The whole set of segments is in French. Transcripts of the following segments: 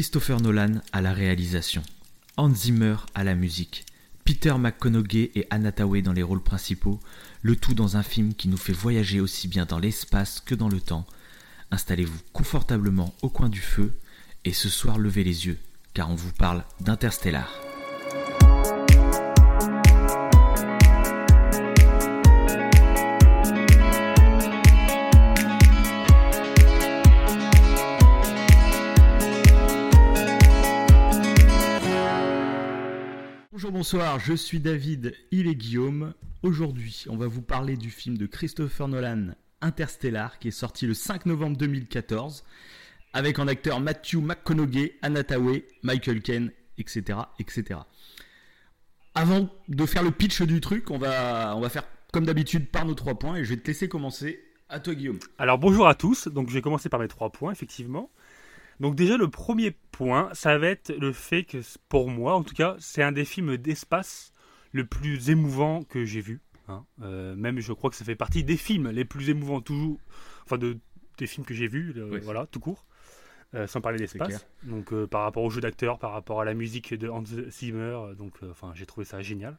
Christopher Nolan à la réalisation, Hans Zimmer à la musique, Peter McConaughey et Anna dans les rôles principaux, le tout dans un film qui nous fait voyager aussi bien dans l'espace que dans le temps. Installez-vous confortablement au coin du feu et ce soir levez les yeux, car on vous parle d'Interstellar. Bonsoir, je suis David, il est Guillaume. Aujourd'hui, on va vous parler du film de Christopher Nolan, Interstellar, qui est sorti le 5 novembre 2014, avec en acteur Matthew McConaughey, Anna Michael Caine, etc., etc. Avant de faire le pitch du truc, on va, on va faire comme d'habitude par nos trois points, et je vais te laisser commencer. À toi, Guillaume. Alors bonjour à tous, donc je vais commencer par mes trois points, effectivement. Donc déjà le premier point, ça va être le fait que pour moi, en tout cas, c'est un des films d'espace le plus émouvant que j'ai vu. hein. Euh, même je crois que ça fait partie des films les plus émouvants toujours, enfin de, des films que j'ai vus, euh, Oui. voilà, tout court. Euh, sans parler d'espace. Donc par rapport au jeu d'acteur, par rapport à la musique de Hans Zimmer, donc enfin j'ai trouvé ça génial.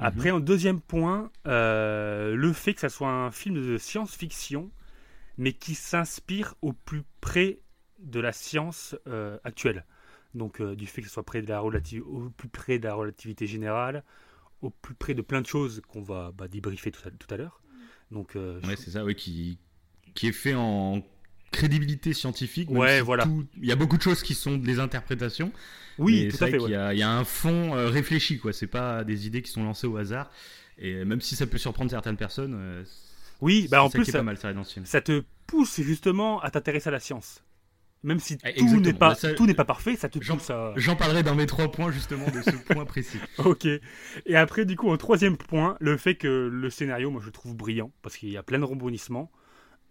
Après, en deuxième point, le fait que ça soit un film de science-fiction, mais qui s'inspire au plus près de la science euh, actuelle. Donc euh, du fait que ce soit près de la au plus près de la relativité générale, au plus près de plein de choses qu'on va bah, débriefer tout à, tout à l'heure. Donc euh, je- Ouais, c'est ça, ouais, qui, qui est fait en crédibilité scientifique. Ouais, si voilà. tout- Il y a beaucoup de choses qui sont des interprétations. oui, tout à fait. qu'il y, a- il y a un fond réfléchi, quoi. C'est pas des idées qui sont lancées au hasard. Et même si ça peut surprendre certaines personnes, Oui, bah en ça plus ça, pas mal, ça ça te pousse justement à t'intéresser à la science. Même si Ah, tout n'est pas Bah, ça- tout n'est pas parfait, ça te pousse à J'en parlerai dans mes trois points justement de ce point précis. Ok. Et après, du coup, en troisième point, le fait que le scénario, moi, je le trouve brillant parce qu'il y a plein de rebondissements.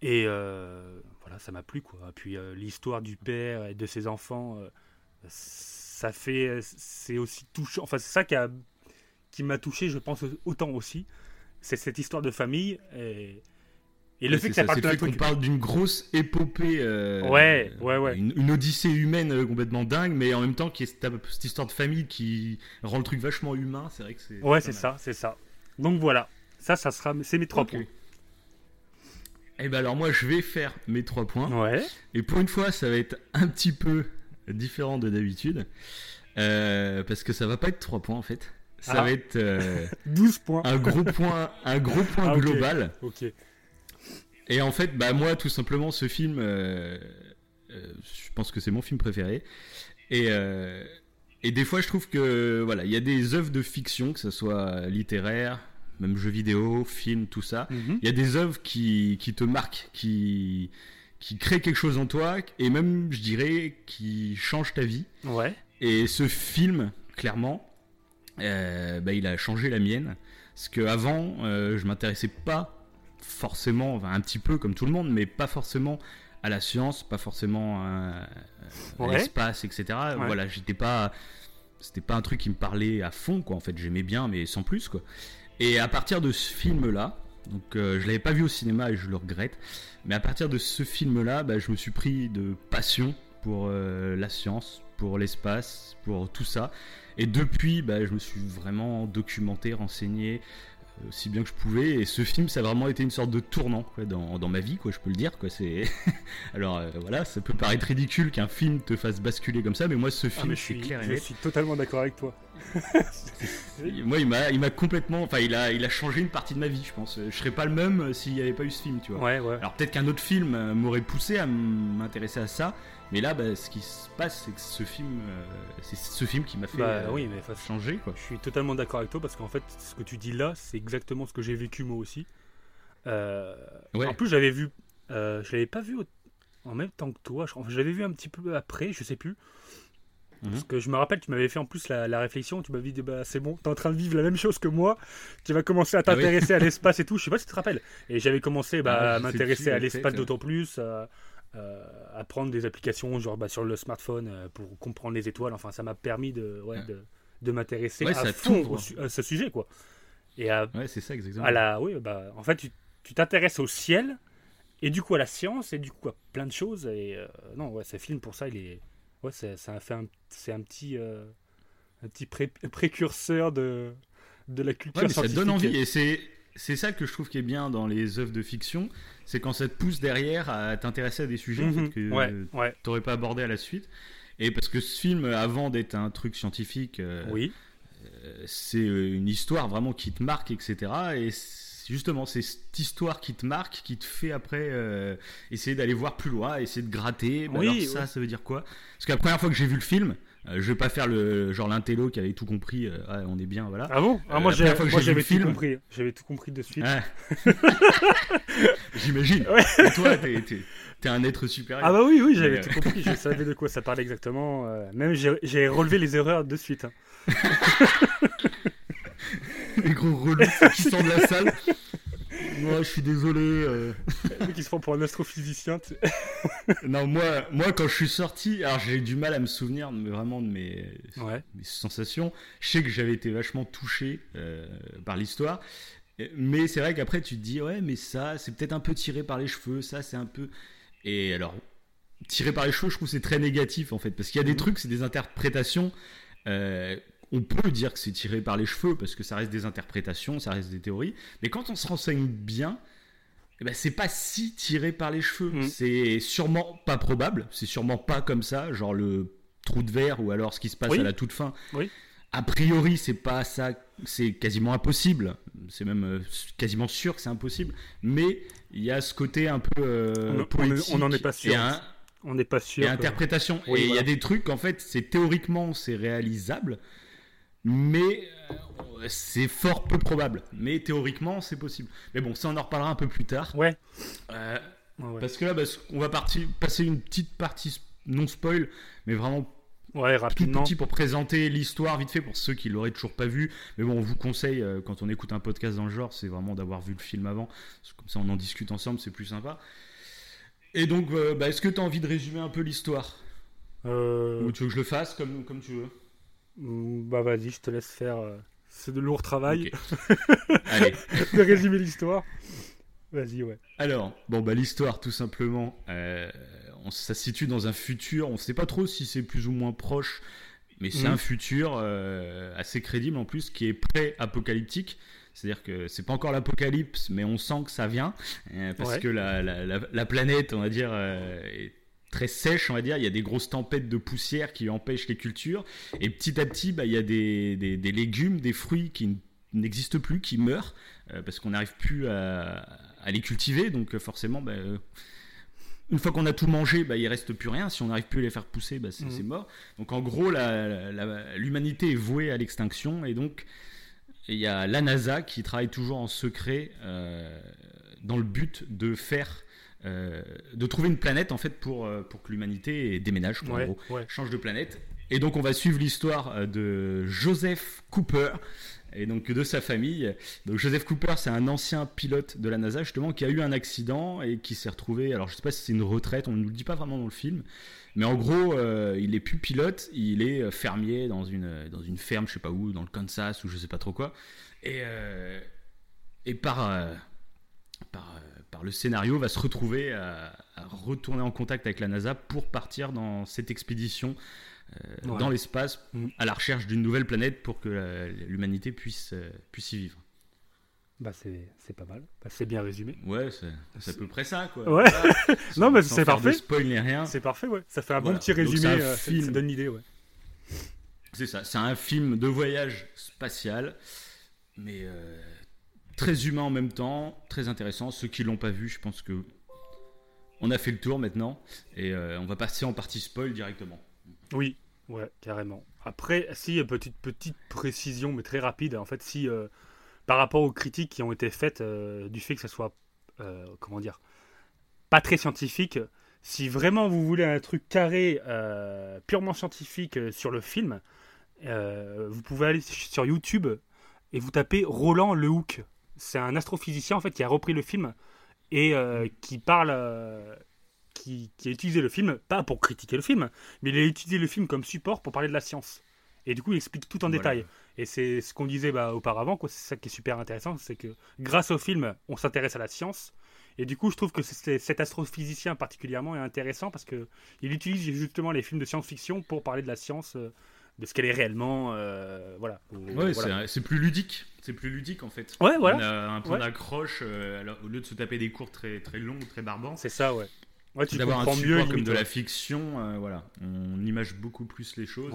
Et euh, voilà, ça m'a plu, quoi. Puis euh, l'histoire du père et de ses enfants, euh, ça fait. C'est aussi touchant. Enfin, c'est ça qui, a, qui m'a touché, je pense, autant aussi. C'est cette histoire de famille. Et, et le Ouais, fait que ça parle de trucs. parle d'une grosse épopée. euh, Ouais, ouais, ouais. Une, une odyssée humaine euh, complètement dingue, mais en même temps, qui est cette, cette histoire de famille qui rend le truc vachement humain. C'est vrai que c'est. Ouais, c'est ça, c'est ça. Donc voilà. Ça, ça sera. C'est mes trois points. Et ben alors moi je vais faire mes trois points. Ouais. Et pour une fois ça va être un petit peu différent de d'habitude. Euh, parce que ça va pas être trois points en fait. Ça Ah. va être euh, 12 points. un gros point, un gros point Ah, ok. global. Ok. Et en fait, bah moi, tout simplement, ce film, euh, euh, je pense que c'est mon film préféré. Et, euh, et des fois, je trouve que voilà, il y a des œuvres de fiction, que ce soit littéraire, même jeux vidéo, film, tout ça. Mhm. Il y a des œuvres qui, qui te marquent, qui, qui créent quelque chose en toi, et même, je dirais, qui changent ta vie. Ouais. Et ce film, clairement, bah, il a changé la mienne. Parce qu'avant, je m'intéressais pas forcément, enfin, un petit peu comme tout le monde, mais pas forcément à la science, pas forcément à, à Ouais. l'espace, etc. Voilà, j'étais pas. C'était pas un truc qui me parlait à fond, quoi. En fait, j'aimais bien, mais sans plus, quoi. Et à partir de ce film-là, donc euh, je l'avais pas vu au cinéma et je le regrette, mais à partir de ce film-là, bah, je me suis pris de passion pour euh, la science, pour l'espace, pour tout ça. Et depuis, bah, je me suis vraiment documenté, renseigné euh, aussi bien que je pouvais. Et ce film, ça a vraiment été une sorte de tournant quoi, dans, dans ma vie, quoi, je peux le dire. Quoi. C'est... Alors euh, voilà, ça peut paraître ridicule qu'un film te fasse basculer comme ça, mais moi, ce Ah, film, mais je suis, clair et je suis totalement d'accord avec toi. Moi, il m'a, il m'a complètement, enfin, il a, il a changé une partie de ma vie, je pense. Je serais pas le même euh, s'il n'y avait pas eu ce film, tu vois. Ouais, ouais. Alors peut-être qu'un autre film euh, m'aurait poussé à m'intéresser à ça, mais là, bah, ce qui se passe, c'est que ce film, euh, c'est ce film qui m'a fait Bah euh, oui, mais changer, quoi. je suis totalement d'accord avec toi parce qu'en fait, ce que tu dis là, c'est exactement ce que j'ai vécu moi aussi. Euh, Ouais. En plus, j'avais vu, euh, je l'avais pas vu au- en même temps que toi. Je, enfin, je l'avais vu un petit peu après, je sais plus. Mhm. Parce que je me rappelle, tu m'avais fait en plus la, la réflexion. Tu m'avais dit, bah, c'est bon, t'es en train de vivre la même chose que moi. Tu vas commencer à Ah oui. t'intéresser à l'espace et tout. Je sais pas si tu te rappelles. Et j'avais commencé bah, Ah ouais, à m'intéresser à l'espace d'autant plus. à- à prendre des applications genre bah, sur le smartphone euh, pour comprendre les étoiles. Enfin, ça m'a permis de, ouais, Ouais. de, de m'intéresser Ouais, à ça fond au à ce sujet, quoi. Et à, Ouais, c'est ça exactement. à la, oui, bah, en fait, tu tu t'intéresses au ciel et du coup à la science et du coup à plein de choses. Et euh, non, ouais, ce film pour ça, il est, ouais, c'est un, un, petit, euh, un petit précurseur de, de la culture Ça donne envie et c'est c'est ça que je trouve qui est bien dans les œuvres de fiction, c'est quand ça te pousse derrière à t'intéresser à des sujets mhm. que tu n'aurais pas abordé à la suite. Et parce que ce film, avant d'être un truc scientifique, euh, oui. Euh, c'est une histoire vraiment qui te marque, etc. Et justement, c'est cette histoire qui te marque, qui te fait après euh, essayer d'aller voir plus loin, essayer de gratter. Bah alors ça, ça veut dire quoi? Parce que la première fois que j'ai vu le film, euh, je vais pas faire le genre l'intello qui avait tout compris. on est bien, voilà. Ah bon ah, Moi, j'avais tout film... compris. J'avais tout compris de suite. J'imagine. Toi, t'es T'es un être supérieur. Ah bah oui, oui, j'avais tout compris. Je savais de quoi ça parlait exactement. même j'ai relevé les erreurs de suite. Hein. Les gros relous qui sortent de la salle. Moi, je suis désolé. Euh... qui se prend pour un astrophysicien. non, moi, moi, quand je suis sorti, alors j'ai du mal à me souvenir vraiment de mes, mes sensations. Je sais que j'avais été vachement touché euh, par l'histoire. Mais c'est vrai qu'après, tu te dis, ouais, mais ça, c'est peut-être un peu tiré par les cheveux. Ça, c'est un peu. Et alors, tiré par les cheveux, je trouve c'est très négatif en fait. Parce qu'il y a des mhm. trucs, c'est des interprétations. Euh, on peut dire que c'est tiré par les cheveux parce que ça reste des interprétations, ça reste des théories. Mais quand on se renseigne bien, eh ben, c'est pas si tiré par les cheveux. Mm. C'est sûrement pas probable. C'est sûrement pas comme ça, genre le trou de verre ou alors ce qui se passe à la toute fin. Oui. A priori, c'est pas ça. C'est quasiment impossible. C'est même euh, quasiment sûr que c'est impossible. Mais il y a ce côté un peu euh, on n'en est pas sûr. on n'est pas sûr. Et interprétation. et il y a des trucs, en fait, c'est théoriquement, c'est réalisable mais euh, c'est fort peu probable. Mais théoriquement, c'est possible. Mais bon, ça, on en reparlera un peu plus tard. Ouais. Euh, parce que là, on va partir, passer une petite partie non spoil, mais vraiment ouais, rapidement. tout petit pour présenter l'histoire vite fait pour ceux qui l'auraient toujours pas vu. Mais bon, on vous conseille, euh, quand on écoute un podcast dans le genre, c'est vraiment d'avoir vu le film avant. Comme ça, on en discute ensemble, c'est plus sympa. Et donc, bah, est-ce que tu as envie de résumer un peu l'histoire? Ou tu veux que je le fasse comme, comme tu veux? Bah vas-y, je te laisse faire. Euh, c'est de lourd travail. Allez. de résumer l'histoire. Vas-y, ouais. Alors, bon, bah l'histoire, tout simplement, euh, on, ça se situe dans un futur. On ne sait pas trop si c'est plus ou moins proche, mais c'est mm. un futur euh, assez crédible en plus, qui est pré-apocalyptique. C'est-à-dire que c'est pas encore l'apocalypse, mais on sent que ça vient, parce que la, la, la, planète, on va dire, est très sèche, on va dire. Il y a des grosses tempêtes de poussière qui empêchent les cultures. Et petit à petit, bah, il y a des, légumes, des fruits qui n'existent plus, qui meurent, euh, parce qu'on n'arrive plus à, les cultiver. Donc euh, forcément, bah, euh, une fois qu'on a tout mangé, bah, il reste plus rien. Si on n'arrive plus à les faire pousser, bah, c'est mmh. mort. Donc en gros, l'humanité est vouée à l'extinction. Et donc, il y a la NASA qui travaille toujours en secret dans le but de faire euh, de trouver une planète en fait pour, euh, pour que l'humanité déménage, change de planète. Et donc on va suivre l'histoire euh, de Joseph Cooper et donc de sa famille. Donc Joseph Cooper, c'est un ancien pilote de la NASA justement qui a eu un accident et qui s'est retrouvé. Alors je sais pas si c'est une retraite, on ne nous le dit pas vraiment dans le film, mais en gros il est plus pilote, il est fermier dans une dans une ferme, je sais pas où, dans le Kansas ou je sais pas trop quoi. Et et par par par le scénario, va se retrouver à, retourner en contact avec la NASA pour partir dans cette expédition euh, dans l'espace mm. à la recherche d'une nouvelle planète pour que l'humanité puisse, euh, puisse y vivre. Bah c'est pas mal, bah, c'est bien résumé. Ouais, c'est à peu près ça quoi. Ouais. non mais c'est parfait. Spoil ni rien. C'est parfait ouais. Ça fait un bon petit résumé. Un euh, film... Ça donne une idée ouais. C'est ça. C'est un film de voyage spatial, mais très humain en même temps, très intéressant. Ceux qui l'ont pas vu, je pense que on a fait le tour maintenant et euh, on va passer en partie spoil directement. Oui, ouais, carrément. Après, si petite petite précision, mais très rapide. En fait, si euh, par rapport aux critiques qui ont été faites euh, du fait que ça soit comment dire pas très scientifique, si vraiment vous voulez un truc carré, purement scientifique sur le film, vous pouvez aller sur YouTube et vous tapez Roland Le Hook c'est un astrophysicien en fait qui a repris le film et euh, qui parle, euh, qui, a utilisé le film pas pour critiquer le film, mais il a utilisé le film comme support pour parler de la science. Et du coup, il explique tout en détail. Et c'est ce qu'on disait bah, auparavant, c'est ça qui est super intéressant, c'est que grâce au film, on s'intéresse à la science. Et du coup, je trouve que cet astrophysicien particulièrement est intéressant parce que il utilise justement les films de science-fiction pour parler de la science, euh, de ce qu'elle est réellement. Euh, voilà. Ouais, c'est plus ludique. C'est plus ludique en fait. Ouais, voilà. On a un point d'accroche euh, au lieu de se taper des cours très très longs, très barbants. C'est ça, ouais. Ouais, tu d'avoir un mieux comme de la fiction, euh, voilà, on image beaucoup plus les choses.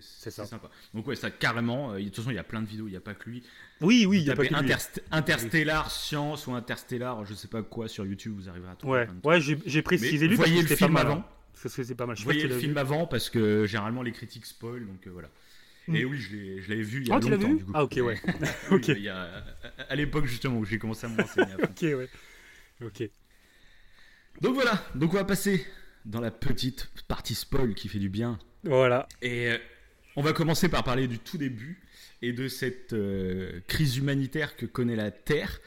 c'est sympa. Donc ouais, ça carrément. de toute façon, il y a plein de vidéos, il n'y a pas que lui. Oui, oui, il y a pas que Interstellar science ou Interstellar, je sais pas quoi sur YouTube, vous arriverez à trouver. Ouais, ouais, j'ai précisé lui. Voyez le film avant. Parce que c'est pas mal. voyez le film avant parce que généralement les critiques spoil, donc euh, voilà. Mm. Et oui, je l'avais vu il y a oh, longtemps. Vu du coup. Ah ok, ouais. ok. Il y a, à l'époque justement où j'ai commencé à me renseigner. ok, ouais. Ok. Donc voilà, donc on va passer dans la petite partie spoil qui fait du bien. Voilà. Et euh, on va commencer par parler du tout début et de cette euh, crise humanitaire que connaît la Terre,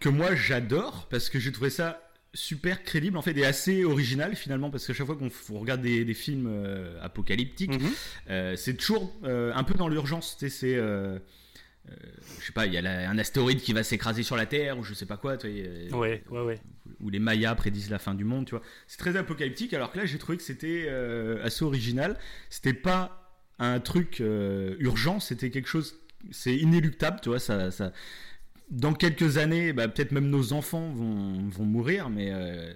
que moi j'adore parce que j'ai trouvé ça super crédible en fait et assez original finalement parce qu'à chaque fois qu'on regarde des, films euh, apocalyptiques, mhm. c'est toujours un peu dans l'urgence. C'est je sais pas, il y a un astéroïde qui va s'écraser sur la Terre ou je sais pas quoi. Tu vois, ouais, ouais, ouais où les Mayas prédisent la fin du monde, tu vois. C'est très apocalyptique, alors que là, j'ai trouvé que c'était euh, assez original. C'était pas un truc euh, urgent, c'était quelque chose, c'est inéluctable, tu vois. Ça, ça... Dans quelques années, bah, peut-être même nos enfants vont, vont mourir, mais. Euh,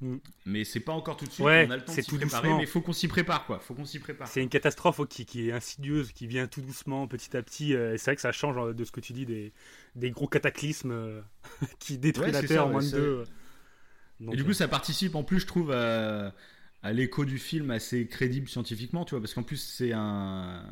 mm. Mais c'est pas encore tout de suite. Ouais, on a le temps de s'y préparer, mais il faut qu'on s'y prépare, quoi. Faut qu'on s'y prépare. C'est une catastrophe qui, qui, est insidieuse, qui vient tout doucement, petit à petit. et c'est vrai que ça change de ce que tu dis des, des gros cataclysmes qui détruisent la Terre en moins de deux et du coup, euh, ça participe en plus, je trouve, à, l'écho du film assez crédible scientifiquement, tu vois, parce qu'en plus, c'est un,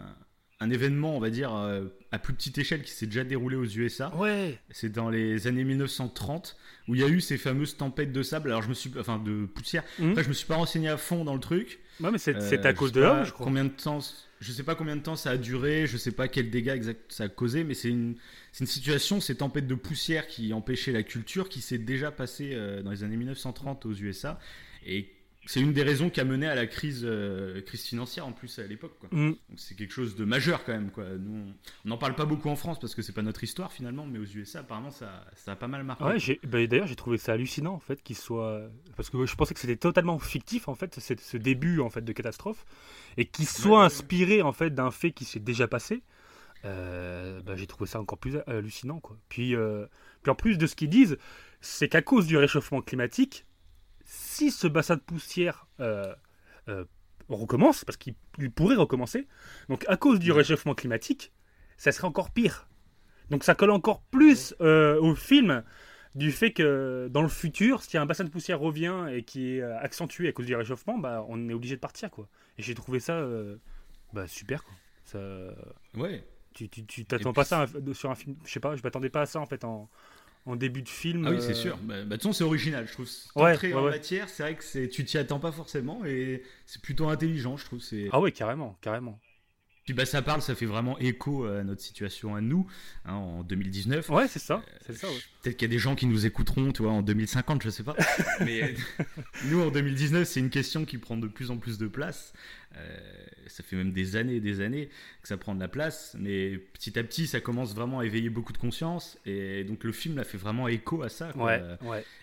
un événement, on va dire, euh, à plus petite échelle qui s'est déjà déroulé aux USA. Ouais. C'est dans les années 1930 où il y a eu ces fameuses tempêtes de sable. Alors je me suis, enfin de poussière. Mmh. Après, je me suis pas renseigné à fond dans le truc. Ouais, mais c'est euh, à cause de l'homme, je crois. Combien de temps Je sais pas combien de temps ça a duré. Je sais pas quel dégât exact ça a causé, mais c'est une, une situation, ces tempêtes de poussière qui empêchaient la culture, qui s'est déjà passée euh, dans les années 1930 aux USA et c'est une des raisons qui a mené à la crise, euh, crise financière en plus à l'époque. Mm. C'est quelque chose de majeur quand même. Quoi. Nous, on n'en parle pas beaucoup en France parce que c'est pas notre histoire finalement, mais aux USA apparemment ça, ça a pas mal marqué. Ouais, bah, d'ailleurs j'ai trouvé ça hallucinant en fait qu'il soit parce que je pensais que c'était totalement fictif en fait ce début en fait de catastrophe et qu'il soit inspiré en fait d'un fait qui s'est déjà passé. Euh, bah, j'ai trouvé ça encore plus hallucinant quoi. Puis, euh, puis en plus de ce qu'ils disent, c'est qu'à cause du réchauffement climatique si ce bassin de poussière euh, euh, recommence, parce qu'il pourrait recommencer, donc à cause du réchauffement climatique, ça serait encore pire. Donc ça colle encore plus euh, au film du fait que dans le futur, si un bassin de poussière revient et qui est accentué à cause du réchauffement, bah, on est obligé de partir. quoi. Et j'ai trouvé ça bah, super. Quoi. Ça... Ouais. Tu t'attends pas ça sur un film. Je sais pas, je m'attendais pas à ça en fait en, en début de film. Ah oui, c'est euh, sûr. Bah, bah, de toute c'est original, je trouve. Ouais, en matière, c'est vrai que tu t'y attends pas forcément et c'est plutôt intelligent, je trouve. Ah oui, carrément, carrément. Puis bah, ça parle, ça fait vraiment écho à notre situation à nous, hein, en 2019. Ouais, c'est ça. ça Peut-être qu'il y a des gens qui nous écouteront, tu vois, en 2050, je sais pas. Mais nous, en 2019, c'est une question qui prend de plus en plus de place. Euh, ça fait même des années et des années que ça prend de la place, mais petit à petit, ça commence vraiment à éveiller beaucoup de conscience. Et donc le film a fait vraiment écho à ça.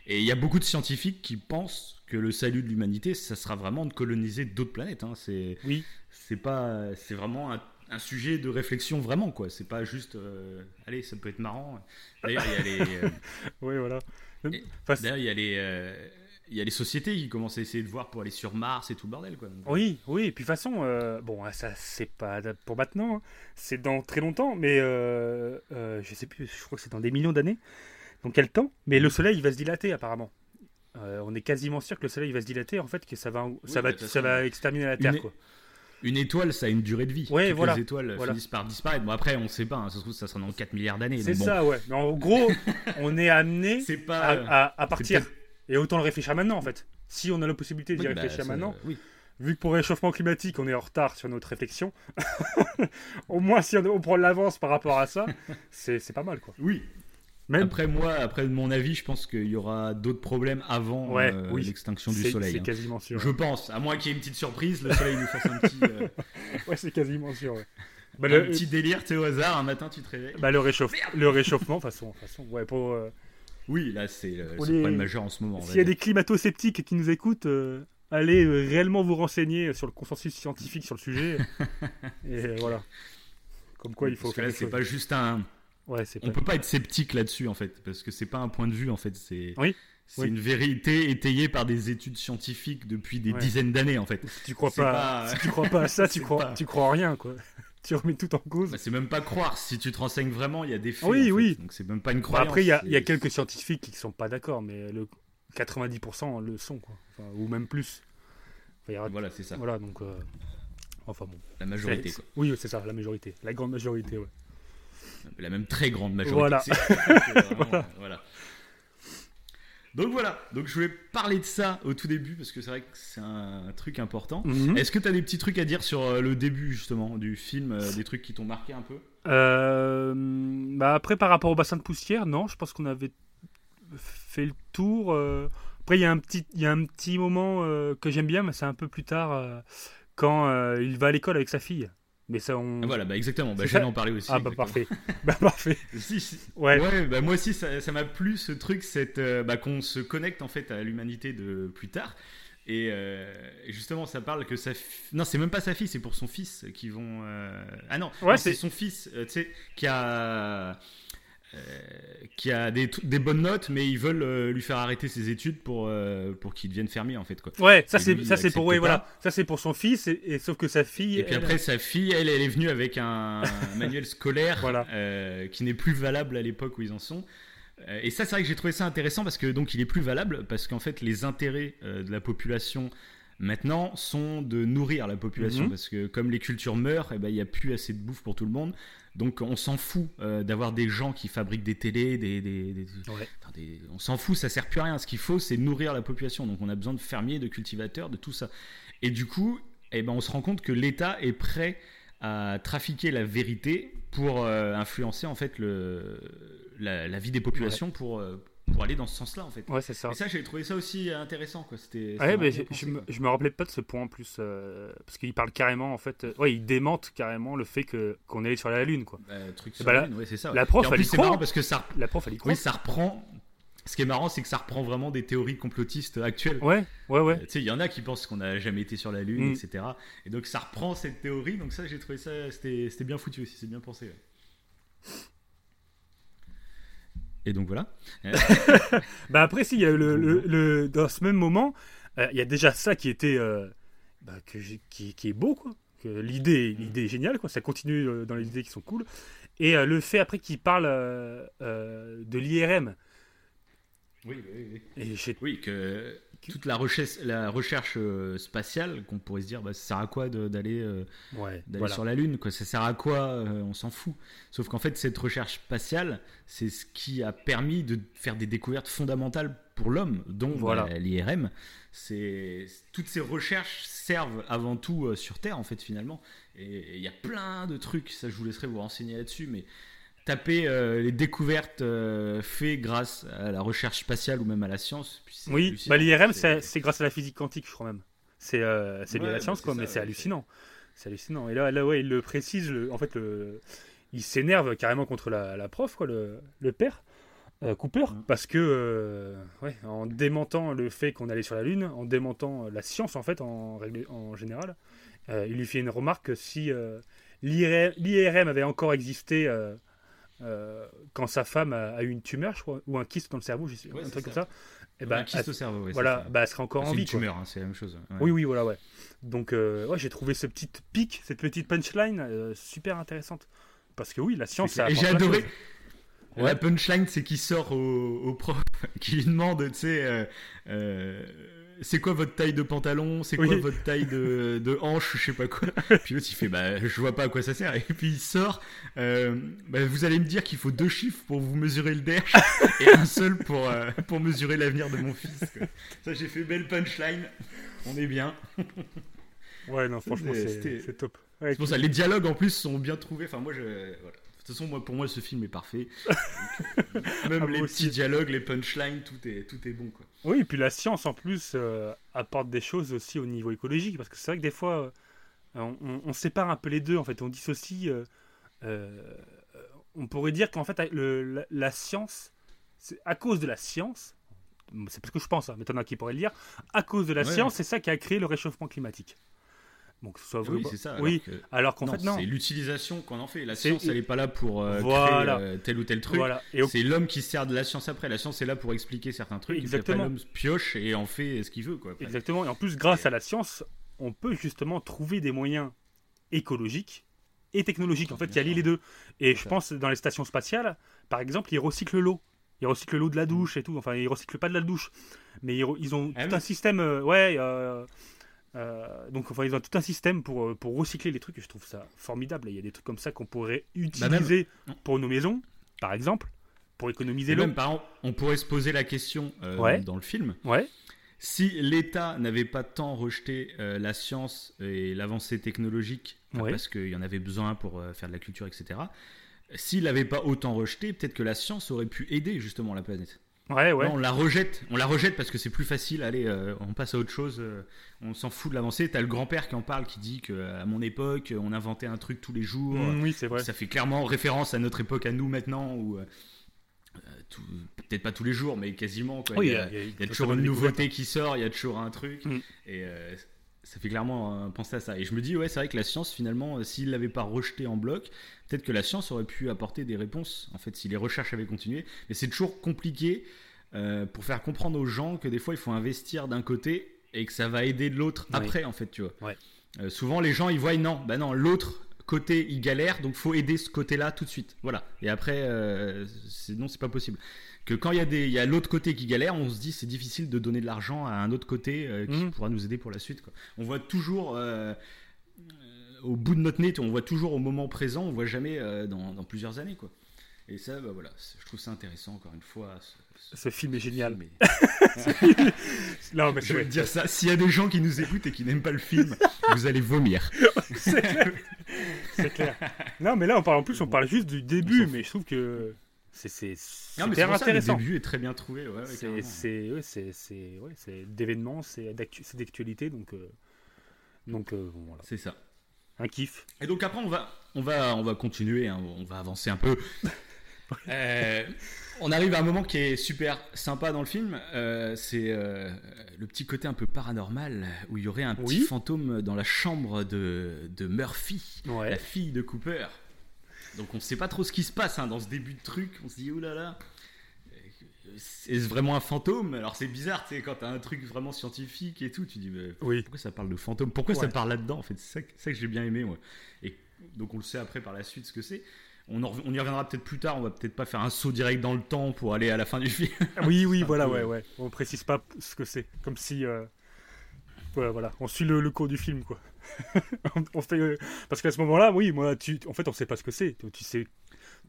Et il y a beaucoup de scientifiques qui pensent que le salut de l'humanité, ça sera vraiment de coloniser d'autres planètes. Hein. C'est, oui. C'est pas, c'est vraiment un, sujet de réflexion vraiment quoi. C'est pas juste, euh, allez, ça peut être marrant. D'ailleurs, il y a les. Euh, oui, voilà. D'ailleurs, il y a les il y a les sociétés qui commencent à essayer de voir pour aller sur Mars et tout le bordel. Quoi. oui, oui, et puis de toute façon, euh, bon, ça c'est pas pour maintenant, hein. c'est dans très longtemps, mais euh, euh, je sais plus, je crois que c'est dans des millions d'années. Donc quel temps Mais le Soleil il va se dilater apparemment. on est quasiment sûr que le Soleil va se dilater, en fait, que ça va, ça va, ça va exterminer la Terre. Une, quoi. Une étoile, ça a une durée de vie. Ouais, voilà. Les étoiles finissent par disparaître. Bon, après, on sait pas, hein, ça se trouve, ça sera dans 4 milliards d'années. C'est ça, ouais. Mais en gros, on est amené à, à, partir et autant le réfléchir maintenant, en fait. Si on a la possibilité d'y bah, réfléchir maintenant, vu que pour le réchauffement climatique, on est en retard sur notre réflexion, au moins si on, prend l'avance par rapport à ça, c'est pas mal, quoi. Oui. Même... Après moi, après mon avis, je pense qu'il y aura d'autres problèmes avant euh, l'extinction du soleil. C'est hein. quasiment sûr. Je pense, à moins qu'il y ait une petite surprise, le soleil nous fasse un petit. Euh, ouais, c'est quasiment sûr. Bah, un le... petit délire, tu au hasard, un matin tu te réveilles. Bah, le, réchauffe... le réchauffement, façon, façon, ouais, pour. Euh, Oui, là, c'est le problème majeur en ce moment. S'il y a des climato-sceptiques qui nous écoutent, allez réellement vous renseigner sur le consensus scientifique sur le sujet. et voilà. Comme quoi, il faut. Parce que là, c'est pas juste un. Ouais, on peut pas être sceptique là-dessus en fait, parce que c'est pas un point de vue en fait, c'est oui. c'est une vérité étayée par des études scientifiques depuis des dizaines d'années en fait. Si tu crois pas, tu crois pas à ça, tu crois, tu crois rien quoi. tu remets tout en cause. Bah, c'est même pas croire. Si tu te renseignes vraiment, il y a des faits. Oui, oui. Donc c'est même pas une croyance. après, il y, a, y, a quelques scientifiques qui sont pas d'accord, mais le 90% le sont quoi, ou même plus. voilà, c'est ça. Voilà, donc. Euh, enfin bon. La majorité quoi. Oui, c'est ça, la majorité, la grande majorité, ouais la même très grande majorité. Voilà. Donc voilà, donc je voulais parler de ça au tout début parce que c'est vrai que c'est un truc important. Mhm. Est-ce que tu as des petits trucs à dire sur euh, le début justement du film, euh, des trucs qui t'ont marqué un peu? Euh, bah Après par rapport au bassin de poussière, non, je pense qu'on avait fait le tour. Après il y, a un petit, il y a un petit moment que j'aime bien, mais c'est un peu plus tard quand il va à l'école avec sa fille. Mais ça, on... Ah, voilà, bah exactement. Bah, J'allais en parler aussi. Ah bah parfait. bah parfait. Ouais. ouais bah, moi aussi, ça m'a plu ce truc, cette, euh, bah, qu'on se connecte en fait à l'humanité de plus tard. Et, euh, justement, ça parle que sa non, c'est même pas sa fille, c'est pour son fils qui vont. Euh, ah non, ouais, c'est son fils, tu sais, qui a qui a des, des, bonnes notes, mais ils veulent euh, lui faire arrêter ses études pour, euh, pour qu'il devienne fermier en fait. Quoi. Ouais, ça c'est ça c'est pour voilà, ça c'est pour son fils et, sauf que sa fille. Et puis après sa fille, elle, elle est venue avec un, manuel scolaire voilà. qui n'est plus valable à l'époque où ils en sont. Et ça, c'est vrai que j'ai trouvé ça intéressant parce que donc il est plus valable parce qu'en fait les intérêts de la population maintenant sont de nourrir la population mhm. parce que comme les cultures meurent, eh ben, il n'y a plus assez de bouffe pour tout le monde. Donc on s'en fout euh, d'avoir des gens qui fabriquent des télés, des, on s'en fout, ça sert plus à rien. Ce qu'il faut, c'est nourrir la population. Donc on a besoin de fermiers, de cultivateurs, de tout ça. Et du coup, eh ben, on se rend compte que l'État est prêt à trafiquer la vérité pour euh, influencer en fait le, la, vie des populations pour, euh, pour aller dans ce sens-là en fait. Ouais, c'est ça. Et ça, j'ai trouvé ça aussi intéressant quoi. C'était. Ouais, mais je, me, je me rappelais pas de ce point en plus euh, parce qu'il parle carrément en fait. Euh, ouais, il démente carrément le fait que qu'on est allé sur la lune quoi. Bah, truc sur bah, la lune, ouais, c'est ça. La prof, elle c'est marrant parce que ça. La prof, elle y croit. Oui, ça reprend. Ce qui est marrant, c'est que ça reprend vraiment des théories complotistes actuelles. Ouais, ouais, ouais. tu sais, il y en a qui pensent qu'on n'a jamais été sur la Lune, mm. etc. Et donc ça reprend cette théorie. Donc ça, j'ai trouvé ça, c'était bien foutu aussi, c'est bien pensé. Et donc voilà. bah après, si, il y a le, le, dans ce même moment, euh, il y a déjà ça qui était. Euh, bah, que qui, qui, est beau, quoi. L'idée, l'idée est géniale, quoi. Ça continue euh, dans les idées qui sont cool. Et le fait après qu'il parle de l'IRM. Oui, oui, oui. Oui, que toute la recherche, la recherche euh, spatiale, qu'on pourrait se dire, bah, ça sert à quoi d'aller euh, sur la Lune quoi? Ça sert à quoi euh, On s'en fout? Sauf qu'en fait, cette recherche spatiale, c'est ce qui a permis de faire des découvertes fondamentales pour l'homme, dont voilà. l'IRM. Toutes ces recherches servent avant tout sur Terre, en fait, finalement. Et il y a plein de trucs, ça je vous laisserai vous renseigner là-dessus, mais taper euh, les découvertes euh, faites grâce à la recherche spatiale ou même à la science. oui, bah, l'IRM, c'est grâce à la physique quantique, je crois même. C'est euh, bien la science, quoi, mais c'est hallucinant. C'est hallucinant. Et là, là ouais, il le précise, en fait, il s'énerve carrément contre la, prof, quoi, le, le père. Cooper, mm. parce que ouais, en démentant le fait qu'on allait sur la Lune, en démentant la science en fait en, en général, il lui fait une remarque que si l'IRM avait encore existé euh, quand sa femme a, eu une tumeur, je crois, ou un kyste dans le cerveau, un truc comme ça. Et ben, un kyste au cerveau, voilà, bah, elle serait encore en vie. C'est une tumeur, hein, c'est la même chose. Oui, oui, voilà, ouais. Donc, euh, ouais, j'ai trouvé ce petit pic, cette petite punchline euh, super intéressante. Parce que oui, la science, Et j'ai adoré. La punchline, c'est qu'il sort au, au, prof, qui lui demande, tu sais, c'est quoi votre taille de pantalon? C'est quoi votre taille de, de, hanche? Je sais pas quoi. Puis l'autre il fait bah je vois pas à quoi ça sert. Et puis il sort. Euh, bah, vous allez me dire qu'il faut deux chiffres pour vous mesurer le derche et un seul pour euh, pour mesurer l'avenir de mon fils. Ça j'ai fait belle punchline. On est bien. ouais non franchement c'est top. c'est pour ça les dialogues en plus sont bien trouvés. Enfin moi je voilà. Toute façon, moi, pour moi, ce film est parfait. même ah, les petits dialogues, les punchlines, tout est, tout est bon. Quoi. Oui, et puis la science, en plus, euh, apporte des choses aussi au niveau écologique. Parce que c'est vrai que des fois, euh, on, sépare un peu les deux. En fait, on dissocie. Euh, on pourrait dire qu'en fait, le, la, science c'est à cause de la science, c'est parce que je pense, hein, mais t'en as qui pourraient le dire, à cause de la science, c'est ça qui a créé le réchauffement climatique. Donc, que ce soit oui, c'est ça. Oui, alors qu'en fait, non. C'est l'utilisation qu'on en fait. La science, elle n'est pas là pour euh, créer euh, tel ou tel truc. Voilà. C'est l'homme qui sert de la science après. La science est là pour expliquer certains trucs. Exactement. L'homme pioche et en fait ce qu'il veut. Quoi, Exactement. Et en plus, grâce à la science, on peut justement trouver des moyens écologiques et technologiques. En fait, il y a les deux. Et je pense dans les stations spatiales, par exemple, ils recyclent l'eau. Ils recyclent l'eau de la mm. douche et tout. Enfin, ils recyclent pas de la douche, mais ils, ont ah tout un système. Euh, ouais. Euh, euh, donc, enfin, ils ont tout un système pour, pour recycler les trucs. Et je trouve ça formidable. Il y a des trucs comme ça qu'on pourrait bah, utiliser pour nos maisons, par exemple, pour économiser l'eau. Même, par exemple, on pourrait se poser la question dans le film. Ouais. Si l'État n'avait pas tant rejeté la science et l'avancée technologique, parce qu'il y en avait besoin pour faire de la culture, etc., s'il n'avait pas autant rejeté, peut-être que la science aurait pu aider justement la planète. Ouais, ouais. on la rejette, on la rejette parce que c'est plus facile. Allez, euh, on passe à autre chose. Euh, on s'en fout de l'avancée. T'as le grand-père qui en parle, qui dit que à mon époque, on inventait un truc tous les jours. Mm, oui, c'est vrai. Ça fait clairement référence à notre époque, à nous maintenant, où euh, peut-être pas tous les jours, mais quasiment. Quoi. il, y a, toujours une nouveauté qui sort, il y a toujours un truc. Mm. Et ça fait clairement penser à ça. Et je me dis, ouais, c'est vrai que la science, finalement, s'il l'avait pas rejeté en bloc, peut-être que la science aurait pu apporter des réponses, en fait, si les recherches avaient continué. Mais c'est toujours compliqué euh, pour faire comprendre aux gens que des fois, il faut investir d'un côté et que ça va aider de l'autre après, en fait, tu vois. Euh, souvent, les gens, ils voient, non, bah non, l'autre côté, il galère, donc faut aider ce côté-là tout de suite. Voilà. Et après, euh, non, c'est pas possible. Que quand il y a, des, il y a l'autre côté qui galère, on se dit c'est difficile de donner de l'argent à un autre côté euh, qui mhm. pourra nous aider pour la suite. Quoi. On voit toujours au bout de notre nez, on voit toujours au moment présent, on voit jamais euh, dans, plusieurs années, quoi. Et ça, bah, voilà, je trouve ça intéressant, encore une fois. Ce, film est génial. mais... non, mais je veux dire ça. S'il y a des gens qui nous écoutent et qui n'aiment pas le film, vous allez vomir. c'est clair. Non, mais là, on parle en plus, on parle juste du début, mais je trouve que c'est super intéressant. le début est très bien trouvé. Ouais, c'est ouais, d'événements, c'est d'actualité, donc euh, donc euh, voilà. C'est ça un kiff. Et donc après, on va, on va, on va continuer, hein, on va avancer un peu. Euh, on arrive à un moment qui est super sympa dans le film. Euh, c'est euh, le petit côté un peu paranormal où il y aurait un petit fantôme dans la chambre de, de Murphy, la fille de Cooper. Donc on ne sait pas trop ce qui se passe hein, dans ce début de truc. On se dit, oulala. Là là c'est vraiment un fantôme? Alors c'est bizarre, tu sais, quand t'as un truc vraiment scientifique et tout, tu dis, mais pourquoi ça parle de fantôme? Pourquoi ça parle là-dedans En fait, c'est ça, que j'ai bien aimé, moi. Et donc on le sait après par la suite ce que c'est. On, on, y reviendra peut-être plus tard, on va peut-être pas faire un saut direct dans le temps pour aller à la fin du film. oui, oui, voilà, ouais, ouais. On précise pas ce que c'est. Comme si. Euh, voilà, on suit le, cours du film, quoi. on, fait, euh, Parce qu'à ce moment-là, oui, moi, tu, en fait, on sait pas ce que c'est. Tu sais.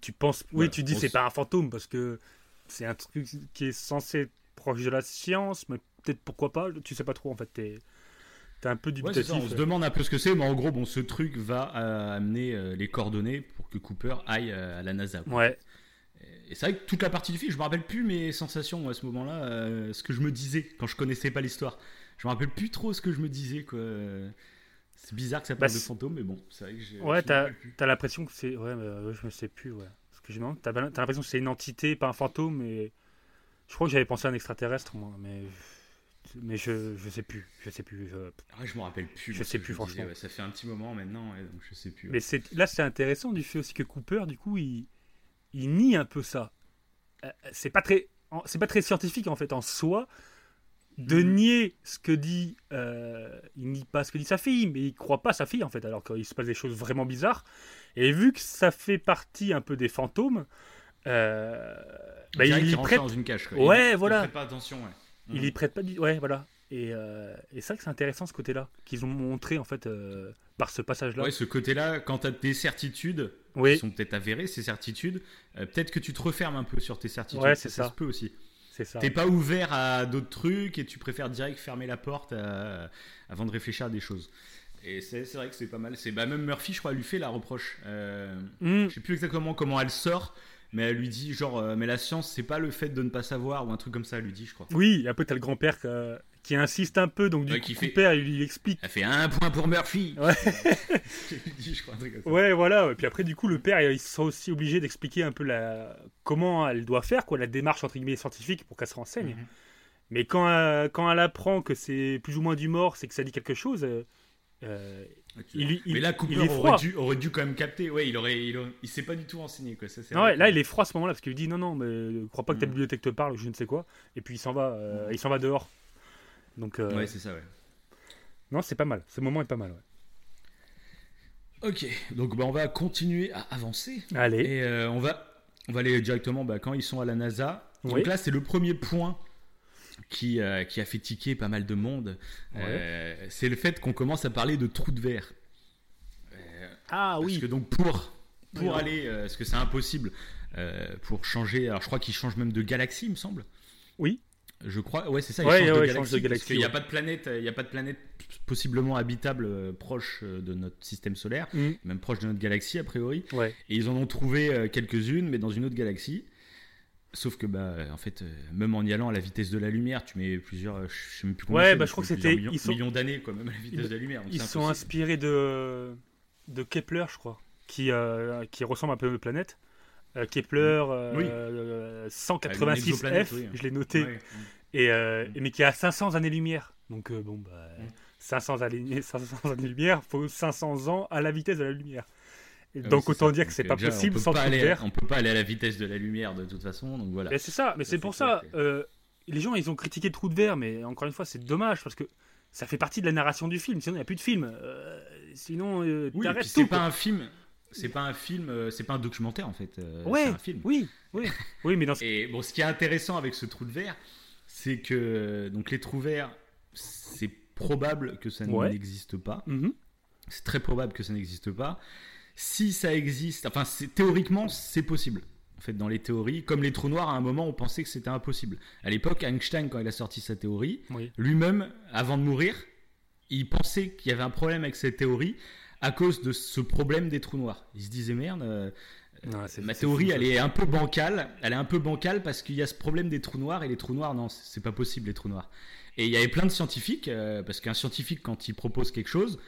Tu penses. Oui, tu dis c'est pas un fantôme parce que c'est un truc qui est censé être proche de la science, mais peut-être pourquoi pas, tu sais pas trop en fait. T'es es un peu dubitatif. on se demande un peu ce que c'est, mais en gros, bon, ce truc va euh, amener euh, les coordonnées pour que Cooper aille euh, à la NASA. Ouais. Et c'est vrai que toute la partie du film, je me rappelle plus mes sensations à ce moment-là, ce que je me disais quand je connaissais pas l'histoire. Je me rappelle plus trop ce que je me disais, quoi. C'est bizarre que ça parle bah, de fantôme, mais bon, c'est vrai que j'ai. Ouais, t'as as, l'impression que c'est. Ouais, mais je me sais plus, ouais tu T'as as, l'impression que c'est une entité, pas un fantôme, mais je crois que j'avais pensé à un extraterrestre, moi, mais mais je, je sais plus, je sais plus. Je, ah, je me rappelle plus. Je sais plus franchement. ça fait un petit moment maintenant, donc je sais plus. Mais là, c'est intéressant du fait aussi que Cooper, du coup, il, il nie un peu ça. Euh, c'est pas très, c'est pas très scientifique en fait en soi de mm. nier ce que dit, euh, il nie pas ce que dit sa fille, mais il croit pas sa fille en fait, alors qu'il se passe des choses vraiment bizarres. Et vu que ça fait partie un peu des fantômes, euh, bah, il, y prête dans une cage. Ouais, voilà. Il prête pas attention. Ouais. Il y prête pas. Ouais, voilà. Et, euh, et c'est vrai que c'est intéressant ce côté-là qu'ils ont montré en fait euh, par ce passage-là. Ouais, ce côté-là, quand tu as des certitudes qui sont peut-être avérées, ces certitudes, peut-être que tu te refermes un peu sur tes certitudes. Ouais, c'est ça. Ça se peut aussi. C'est ça. T'es pas ouvert à d'autres trucs et tu préfères direct fermer la porte avant de réfléchir à des choses. Et c'est vrai que c'est pas mal. C'est bah, même Murphy, je crois, lui fait la reproche. Euh, mm. Je sais plus exactement comment elle sort, mais elle lui dit genre, euh, mais la science, c'est pas le fait de ne pas savoir ou un truc comme ça. Elle lui dit, je crois. Oui, peu t'as le grand-père qui insiste un peu, donc du Ouais, coup, fait- il lui explique. Elle fait un point pour Murphy. Ouais. Il dit, je crois, un truc comme ça. Ouais, voilà. Et puis après, du coup, le père, il sera aussi obligé d'expliquer un peu la... comment elle doit faire, quoi, la démarche entre guillemets scientifique pour qu'elle se renseigne. Mhm. Mais quand, euh, quand elle apprend que c'est plus ou moins du mort, c'est que ça dit quelque chose. euh, euh, il, il- Mais là, il Cooper est aurait dû, aurait dû quand même capter. Ouais, il aurait, il, aurait- il s'est pas du tout renseigné quoi. Ça, c'est Non, ouais, là, il est froid à ce moment-là parce qu'il dit non, non, mais crois pas que ta Mhm. bibliothèque te parle, ou je ne sais quoi. Et puis il s'en va, euh, il s'en va dehors. Donc, euh, Ouais, c'est ça, ouais. non, c'est pas mal. Ce moment est pas mal. ouais. Ok, donc bah, on va continuer à avancer. Allez. Et euh, on, va, on va aller directement bah, quand ils sont à la NASA. Oui. Donc là, c'est le premier point qui, euh, qui a fait tiquer pas mal de monde. Ouais. Euh, c'est le fait qu'on commence à parler de trous de verre. Euh, Ah parce que donc pour, pour Oui. aller, euh, parce que c'est impossible, euh, pour changer, alors je crois qu'ils changent même de galaxie, il me semble. Oui. Je crois, ouais, c'est ça. Ouais, de de qu'il n'y a pas de planète, il y a pas de planète possiblement habitable euh, proche euh, de notre système solaire, Mhm. même proche de notre galaxie a priori. Ouais. Et ils en ont trouvé euh, quelques-unes, mais dans une autre galaxie. Sauf que, bah, en fait, euh, même en y allant à la vitesse de la lumière, tu mets plusieurs. euh, Je sais même plus combien Ouais, bah, je crois que c'était- Millions, sont- millions d'années, quoi, même à la vitesse de la lumière. Ils sont impossible. inspirés de, de Kepler, je crois, qui, euh, qui ressemble un peu nos planètes. Euh, Kepler euh, Oui. euh, Ah, 186F, l'exoplanète, oui. je l'ai noté, et, euh, et- mais qui est à 500 années-lumière. Donc, euh, bon, bah, Mm. 500 années, 500 années-lumière, faut 500 ans à la vitesse de la lumière. Et Ah oui, donc, autant ça. dire que c'est pas euh, déjà, possible on sans pas aller. On peut pas aller à la vitesse de la lumière de toute façon, donc voilà. C'est ça, mais c'est pour ça. que- euh, les gens, ils ont critiqué le trou de verre, mais encore une fois, c'est dommage parce que ça fait partie de la narration du film. Sinon, il n'y a plus de film. Euh, sinon, euh, Oui, c'est pas un film. C'est pas un film, euh, c'est pas un documentaire en fait. euh, Ouais, c'est un film. oui, oui, oui, mais dans ce... Et bon, ce qui est intéressant avec ce trou de verre, c'est que donc les trous verts, c'est probable que ça Ouais. n'existe pas. Mhm. C'est très probable que ça n'existe pas. Si ça existe, enfin, c'est- théoriquement, c'est possible. En fait, dans les théories, comme les trous noirs, à un moment, on pensait que c'était impossible. À l'époque, Einstein, quand il a sorti sa théorie, Oui. lui-même, avant de mourir, il pensait qu'il y avait un problème avec cette théorie à cause de ce problème des trous noirs. Il se disait merde. euh, Non, Ma théorie, elle est un peu bancale. Elle est un peu bancale parce qu'il y a ce problème des trous noirs et les trous noirs, non, c'est c'est pas possible les trous noirs. Et il y avait plein de scientifiques euh, parce qu'un scientifique quand il propose quelque chose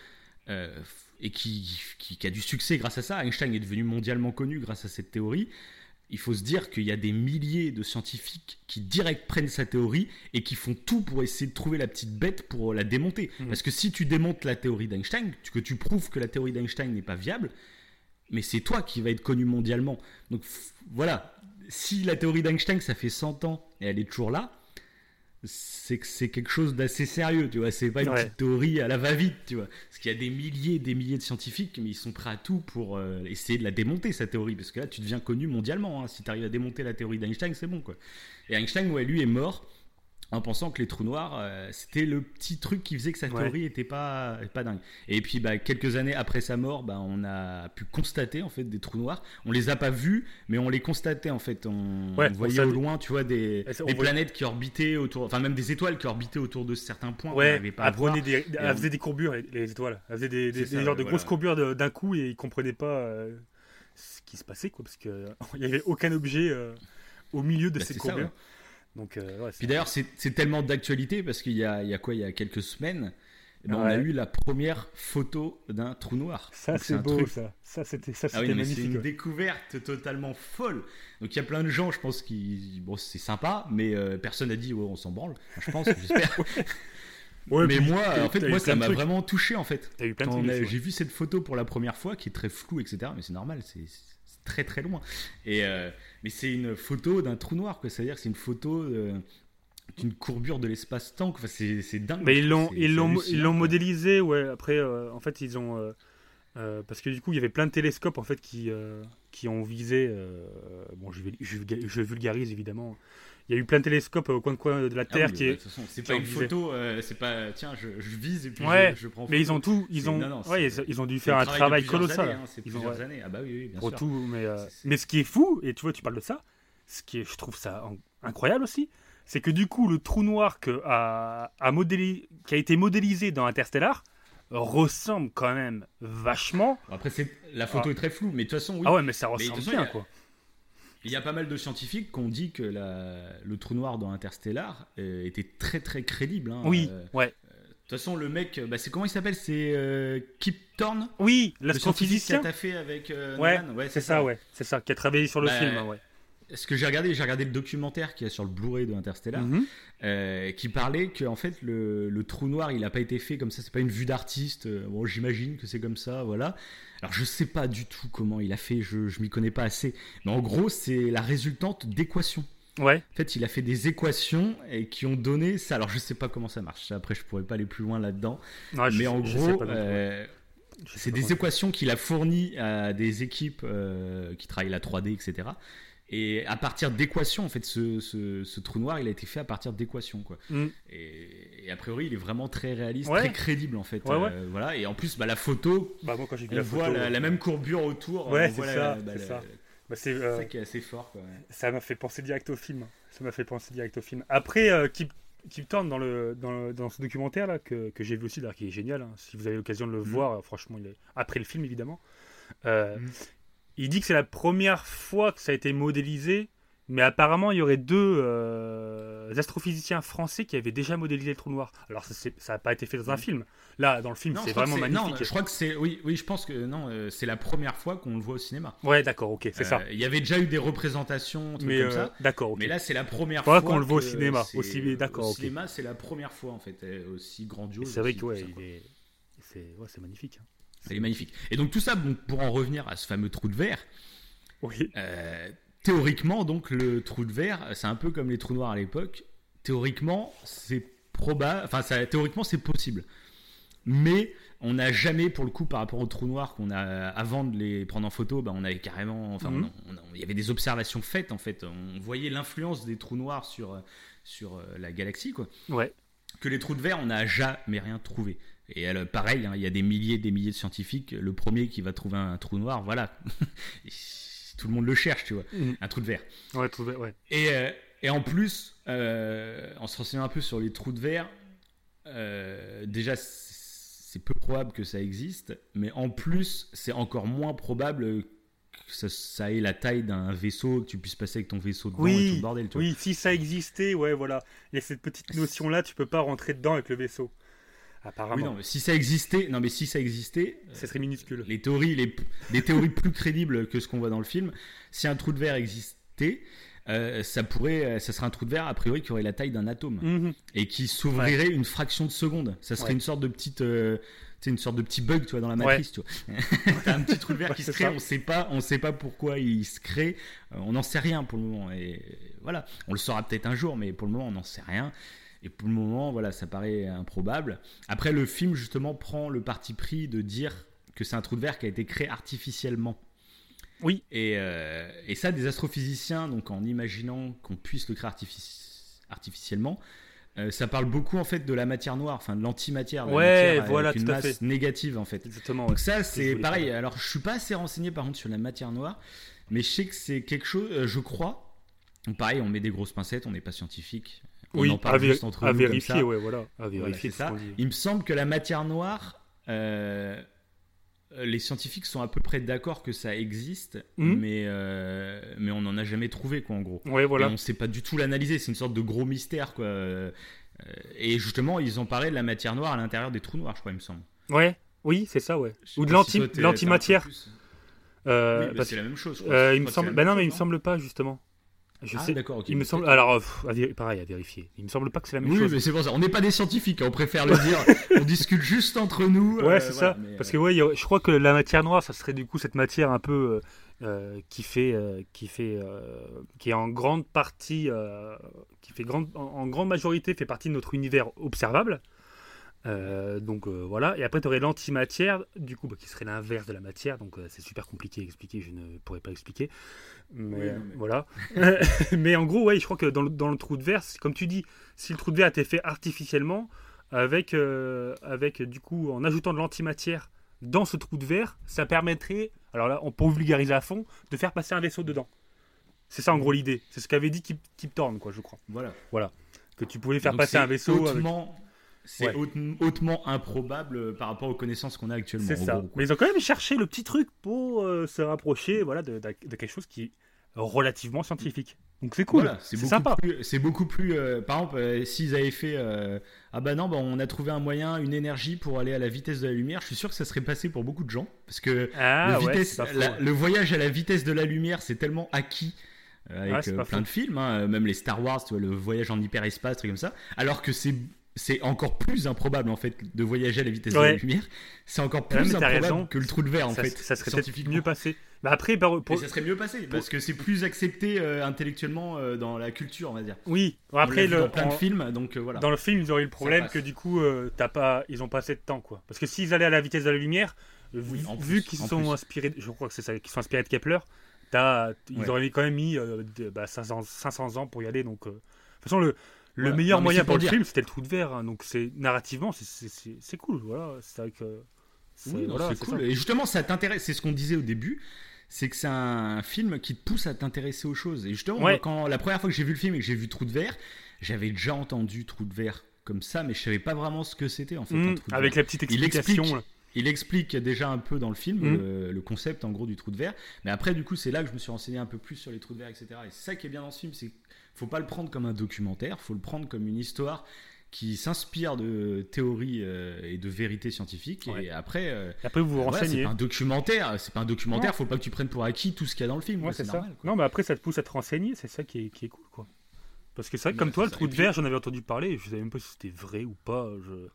euh, et qui, qui, qui a du succès grâce à ça, Einstein est devenu mondialement connu grâce à cette théorie. Il faut se dire qu'il y a des milliers de scientifiques qui direct prennent sa théorie et qui font tout pour essayer de trouver la petite bête pour la démonter. Mhm. Parce que si tu démontes la théorie d'Einstein, que tu prouves que la théorie d'Einstein n'est pas viable, mais c'est toi qui vas être connu mondialement. Donc voilà, si la théorie d'Einstein, ça fait 100 ans et elle est toujours là, c'est que c'est quelque chose d'assez sérieux, tu vois. C'est pas une Ouais. petite théorie à la va-vite, tu vois. Parce qu'il y a des milliers et des milliers de scientifiques, mais ils sont prêts à tout pour euh, essayer de la démonter, sa théorie. Parce que là, tu deviens connu mondialement. hein. Si tu arrives à démonter la théorie d'Einstein, c'est bon, quoi. Et Einstein, ouais, lui est mort en pensant que les trous noirs, euh, c'était le petit truc qui faisait que sa théorie était pas, pas dingue. Et puis, bah, quelques années après sa mort, bah, on a pu constater en fait des trous noirs. On les a pas vus, mais on les constatait en fait. On, Ouais, on on voyait au loin, tu vois, des, on des voyait- planètes qui orbitaient autour, enfin même des étoiles qui orbitaient autour de certains points. Ouais, n'arrivait pas à elle, voir. des, elle on- faisait des courbures, les, les étoiles. Elle faisait des, des, C'est ça, des genres de grosses courbures d'un coup et ils comprenaient pas euh, ce qui se passait, quoi, parce qu'il n'y avait aucun objet euh, au milieu de Bah, ces ça, courbures. Donc, euh, ouais, Puis d'ailleurs, c'est tellement d'actualité parce qu'il y a, il y a quoi Il y a quelques semaines, eh ben, on a eu la première photo d'un trou noir. ça, c'est beau, truc ça. Ça, c'était ça, Ah oui, c'est magnifique. une ouais. découverte totalement folle. Donc il y a plein de gens, je pense, qui. Bon, c'est sympa, mais euh, personne n'a dit, ouais, on s'en branle. Enfin, je pense, j'espère. Ouais, mais puis, moi, en fait, moi, ça m'a vraiment touché, en fait. J'ai vu cette photo pour la première fois, qui est très floue, etc. Mais c'est normal, c'est très très loin. Et, euh, mais c'est une photo d'un trou noir. C'est-à-dire que c'est une photo euh, d'une courbure de l'espace-temps. Enfin, c'est dingue. Mais ils l'ont, ils ils modélisé, ouais. Après, euh, en fait, ils ont, euh, parce que du coup, il y avait plein de télescopes en fait qui, qui ont visé. bon, je vulgarise évidemment. Il y a eu plein de télescopes au coin de coin de la Ah Terre oui, qui bah, est. de toute façon, c'est pas une photo, euh, c'est pas tiens, je, je vise et puis Ouais, je, je prends. Mais ils photo. ont tout, ils ont, non, non, ouais, ils, ont dû faire un travail colossal. années, hein, Ils ont- ouais. années. Ah bah oui, oui, bien pour sûr. tout, mais, euh, mais ce qui est fou, et tu vois, tu parles de ça, ce qui est, je trouve ça incroyable aussi, c'est que du coup, le trou noir que a, a modéli- qui a été modélisé dans Interstellar ressemble quand même vachement. Après, c'est la photo Ah. est très floue, mais de toute façon, oui. Ah ouais, mais ça ressemble façon, bien, a- quoi. Il y a pas mal de scientifiques qui ont dit que la, le trou noir dans Interstellar euh, était très très crédible. hein. Oui, Euh, ouais. De toute façon, le mec, bah, c'est comment il s'appelle C'est euh, Kip Thorne? Oui, Le scientifique qui l'astrophysicien. a taffé avec euh, Ouais, Nolan? C'est ça, ouais. C'est ça, qui a travaillé sur le Bah, film, hein, ouais. Ce que j'ai regardé, j'ai regardé le documentaire qui est sur le Blu-ray de Interstellar, Mhm. euh, qui parlait que en fait le, le trou noir, il n'a pas été fait comme ça. C'est pas une vue d'artiste. Euh, Bon, j'imagine que c'est comme ça, voilà. Alors je sais pas du tout comment il a fait. Je, je m'y connais pas assez. Mais en gros, c'est la résultante d'équations. Ouais, En fait, il a fait des équations et qui ont donné ça. Alors, je sais pas comment ça marche. Après, je pourrais pas aller plus loin là-dedans. Ouais, mais en gros, euh, c'est des équations qu'il a fournies à des équipes euh, qui travaillent la 3D, etc. Et à partir d'équations, en fait, ce, ce- ce trou noir, il a été fait à partir d'équations, quoi. Mm. Et, et a priori, il est vraiment très réaliste, Ouais. très crédible, en fait. Ouais, ouais. Euh, voilà. Et en plus, bah, la photo, Bah, moi, quand j'ai vu on la voit photo, la, même courbure autour. Ouais, c'est ça, bah, c'est ça. Bah, c'est, c'est euh, ça qui est assez fort, quoi. ça m'a fait penser direct au film. Ça m'a fait penser direct au film. Après, euh, Kip Thorne, dans, le, dans, le- dans ce documentaire là que, que j'ai vu aussi, là, qui est génial. hein. Si vous avez l'occasion de le Mhm. voir, euh, franchement, il est... après le film évidemment. euh, Mhm. Il dit que c'est la première fois que ça a été modélisé, mais apparemment il y aurait deux euh, astrophysiciens français qui avaient déjà modélisé le trou noir. Alors ça n'a pas été fait dans un Mhm. film. Là, dans le film, c'est vraiment c'est- non, magnifique. je crois que c'est. Oui, oui, je pense que non, euh, c'est la première fois qu'on le voit au cinéma. Ouais, d'accord, ok, c'est Euh, ça. Il y avait déjà eu des représentations, trucs Mais comme euh, ça. d'accord. Mais là, c'est la première fois. qu'on le voit au cinéma, aussi, d'accord, Au cinéma, c'est la première fois, en fait, euh, aussi grandiose. C'est vrai que c'est ouais, c'est magnifique. hein. Elle est magnifique. Et donc, tout ça, bon, pour en revenir à ce fameux trou de verre, Oui. euh, théoriquement, donc, le trou de verre, c'est un peu comme les trous noirs à l'époque. Théoriquement, c'est probable. Enfin, ça, théoriquement, c'est possible. Mais on n'a jamais, pour le coup, par rapport aux trous noirs qu'on a avant de les prendre en photo, bah, on avait carrément, enfin, Mhm. il y avait des observations faites en fait. On voyait l'influence des trous noirs sur sur euh, la galaxie, quoi. Ouais. Que les trous de verre, on n'a jamais rien trouvé. Et pareil, hein, il y a des milliers, des milliers de scientifiques. Le premier qui va trouver un trou noir, voilà, Et tout le monde le cherche, tu vois, Mhm. un trou de verre. Ouais, tout- ouais. Et, euh, et en plus, euh, en se renseignant un peu sur les trous de verre, euh, déjà c'est peu probable que ça existe, mais en plus c'est encore moins probable que ça, ça ait la taille d'un vaisseau, que tu puisses passer avec ton vaisseau dedans et tout Oui, le bordel. tu vois. oui, si ça existait, ouais, voilà. Il y a cette petite notion-là, tu peux pas rentrer dedans avec le vaisseau. Apparemment. Oui, non, mais si ça existait, non mais si ça existait, Ce serait minuscule. les théories, les, les théories plus crédibles que ce qu'on voit dans le film, si un trou de verre existait, euh, ça pourrait, euh, ça serait un trou de verre a priori qui aurait la taille d'un atome. Mhm. et qui s'ouvrirait une fraction de seconde. Ça serait Ouais. une sorte de petite, euh, une sorte de petit bug, tu vois, dans la matrice, tu vois. T'as un petit trou de verre Ouais, qui se crée, ça. on sait pas, on sait pas pourquoi il se crée, Euh, on n'en sait rien pour le moment. Et voilà, on le saura peut-être un jour, mais pour le moment, on n'en sait rien. Et pour le moment, voilà, ça paraît improbable. Après, le film justement prend le parti pris de dire que c'est un trou de verre qui a été créé artificiellement. Oui. Et, euh, et ça, des astrophysiciens, donc en imaginant qu'on puisse le créer artifici- artificiellement, euh, ça parle beaucoup en fait de la matière noire, enfin de l'antimatière, de la Ouais, matière voilà, avec une masse fait. négative en fait. Exactement. ouais. Donc ça, c'est pareil. Alors, je suis pas assez renseigné par contre sur la matière noire, mais je sais que c'est quelque chose, euh, je crois. Donc pareil, on met des grosses pincettes, on n'est pas scientifique. On Oui, en à, parle vé- juste entre à nous comme vérifier, ça. ouais, voilà. À vérifier ça. Il me semble que la matière noire, euh, les scientifiques sont à peu près d'accord que ça existe, Mhm. mais, euh, mais on n'en a jamais trouvé, quoi, en gros. Ouais, Et voilà. on ne sait pas du tout l'analyser, c'est une sorte de gros mystère, quoi. Euh, Et justement, ils ont parlé de la matière noire à l'intérieur des trous noirs, je crois, il me semble. Ouais, oui, c'est ça, ouais. Ou de si l'antimatière. Euh, Oui, bah, parce- c'est la même chose. Je il me semble. Bah non, mais il me semble pas justement. Je Ah, sais. d'accord. Il me semble. Alors, euh, pareil, à vérifier. Il me semble pas que c'est la même Oui, chose. mais c'est pour ça. On n'est pas des scientifiques, hein, on préfère le dire. on discute juste entre nous. Ouais, euh, c'est voilà, ça. mais, Parce euh, que ouais, a- je crois que la matière noire, ça serait du coup cette matière un peu euh, qui fait, qui fait, qui est en grande partie, qui fait grande, en, en grande majorité fait partie de notre univers observable. Donc voilà. Et après, tu aurais l'antimatière, du coup, bah, qui serait l'inverse de la matière. Donc c'est super compliqué à expliquer. Je ne pourrais pas expliquer. Mais, Oui, non, mais- voilà. mais en gros, ouais, je crois que dans le, dans le trou de verre, comme tu dis, si le trou de verre a été fait artificiellement, avec, euh, avec du coup, en ajoutant de l'antimatière dans ce trou de verre, ça permettrait, alors là, on peut vulgariser à fond, de faire passer un vaisseau dedans. C'est ça en gros l'idée. C'est ce qu'avait dit Kip, Kip Thorne, quoi, je crois. Voilà. Que tu pouvais faire Donc, passer un vaisseau. avec- C'est Ouais. haute- hautement improbable euh, par rapport aux connaissances qu'on a actuellement. C'est ça. gros. Mais ils ont quand même cherché le petit truc pour euh, se rapprocher voilà, de, de- de quelque chose qui relativement scientifique. Donc c'est cool, c'est sympa. C'est beaucoup plus. Euh, par exemple, euh, s'ils avaient fait. Ah bah non, bah on a trouvé un moyen, une énergie pour aller à la vitesse de la lumière, je suis sûr que ça serait passé pour beaucoup de gens. Parce que ah le, voyage à la vitesse de la lumière, c'est tellement acquis. Avec plein de films, hein, même les Star Wars, tu vois, le voyage en hyperespace, trucs comme ça. Alors que c'est c'est encore plus improbable en fait de voyager à la vitesse de la lumière. C'est encore plus improbable que le trou de verre en fait. Ça serait peut-être mieux passé. Mais après, pour... ça serait mieux passé parce que c'est plus accepté euh, intellectuellement euh, dans la culture, on va dire. Oui. Après, le... dans plein de films, donc euh, voilà. Dans le film, ils auraient eu le problème que du coup, t'as pas, ils ont pas assez de temps, quoi. Parce que s'ils allaient à la vitesse de la lumière, vu qu'ils sont inspirés, je crois que c'est ça, qu'ils sont inspirés de Kepler, as, ils auraient quand même mis 500, 500, bah, ans pour y aller. Donc, de toute façon, le le meilleur moyen pour, le film, c'était le trou de verre. Hein. donc c'est narrativement, c'est cool. Voilà, c'est vrai que. Oui, c'est cool. Et justement, ça t'intéresse. C'est ce qu'on disait au début. C'est que c'est un film qui te pousse à t'intéresser aux choses. Et justement, quand la première fois que j'ai vu le film et que j'ai vu Trou de verre, j'avais déjà entendu Trou de verre comme ça, mais je savais pas vraiment ce que c'était en fait. Mmh, avec la petite explication. Il explique, déjà un peu dans le film mmh. le, concept en gros du trou de verre. Mais après, du coup, c'est là que je me suis renseigné un peu plus sur les trous de verre, etc. Et c'est ça qui est bien dans ce film, c'est faut pas le prendre comme un documentaire, faut le prendre comme une histoire qui s'inspire de théories euh, et de vérités scientifiques et après euh, après vous vous bah renseignez. c'est pas un documentaire c'est pas un documentaire faut pas que tu prennes pour acquis tout ce qu'il y a dans le film c'est ça. non mais après ça te pousse à te renseigner c'est ça qui est, qui est cool quoi. Parce que c'est vrai que comme toi le trou de verre j'en avais entendu parler je savais même pas si c'était vrai ou pas je...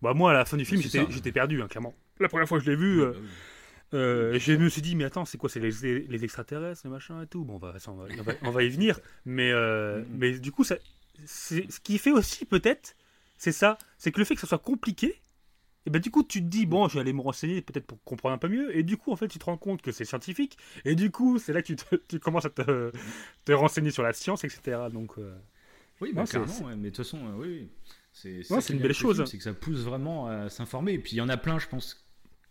bah moi à la fin du film j'étais perdu hein, clairement. La première fois que je l'ai vu euh, bah euh, je me suis dit, mais attends, c'est quoi C'est les, les, extraterrestres, les machins et tout. Bon, on, va, on, va, y venir. Mais, euh, mm. mais du coup, ça, ce qui fait aussi, peut-être, c'est ça c'est que le fait que ça soit compliqué, et ben du coup, tu te dis, bon, je vais aller me renseigner peut-être pour comprendre un peu mieux. Et du coup, en fait, tu te rends compte que c'est scientifique. Et du coup, c'est là que tu, tu, commences à te, te, renseigner sur la science, etc. Donc, euh, oui, bah, mais de toute façon, oui. C'est une belle chose. C'est que ça pousse vraiment à s'informer. Et puis, il y en a plein, je pense,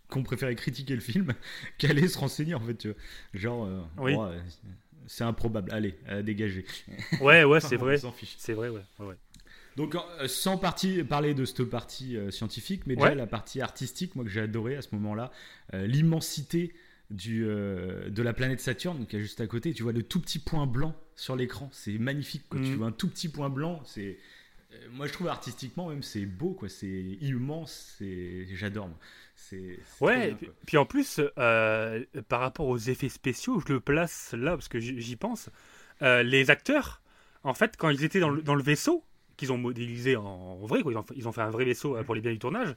qu'on préférait critiquer le film qu'aller se renseigner en fait. Genre, euh, euh, c'est improbable. Allez, à dégager. Ouais, ouais, c'est vrai. C'est vrai, ouais. ouais. Donc, euh, sans partie, parler de cette partie scientifique, mais déjà la partie artistique, moi que j'ai adoré à ce moment-là, l'immensité du de la planète Saturne qui est juste à côté. Tu vois le tout petit point blanc sur l'écran, c'est magnifique. Quand Tu mm. vois un tout petit point blanc, c'est moi je trouve artistiquement même c'est beau quoi, c'est immense, c'est j'adore. C'est, ouais, puis, en plus, euh, par rapport aux effets spéciaux, je le place là parce que j'y pense. Euh, les acteurs, en fait, quand ils étaient dans le, dans le vaisseau, qu'ils ont modélisé en, vrai, quoi, ils, ont, ils, ont, fait un vrai vaisseau euh, pour les biens du tournage,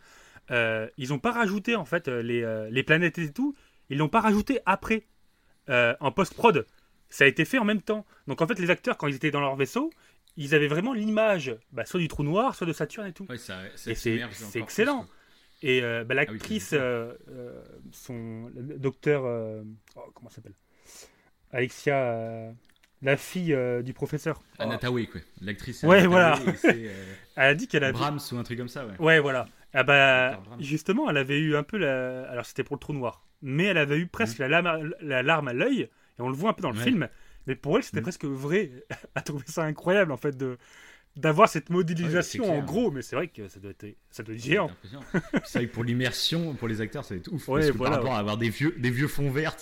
ils n'ont pas rajouté en fait les, les, planètes et tout, ils l'ont pas rajouté après, en post-prod. Ça a été fait en même temps. Donc en fait, les acteurs, quand ils étaient dans leur vaisseau, ils avaient vraiment l'image, bah, soit du trou noir, soit de Saturne et tout. et c'est excellent. Et euh, bah, ah l'actrice, euh, euh, son le docteur, oh, comment s'appelle? Alexia, la fille du professeur. Anatawe, quoi. L'actrice. Ouais, voilà. elle a dit qu'elle a. Brahms ou un truc comme ça, ouais. Ouais, voilà. Ah bah, justement, elle avait eu un peu la. Alors, c'était pour le trou noir. Mais elle avait eu presque mhm. la, larme, la larme à l'œil. Et on le voit un peu dans le film. Mais pour elle, c'était mhm. presque vrai. Elle trouvé ça incroyable, en fait, de, d'avoir cette modélisation en gros, mais c'est vrai que ça doit être, ça doit être géant. c'est vrai que pour l'immersion, pour les acteurs, ça va être ouf. parce que par rapport à avoir des vieux, des vieux fonds verts,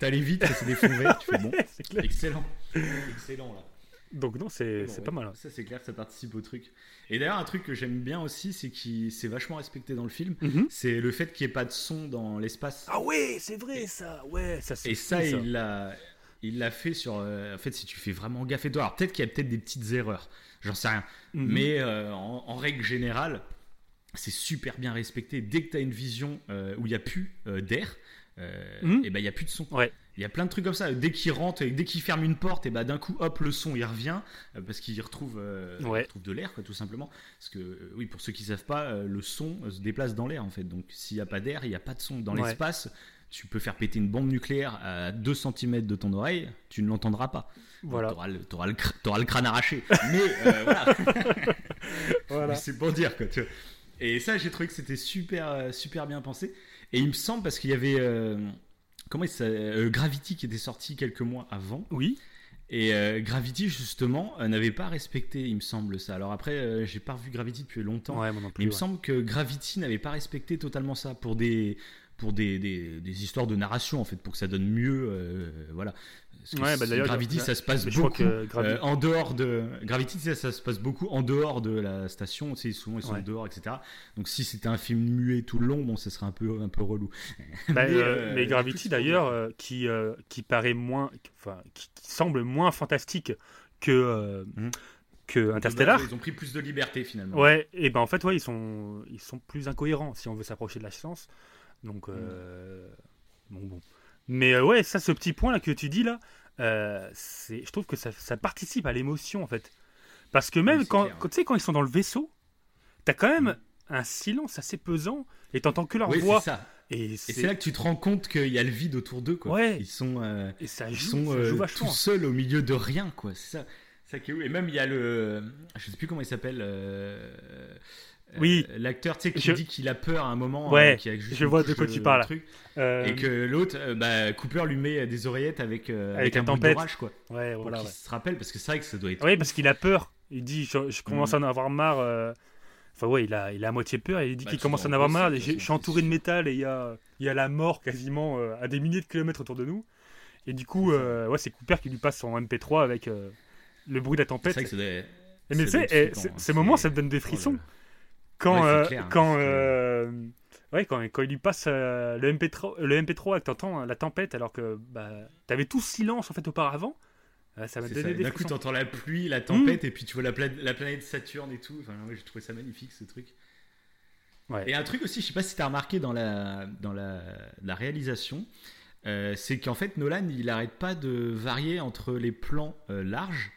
t'allais vite, c'est des fonds verts, tu fais bon, excellent, excellent là. Donc non, c'est pas mal. Hein. Ça c'est clair, ça participe au truc. Et d'ailleurs un truc que j'aime bien aussi, c'est qui c'est vachement respecté dans le film, mhm. c'est le fait qu'il n'y ait pas de son dans l'espace. Ah ouais, c'est vrai ça, ouais, ça Et ça, il l'a, il l'a fait sur. Euh, en fait, si tu fais vraiment gaffe et toi, alors peut-être qu'il y a peut-être des petites erreurs j'en sais rien. Mhm. Mais euh, en, règle générale, c'est super bien respecté. Dès que tu as une vision euh, où il n'y a plus euh, d'air, mhm. et ben il n'y a plus de son. Il y a plein de trucs comme ça. Dès qu'il rentre, dès qu'il ferme une porte, et ben d'un coup, hop, le son il revient parce qu'il retrouve, retrouve, de l'air, tout simplement. Parce que oui, pour ceux qui savent pas, le son se déplace dans l'air en fait. Donc s'il n'y a pas d'air, il n'y a pas de son dans l'espace. Tu peux faire péter une bombe nucléaire à 2 cm de ton oreille, tu ne l'entendras pas. Voilà. Tu auras, le crâne arraché. Mais euh, voilà. voilà. C'est pour dire quoi. Et ça, j'ai trouvé que c'était super, euh, super bien pensé. Et il me semble parce qu'il y avait euh, comment il Gravity qui était sorti quelques mois avant. Oui. Et Gravity justement n'avait pas respecté, il me semble ça. Alors après, j'ai pas revu Gravity depuis longtemps. Ouais, non plus, il me semble que Gravity n'avait pas respecté totalement ça pour des pour des, des, histoires de narration en fait, pour que ça donne mieux, voilà Ouais, bah, Gravity, ça se passe beaucoup que euh, en dehors de Gravity, ça, ça se passe beaucoup en dehors de la station. Tu sais, souvent ils sont Ouais. dehors, etc. Donc si c'était un film muet tout le long, bon, ça serait un peu un peu relou. Bah, Mais, euh, euh, mais Gravity d'ailleurs, euh, qui, euh, qui paraît moins, enfin, qui, qui semble moins fantastique que, euh, Mhm. que Interstellar. Ils ont pris plus de liberté finalement. Ouais, et ben en fait, ouais, ils sont, ils sont plus incohérents si on veut s'approcher de la science. Donc, euh, bon, bon. Mais euh, ouais, ça, ce petit point là que tu dis là, euh, c'est, je trouve que ça, ça participe à l'émotion en fait. Parce que même Oui, quand, quand- tu sais, quand ils sont dans le vaisseau, t'as quand même Mhm. un silence assez pesant et t'entends que leur Oui, voix. ça. Et Et c'est, là que tu te rends compte qu'il y a le vide autour d'eux. Quoi. Ouais. Ils sont, euh, et ça ils joue, sont ça joue vachement. tout seuls au milieu de rien. quoi. C'est ça, ça qui est. Et même il y a le, je sais plus comment il s'appelle. euh, Oui. euh, L'acteur, tu sais, qui Je- dit qu'il a peur à un moment. Ouais, a juste je vois de quoi tu parles. truc. Euh, Et que l'autre, euh, bah, Cooper lui met des oreillettes avec, Avec avec, la un tempête. d'orage, quoi. ouais, Pour voilà. qu'il ouais. se rappelle, parce que c'est vrai que ça doit être. Oui, parce qu'il a peur. Il dit, je, je commence Mhm. à en avoir marre. Enfin, ouais, il a, il a à moitié peur et il dit Bah, qu'il commence à en avoir marre. Je suis entouré de c'est métal et il y a, y a la mort quasiment à des milliers de kilomètres autour de nous. Et du coup, C'est ouais, c'est Cooper qui lui passe son MP3 avec le bruit de la C'est tempête. vrai que ça mais tu sais, eh, c'est- hein. ces moments, C'est- ça me donne des Oh frissons. Quand, Ouais, euh, clair, hein, quand, euh, ouais, quand, quand il lui passe euh, le MP3, le MP3 et que t'entends la tempête alors que bah, t'avais tout silence en fait auparavant, ça m'a donné ça. des D'un coup, t'entends la pluie, la tempête, et puis tu vois la, pla- la planète Saturne et tout. Enfin, ouais, j'ai trouvé ça magnifique ce truc. Ouais. Et un truc aussi, je sais pas si t'as remarqué dans la, dans la, la réalisation, euh, c'est qu'en fait, Nolan, il arrête pas de varier entre les plans euh, larges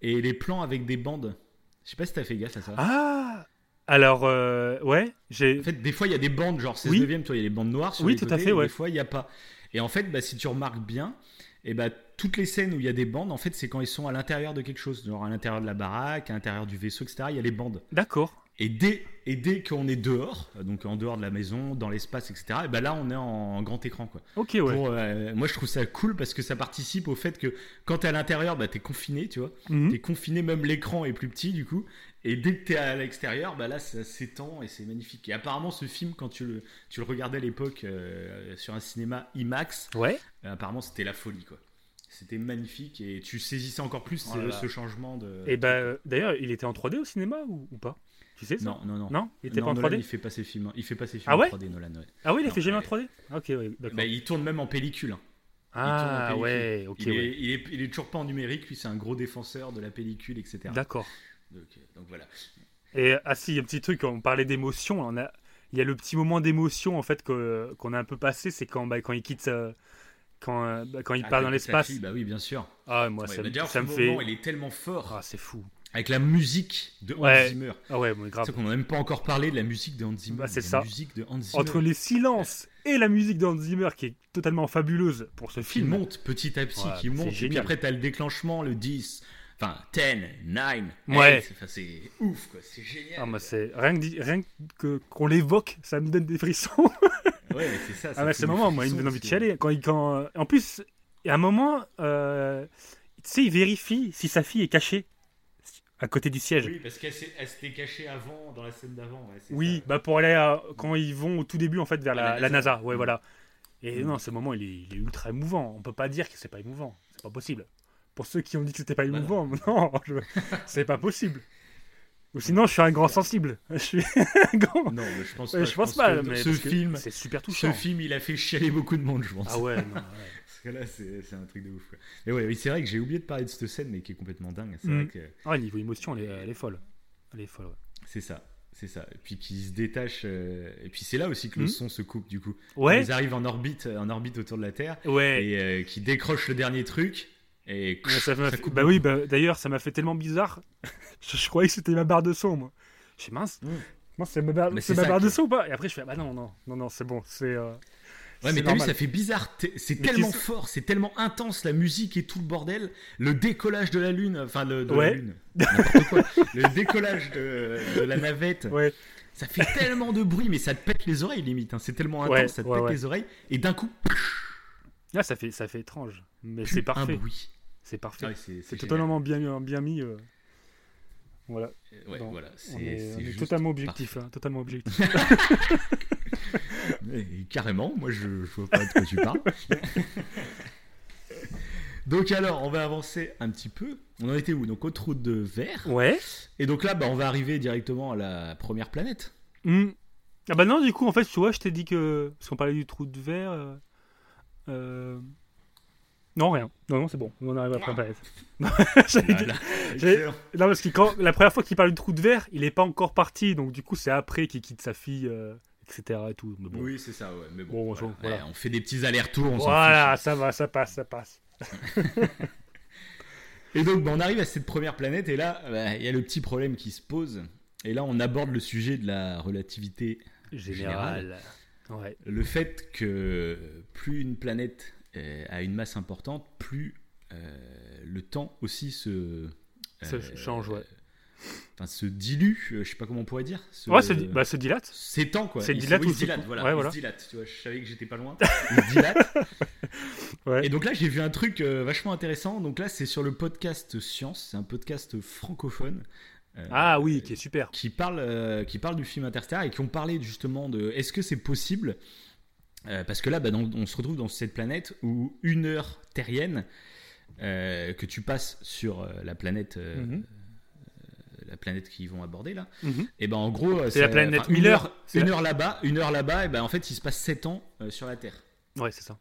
et les plans avec des bandes. Je sais pas si t'as fait gaffe à ça. Ah Alors, euh, ouais, j'ai. En fait, des fois, il y a des bandes, genre 16 Oui. neuvième, tu vois, il y a des bandes noires sur Oui, les tout à fait, ouais. Des fois, il n'y a pas. Et en fait, bah, si tu remarques bien, et bah, toutes les scènes où il y a des bandes, en fait, c'est quand ils sont à l'intérieur de quelque chose, genre à l'intérieur de la baraque, à l'intérieur du vaisseau, etc. Il y a les bandes. D'accord. Et dès, et dès qu'on est dehors, donc en dehors de la maison, dans l'espace, etc., et bah là, on est en, grand écran, quoi. Ok, ouais. Pour, euh, moi, je trouve ça cool parce que ça participe au fait que quand t'es à l'intérieur, bah, t'es confiné, tu vois. Mhm. T'es confiné, même l'écran est plus petit du coup. Et dès que t'es à l'extérieur, bah là ça s'étend et c'est magnifique. Et apparemment ce film, quand tu le, tu le regardais à l'époque euh, sur un cinéma IMAX, Ouais. euh, apparemment c'était la folie quoi. C'était magnifique et tu saisissais encore plus Oh ce, changement de. Et bah, euh, d'ailleurs, il était en 3D au cinéma ou, ou pas? Tu sais ça? Non non non. Non? Il était Non, pas en Nolan, 3D il fait pas ses films, il fait pas ses films Ah ouais? en 3D Nolan. ouais. Ah oui, il a Non, fait jamais en ouais. 3D Ok, ouais, d'accord. Bah, il tourne même en pellicule. hein. ah ouais, ok, il, est, ouais. il, est, il est toujours pas en numérique, lui c'est un gros défenseur de la pellicule, etc. D'accord. Donc, donc voilà. Et ah si, il y a un petit truc, on parlait d'émotion, on a, il y a le petit moment d'émotion en fait que- qu'on a un peu passé, c'est quand, bah, quand il quitte, euh, quand, euh, bah, quand il Ah, part dans l'espace. fille, Bah oui bien sûr. Ah moi Ouais, ça, bah me- ça me fait, moment, il est tellement fort ah c'est fou. avec la musique de Hans Ouais. Zimmer. Ah ouais, C'est grave. ça qu'on n'a même pas encore parlé de la musique de Hans Zimmer. Bah, c'est la ça. musique de Hans Zimmer Entre les silences et la musique d'Hans Zimmer qui est totalement fabuleuse pour ce qui film. monte petit à petit, Ouais, qui c'est monte. Et puis après, t'as le déclenchement, le 10, enfin 10, 9, Ouais. 8. Enfin, c'est ouf quoi, c'est génial. Ah, c'est rien que, rien que qu'on l'évoque, ça me donne des frissons. Ouais, mais c'est ça. Ah ça le des moment, moi, il me donne envie de chialer. Quand quand... En plus, il y a un moment, euh, tu sais, il vérifie si sa fille est cachée à côté du siège. Oui, parce qu'elle s'est- elle s'était cachée avant, dans la scène d'avant. ouais, c'est Oui, ça. bah pour aller à- quand ils vont au tout début en fait vers À la, la la NASA. NASA. Ouais, Mm. voilà. Et Mm. non, ce moment il est, il est ultra émouvant. On peut pas dire que c'est pas émouvant. C'est pas possible. Pour ceux qui ont dit que c'était pas Bah émouvant, non, je- c'est pas possible. Ou sinon, je suis un grand sensible. Je suis un grand. Non, mais je pense pas. je pense pas, que mais ce film, c'est super ce touchant. film, il a fait chialer beaucoup de monde, je pense. Ah ouais, non, ouais. Parce que là, c'est un truc de ouf. Et ouais, oui, c'est vrai que j'ai oublié de parler de cette scène, mais qui est complètement dingue. C'est Mm. vrai que Ah, niveau émotion, elle est, elle est folle. Elle est folle. ouais. c'est ça. C'est ça. Et puis qui se détache. euh, Et puis c'est là aussi que le Mm. son se coupe, du coup. Ouais, Ils arrivent en orbite, en orbite autour de la Terre. ouais. Et euh, qui décroche le dernier truc. Et Ouais, ça ça fait- coupe Bah oui, bah, d'ailleurs, ça m'a fait tellement bizarre. je, je croyais que c'était ma barre de son, moi. Je suis mince. Mm. Moi, c'est ma barre, ma de son ou pas? Et après, je fais, bah non, non, non, non, c'est bon. C'est. euh, Ouais, mais t'as vu, ça fait bizarre. C'est tellement fort, c'est tellement intense, la musique et tout le bordel. Le décollage de la Lune, enfin, le, de Ouais. la Lune. Quoi. Le décollage de, de la navette. Ouais, Ça fait tellement de bruit, mais ça te pète les oreilles limite. hein. C'est tellement intense, Ouais, ça te pète les oreilles. Et d'un coup, là, ça fait, ça fait étrange. Mais c'est un parfait. bruit. C'est parfait. Ah ouais, c'est totalement bien, bien mis. euh. Voilà. Ouais, voilà. C'est on est, on totalement objectif. hein, totalement objectif. Mais carrément, moi je, je vois pas de quoi tu parles. Donc alors, on va avancer un petit peu. On en était où? Donc au trou de verre. Ouais. Et donc là, bah, on va arriver directement à la première planète. Hmm. Ah bah non, du coup, en fait, tu vois, je t'ai dit que... Parce qu'on parlait du trou de verre... euh, euh, Non, rien. Non, non, c'est bon. On arrive à la première planète. J'allais dire- Voilà. j'ai- Excellent. Non, parce que quand, la première fois qu'il parle du trou de verre, il est pas encore parti, donc du coup, c'est après qu'il quitte sa fille, euh, etc. Et tout. Mais bon. Oui, c'est ça, ouais. Mais bon, Bon, voilà. on- voilà. Ouais, on fait des petits allers-retours. Voilà, ça va, ça passe, ça passe. Et donc, bah, on arrive à cette première planète, et là, bah, il y a le petit problème qui se pose. Et là, on aborde le sujet de la relativité. Général. Ouais. Le fait que plus une planète euh, a une masse importante, plus euh, le temps aussi se. Ça euh, change, ouais. Enfin, se dilue, je sais pas comment on pourrait dire. Se, Ouais, se, bah, se dilate. s'étend quoi. c'est Il se- dilate oui, il se dilate, se- voilà. ouais, il voilà. se dilate, tu vois, je savais que j'étais pas loin. Il se dilate. Ouais. Et donc là, j'ai vu un truc euh, vachement intéressant. Donc là, c'est sur le podcast Science, c'est un podcast francophone. euh, Ah oui, qui est super. qui parle, euh, qui parle du film Interstellar et qui ont parlé justement de est-ce que c'est possible Euh, Parce que là, bah, dans- on se retrouve dans cette planète où une heure terrienne euh, que tu passes sur euh, la planète, euh, Mhm. la planète qu'ils vont aborder là, Mhm. et ben en gros, C'est la planète une heure, une heure là-bas, une heure là-bas, et ben en fait, il se passe 7 ans sur la Terre. Ouais, c'est ça.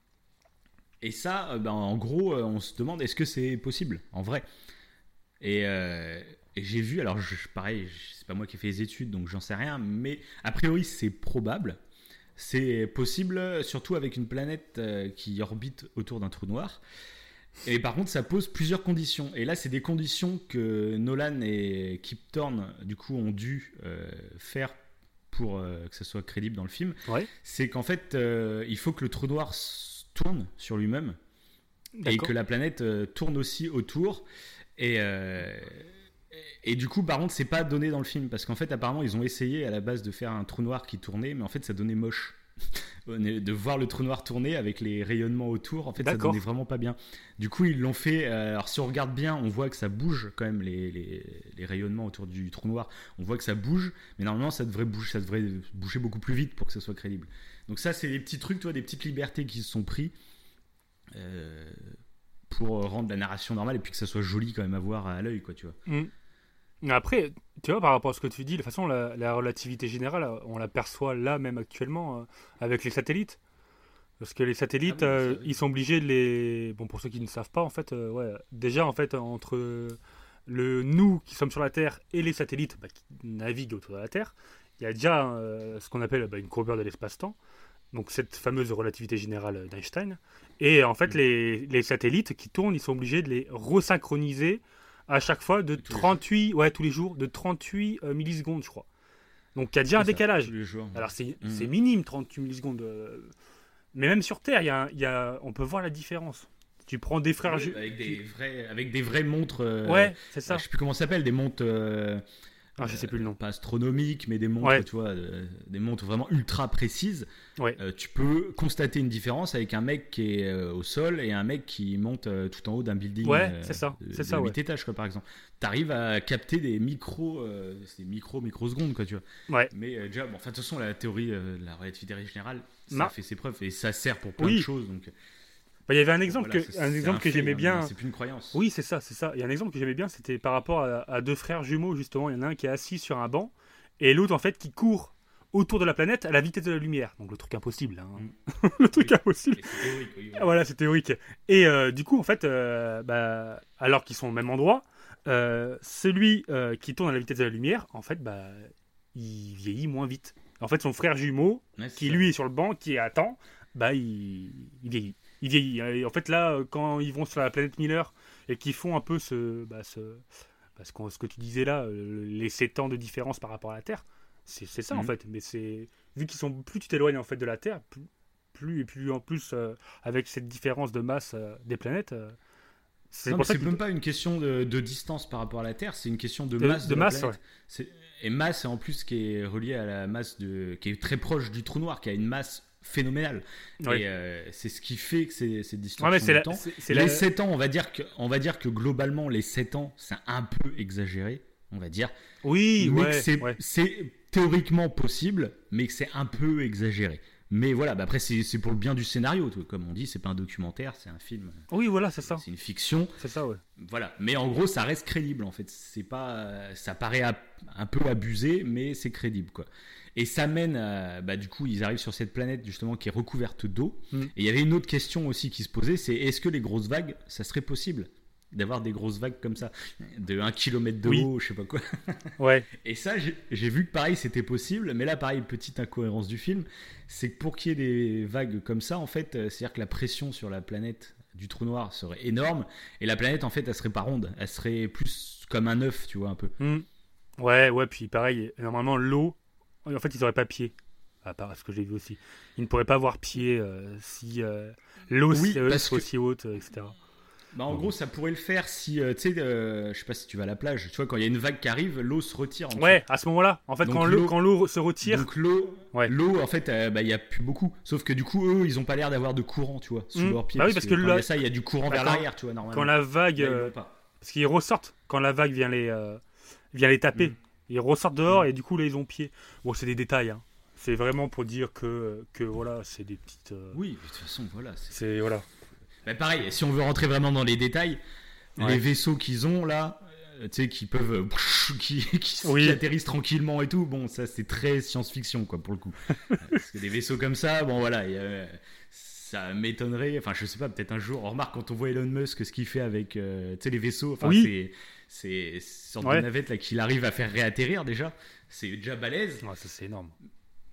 Et ça, ben, en gros, on se demande est-ce que c'est possible en vrai? Et, et j'ai vu, alors je, pareil, c'est pas moi qui ai fait les études, donc j'en sais rien, mais a priori c'est probable. C'est possible, surtout avec une planète euh, qui orbite autour d'un trou noir. Et par contre, ça pose plusieurs conditions. Et là, c'est des conditions que Nolan et Kip Thorne, du coup, ont dû euh, faire pour euh, que ça soit crédible dans le film. Ouais. C'est qu'en fait, il faut que le trou noir tourne sur lui-même et que la planète tourne aussi autour. Et, et du coup, par contre, c'est pas donné dans le film parce qu'en fait, apparemment, ils ont essayé à la base de faire un trou noir qui tournait, mais en fait, ça donnait moche. de voir le trou noir tourner avec les rayonnements autour, en fait, ça donnait vraiment pas bien. Du coup, ils l'ont fait. euh, alors, si on regarde bien, on voit que ça bouge quand même les, les, les rayonnements autour du trou noir. On voit que ça bouge, mais normalement, ça devrait bouger, ça devrait bouger beaucoup plus vite pour que ça soit crédible. Donc ça, c'est des petits trucs, toi, des petites libertés qui se sont pris euh, pour rendre la narration normale et puis que ça soit joli quand même à voir à l'œil, quoi, tu vois. Mm. Après, tu vois, par rapport à ce que tu dis, de toute façon, la, la relativité générale, on l'aperçoit là même actuellement euh, avec les satellites. Parce que les satellites, Ah oui, euh, ils sont obligés de les. Bon, pour ceux qui ne savent pas, en fait, euh, ouais, déjà, en fait, entre le nous qui sommes sur la Terre et les satellites bah, qui naviguent autour de la Terre, il y a déjà ce qu'on appelle bah, une courbure de l'espace-temps. Donc, cette fameuse relativité générale d'Einstein. Et en fait, Mm. les, les satellites qui tournent, ils sont obligés de les resynchroniser à chaque fois de Tous les 38, ouais, tous les jours, de 38 euh, millisecondes, je crois. Donc il y a déjà un ça, décalage. tous les jours. Alors c'est Mhm. c'est minime 38 millisecondes. euh, Mais même sur Terre, il y a, y a- on peut voir la différence. Tu prends des frères. Oui, avec, des tu- vrais, avec des vraies montres. euh, Ouais, c'est ça. Je sais plus comment ça s'appelle, des montres. Ah, je sais plus le nom. Pas astronomiques, mais des montres, Ouais. tu vois, euh, des montres vraiment ultra précises. Ouais. Euh, tu peux constater une différence avec un mec qui est euh, au sol et un mec qui monte tout en haut d'un building. Ouais, c'est ça, c'est ça, 8 ouais. étages, quoi, par exemple. Tu arrives à capter des micros, des micro, microsecondes, quoi, tu vois. Ouais. Mais déjà, bon, enfin, de toute façon, la théorie de la relativité générale, ça Non. fait ses preuves et ça sert pour plein Oui. de choses. Donc, Il y avait un exemple voilà, que, un exemple que j'aimais bien. C'est plus une croyance. Oui, c'est ça, c'est ça. Il y a un exemple que j'aimais bien, c'était par rapport à, à deux frères jumeaux, justement. Il y en a un qui est assis sur un banc et l'autre, en fait, qui court autour de la planète à la vitesse de la lumière. Donc le truc impossible. hein. le truc Oui. impossible. Et c'est théorique, oui, oui. Voilà, c'est théorique. Et euh, du coup, en fait, euh, bah, alors qu'ils sont au même endroit, euh, celui qui tourne à la vitesse de la lumière, en fait, bah, il vieillit moins vite. En fait, son frère jumeau, Ouais, qui ça. lui est sur le banc, qui attend, bah, il, il vieillit. Il vieillit. Et en fait, là, quand ils vont sur la planète Miller et qu'ils font un peu ce, bah, ce, bah, ce, qu'on- ce que tu disais là, les 7 ans de différence par rapport à la Terre, c'est ça en Mhm. fait. Mais c'est vu qu'ils sont plus tu t'éloignes en fait de la Terre, plus, plus et plus en plus euh, avec cette différence de masse euh, des planètes. euh, c'est même pas une question de, de distance par rapport à la Terre, c'est une question de, De- masse. de masse, planète. Et masse, en plus, qui est reliée à la masse de, qui est très proche du trou noir, qui a une masse Et euh, c'est ce qui fait que c'est cette distorsion Ouais, c'est- c'est Les la- 7 ans, on va dire que, on va dire que globalement, les 7 ans, c'est un peu exagéré, on va dire. Oui, mais ouais, c'est ouais. théoriquement possible, mais que c'est un peu exagéré. Mais voilà, bah après c'est pour le bien du scénario, comme on dit, c'est pas un documentaire, c'est un film. Oui, voilà, c'est ça. C'est une fiction. C'est ça, ouais. Voilà, mais en gros, ça reste crédible en fait. C'est pas, ça paraît un peu abusé, mais c'est crédible quoi. Et ça mène, à, bah, du coup, ils arrivent sur cette planète justement qui est recouverte d'eau. Mm. Et il y avait une autre question aussi qui se posait, c'est est-ce que les grosses vagues, ça serait possible d'avoir des grosses vagues comme ça, de 1 km de haut, je sais pas quoi. Ouais. Et ça, j'ai vu que pareil, c'était possible, mais là, pareil, petite incohérence du film, c'est que pour qu'il y ait des vagues comme ça, en fait, euh, c'est-à-dire que la pression sur la planète du trou noir serait énorme, et la planète, en fait, elle serait pas ronde, elle serait plus comme un œuf, tu vois, un peu. Hmm. Ouais, ouais, puis pareil, normalement, l'eau, en fait, ils n'auraient pas pied. À part ce que j'ai vu aussi. Ils ne pourraient pas avoir pied euh, si euh, l'eau oui, serait aussi haute, etc. Bah, en gros, ça pourrait le faire si, euh, tu sais, euh, je sais pas si tu vas à la plage, tu vois, quand il y a une vague qui arrive, l'eau se retire. En ouais, à ce moment-là, en fait, quand l'eau, quand l'eau se retire. Donc l'eau, ouais. l'eau, en fait, euh, bah, il y a plus beaucoup. Sauf que du coup, eux, ils ont pas l'air d'avoir de courant, tu vois, sous mmh. leurs pieds. Bah oui, parce, que, quand il y a ça, il y a du courant bah, vers l'arrière, tu vois, normalement. Quand la vague, parce qu'ils ressortent quand la vague vient les, vient les taper. Mmh. Ils ressortent dehors mmh. et du coup, là, ils ont pied. Bon, c'est des détails, hein. C'est vraiment pour dire que, que voilà, c'est des petites. Oui, de toute façon, voilà. C'est voilà. Bah, pareil, si on veut rentrer vraiment dans les détails, les vaisseaux qu'ils ont là, euh, tu sais, qui peuvent, euh, qui, qui, atterrissent tranquillement et tout. Bon, ça c'est très science-fiction quoi pour le coup. Parce que des vaisseaux comme ça, bon voilà, ça m'étonnerait. Enfin, je sais pas, peut-être un jour. On remarque quand on voit Elon Musk ce qu'il fait avec, euh, tu sais, les vaisseaux. Enfin, c'est c'est sorte de navette là qu'il arrive à faire réatterrir déjà. C'est déjà balèze. ça c'est énorme.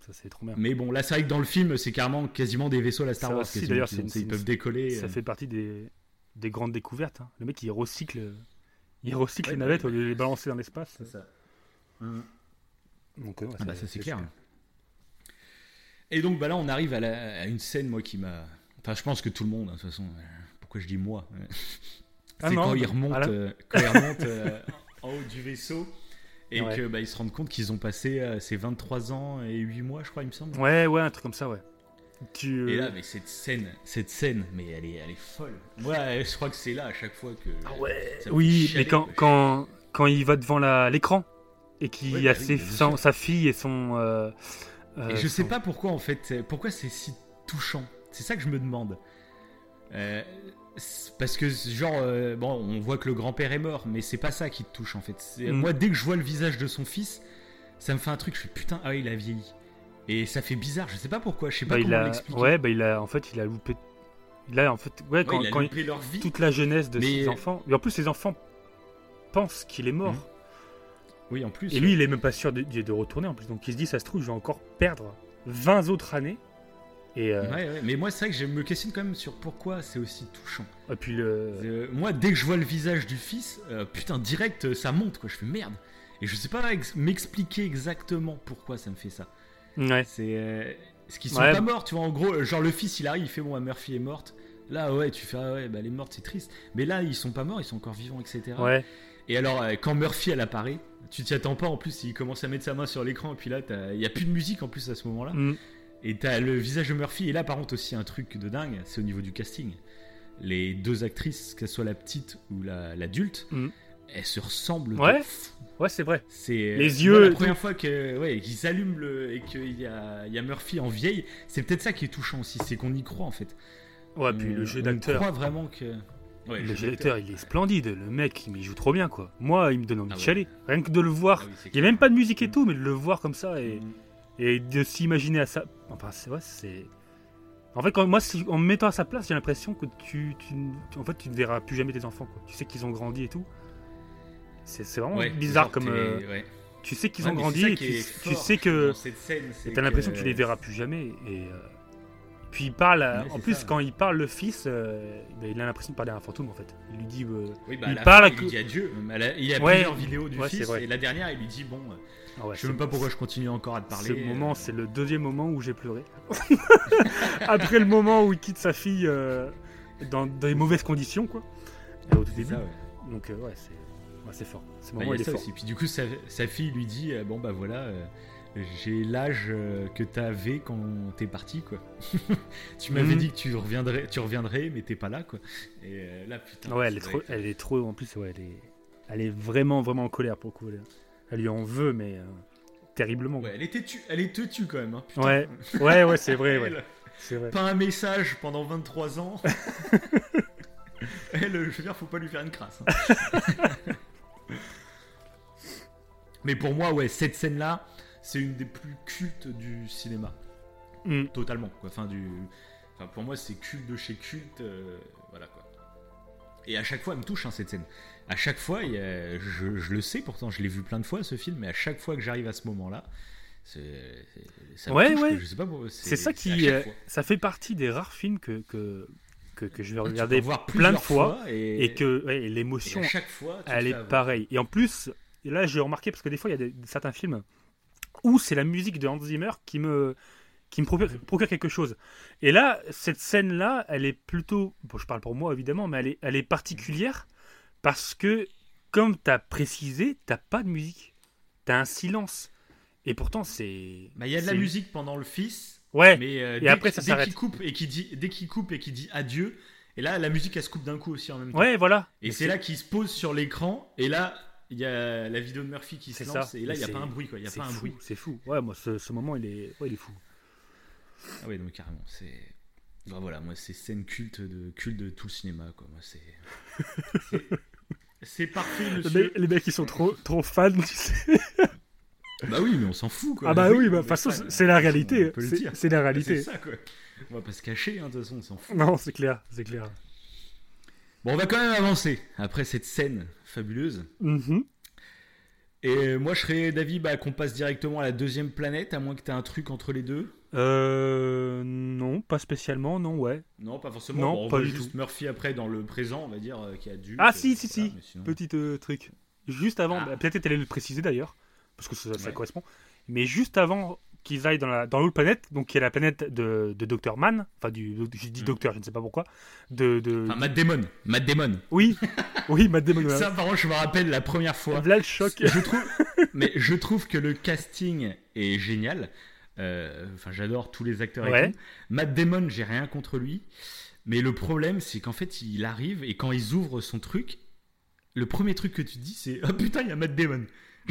Ça c'est trop bien. Mais bon, là c'est vrai que dans le film, c'est carrément quasiment des vaisseaux à la Star Wars. D'ailleurs, ils peuvent décoller. Ça fait partie des des grandes découvertes. Hein. Le mec, il recycle, il recycle les navettes au lieu de les balancer dans l'espace. C'est ça. Donc, ah bah, ça c'est clair. Et donc bah là, on arrive à, une scène moi qui m'a. Enfin, je pense que tout le monde, hein, de toute façon. Euh, pourquoi je dis moi ah C'est quand, ils remontent, euh, quand ils remontent euh, en haut du vaisseau et qu'ils bah, se rendent compte qu'ils ont passé ces 23 ans et 8 mois, je crois, il me semble. Ouais, ouais, un truc comme ça, ouais. Et là, mais cette scène, cette scène, mais elle est, elle est folle. Moi, je crois que c'est là à chaque fois que. Ah ouais. Oui, mais quand, quand, quand il va devant l'écran et qu'il y a bah sa fille et son. Euh, et je sais pas pourquoi en fait, pourquoi c'est si touchant. C'est ça que je me demande. Euh, parce que genre euh, bon, on voit que le grand-père est mort, mais c'est pas ça qui te touche en fait. Mm. Moi, dès que je vois le visage de son fils, ça me fait un truc. Je fais putain, ah il a vieilli. Et ça fait bizarre, je sais pas pourquoi, je sais pas bah, comment l'expliquer. Ouais, bah il a, en fait, il a loupé. Là, en fait, ouais, quand, il a loupé leur vie. toute la jeunesse de ses enfants. Et en plus, ses enfants pensent qu'il est mort. Mhm. Oui, en plus. Et lui, il est même pas sûr de, de, retourner en plus. Donc il se dit, ça se trouve, je vais encore perdre 20 autres années. Et euh, ouais, ouais, mais moi, c'est vrai que je me questionne quand même sur pourquoi c'est aussi touchant. Et puis le... Euh, moi, dès que je vois le visage du fils, euh, putain, direct, ça monte, quoi. Je fais merde. Et je sais pas m'expliquer exactement pourquoi ça me fait ça. Ouais. C'est ce qu'ils sont pas morts, tu vois. En gros, genre le fils, il arrive, il fait bon, Murphy est morte. Là, ouais, tu fais ah ouais, bah elle est morte, c'est triste. Mais là, ils sont pas morts, ils sont encore vivants, etc. Ouais. Et alors, quand Murphy elle apparaît, tu t'y attends pas. En plus, il commence à mettre sa main sur l'écran, et puis là, il y a plus de musique en plus à ce moment-là. Mm. Et t'as le visage de Murphy. Et là, par contre, aussi un truc de dingue, c'est au niveau du casting. Les deux actrices, que ce soit la petite ou l'adulte, mm. elles se ressemblent. Ouais. Ouais, c'est vrai. C'est euh, les yeux. la première fois que ouais, qu'ils allument le et qu'il y a, y a Murphy en vieille, c'est peut-être ça qui est touchant aussi, c'est qu'on y croit en fait. Ouais, puis le jeu d'acteur. On croit vraiment que. Ouais, le jeu d'acteur, il est splendide. Le mec, il joue trop bien, quoi. Moi, il me donne envie ah de chialer. Rien que de le voir. Ah il n'y a même pas de musique et tout, mais de le voir comme ça et, mm. Et de s'imaginer à ça. Enfin, c'est vrai, c'est. En fait, quand, moi, en me mettant à sa place, j'ai l'impression que tu, tu, en fait, tu ne verras plus jamais tes enfants. Quoi. Tu sais qu'ils ont grandi et tout. C'est vraiment bizarre comme. Euh, tu sais qu'ils ont grandi et tu, sais que. Tu as l'impression que tu les verras plus jamais. Et. Euh, puis il parle, en plus quand il parle le fils, euh, ben, il a l'impression de parler à un fantôme en fait. Il lui dit, oui, bah, il parle, il lui dit adieu. Il a plusieurs vidéos du fils et la dernière il lui dit bon, ah je sais même pas pourquoi je continue encore à te parler. Ce moment, c'est le deuxième moment où j'ai pleuré. Après le moment où il quitte sa fille dans des mauvaises conditions quoi. Au début. Donc ouais, c'est fort. C'est bah, il Aussi. Puis du coup, sa, fille lui dit euh, Bon, bah voilà, euh, j'ai l'âge euh, que t'avais quand t'es parti, quoi. tu m'avais mhm. dit que tu reviendrais, tu reviendrais, mais t'es pas là, quoi. Et là, putain. Ouais, elle est, trop, elle est trop. En plus, ouais, elle est, elle est vraiment, vraiment en colère pour le coup. Elle, lui en veut, mais terriblement. Ouais, elle était tu, elle est tue quand même. Hein. Ouais, ouais, ouais, c'est vrai. ouais. Vrai. Pas un message pendant 23 ans. Elle, je veux dire, faut pas lui faire une crasse. hein. Mais pour moi, ouais, cette scène-là, c'est une des plus cultes du cinéma. Mm. Totalement. Quoi. Enfin, du... enfin, pour moi, c'est culte de chez culte. euh, voilà quoi. Et à chaque fois, elle me touche hein, cette scène. À chaque fois, il y a- je, je le sais pourtant, je l'ai vu plein de fois ce film, mais à chaque fois que j'arrive à ce moment-là, c'est, ça me Ouais, touche, ouais. Je sais pas pourquoi. C'est ça qui. euh, ça fait partie des rares films que, que, que, que je vais peux regarder voir plein de fois. et, Et que ouais, l'émotion, chaque fois, elle est pareille. Et en plus, là j'ai remarqué, parce que des fois il y a des, certains films où c'est la musique de Hans Zimmer qui me, qui me procure, procure quelque chose. Et là, cette scène-là, elle est plutôt. Bon, je parle pour moi évidemment, mais elle est, elle est particulière parce que, comme tu as précisé, t'as pas de musique. Tu as un silence. Et pourtant, c'est. Bah, il y a de la musique pendant le fils, Ouais, mais euh, Et dès, après, qu'il- ça dès qu'il coupe et qu'il dit, dès qu'il coupe et qu'il dit adieu, et là, la musique elle se coupe d'un coup aussi en même temps. ouais, voilà. Et c'est là qu'il se pose sur l'écran, et là, il y a la vidéo de Murphy qui se lance, ça. et là, il n'y a pas un bruit, quoi. Il y a c'est pas un fou, bruit. C'est fou. Ouais, moi, ce, ce moment, il est, ouais, il est fou. Ah ouais, donc carrément, c'est. Bah, voilà, moi, c'est scène culte de, culte de tout le cinéma, quoi. Moi, c'est. c'est- parfait, Les, monsieur. les mecs, ils sont trop, trop fans, tu sais. Bah oui, mais on s'en fout, quoi. Ah bah oui, bah, de toute façon, c'est la réalité. C'est la C'est réalité. ça, quoi. On va pas se cacher, hein, de toute façon, on s'en fout. Non, c'est clair, c'est clair. Bon, on va quand même avancer après cette scène fabuleuse. Mhm. Et moi, je serais d'avis bah, qu'on passe directement à la deuxième planète, à moins que tu aies un truc entre les deux. Euh, non, pas spécialement, non, ouais. Non, pas forcément. Non, Bon, on pas voit du juste tout. Murphy après dans le présent, on va dire, euh, qui a dû. Ah, si, si, si. mais sinon- Petit euh, truc. Juste avant, Ah. bah, peut-être t'allais le préciser d'ailleurs, parce que ça, ça Ouais. correspond. Mais juste avant qu'ils aillent dans la dans l'autre planète, donc qui est la planète de, de Dr. Mann, enfin du, j'ai dit Mm. docteur, je ne sais pas pourquoi, de, de... Enfin, Matt Damon. Matt Damon. oui, oui, Matt Damon. Ça, par contre, je me rappelle la première fois. Là le choc. Je trouve, mais je trouve que le casting est génial. Euh, Enfin, j'adore tous les acteurs. et Ouais. tout. Matt Damon, j'ai rien contre lui. Mais le problème, c'est qu'en fait, il arrive et quand ils ouvrent son truc, le premier truc que tu dis, c'est Oh putain, il y a Matt Damon.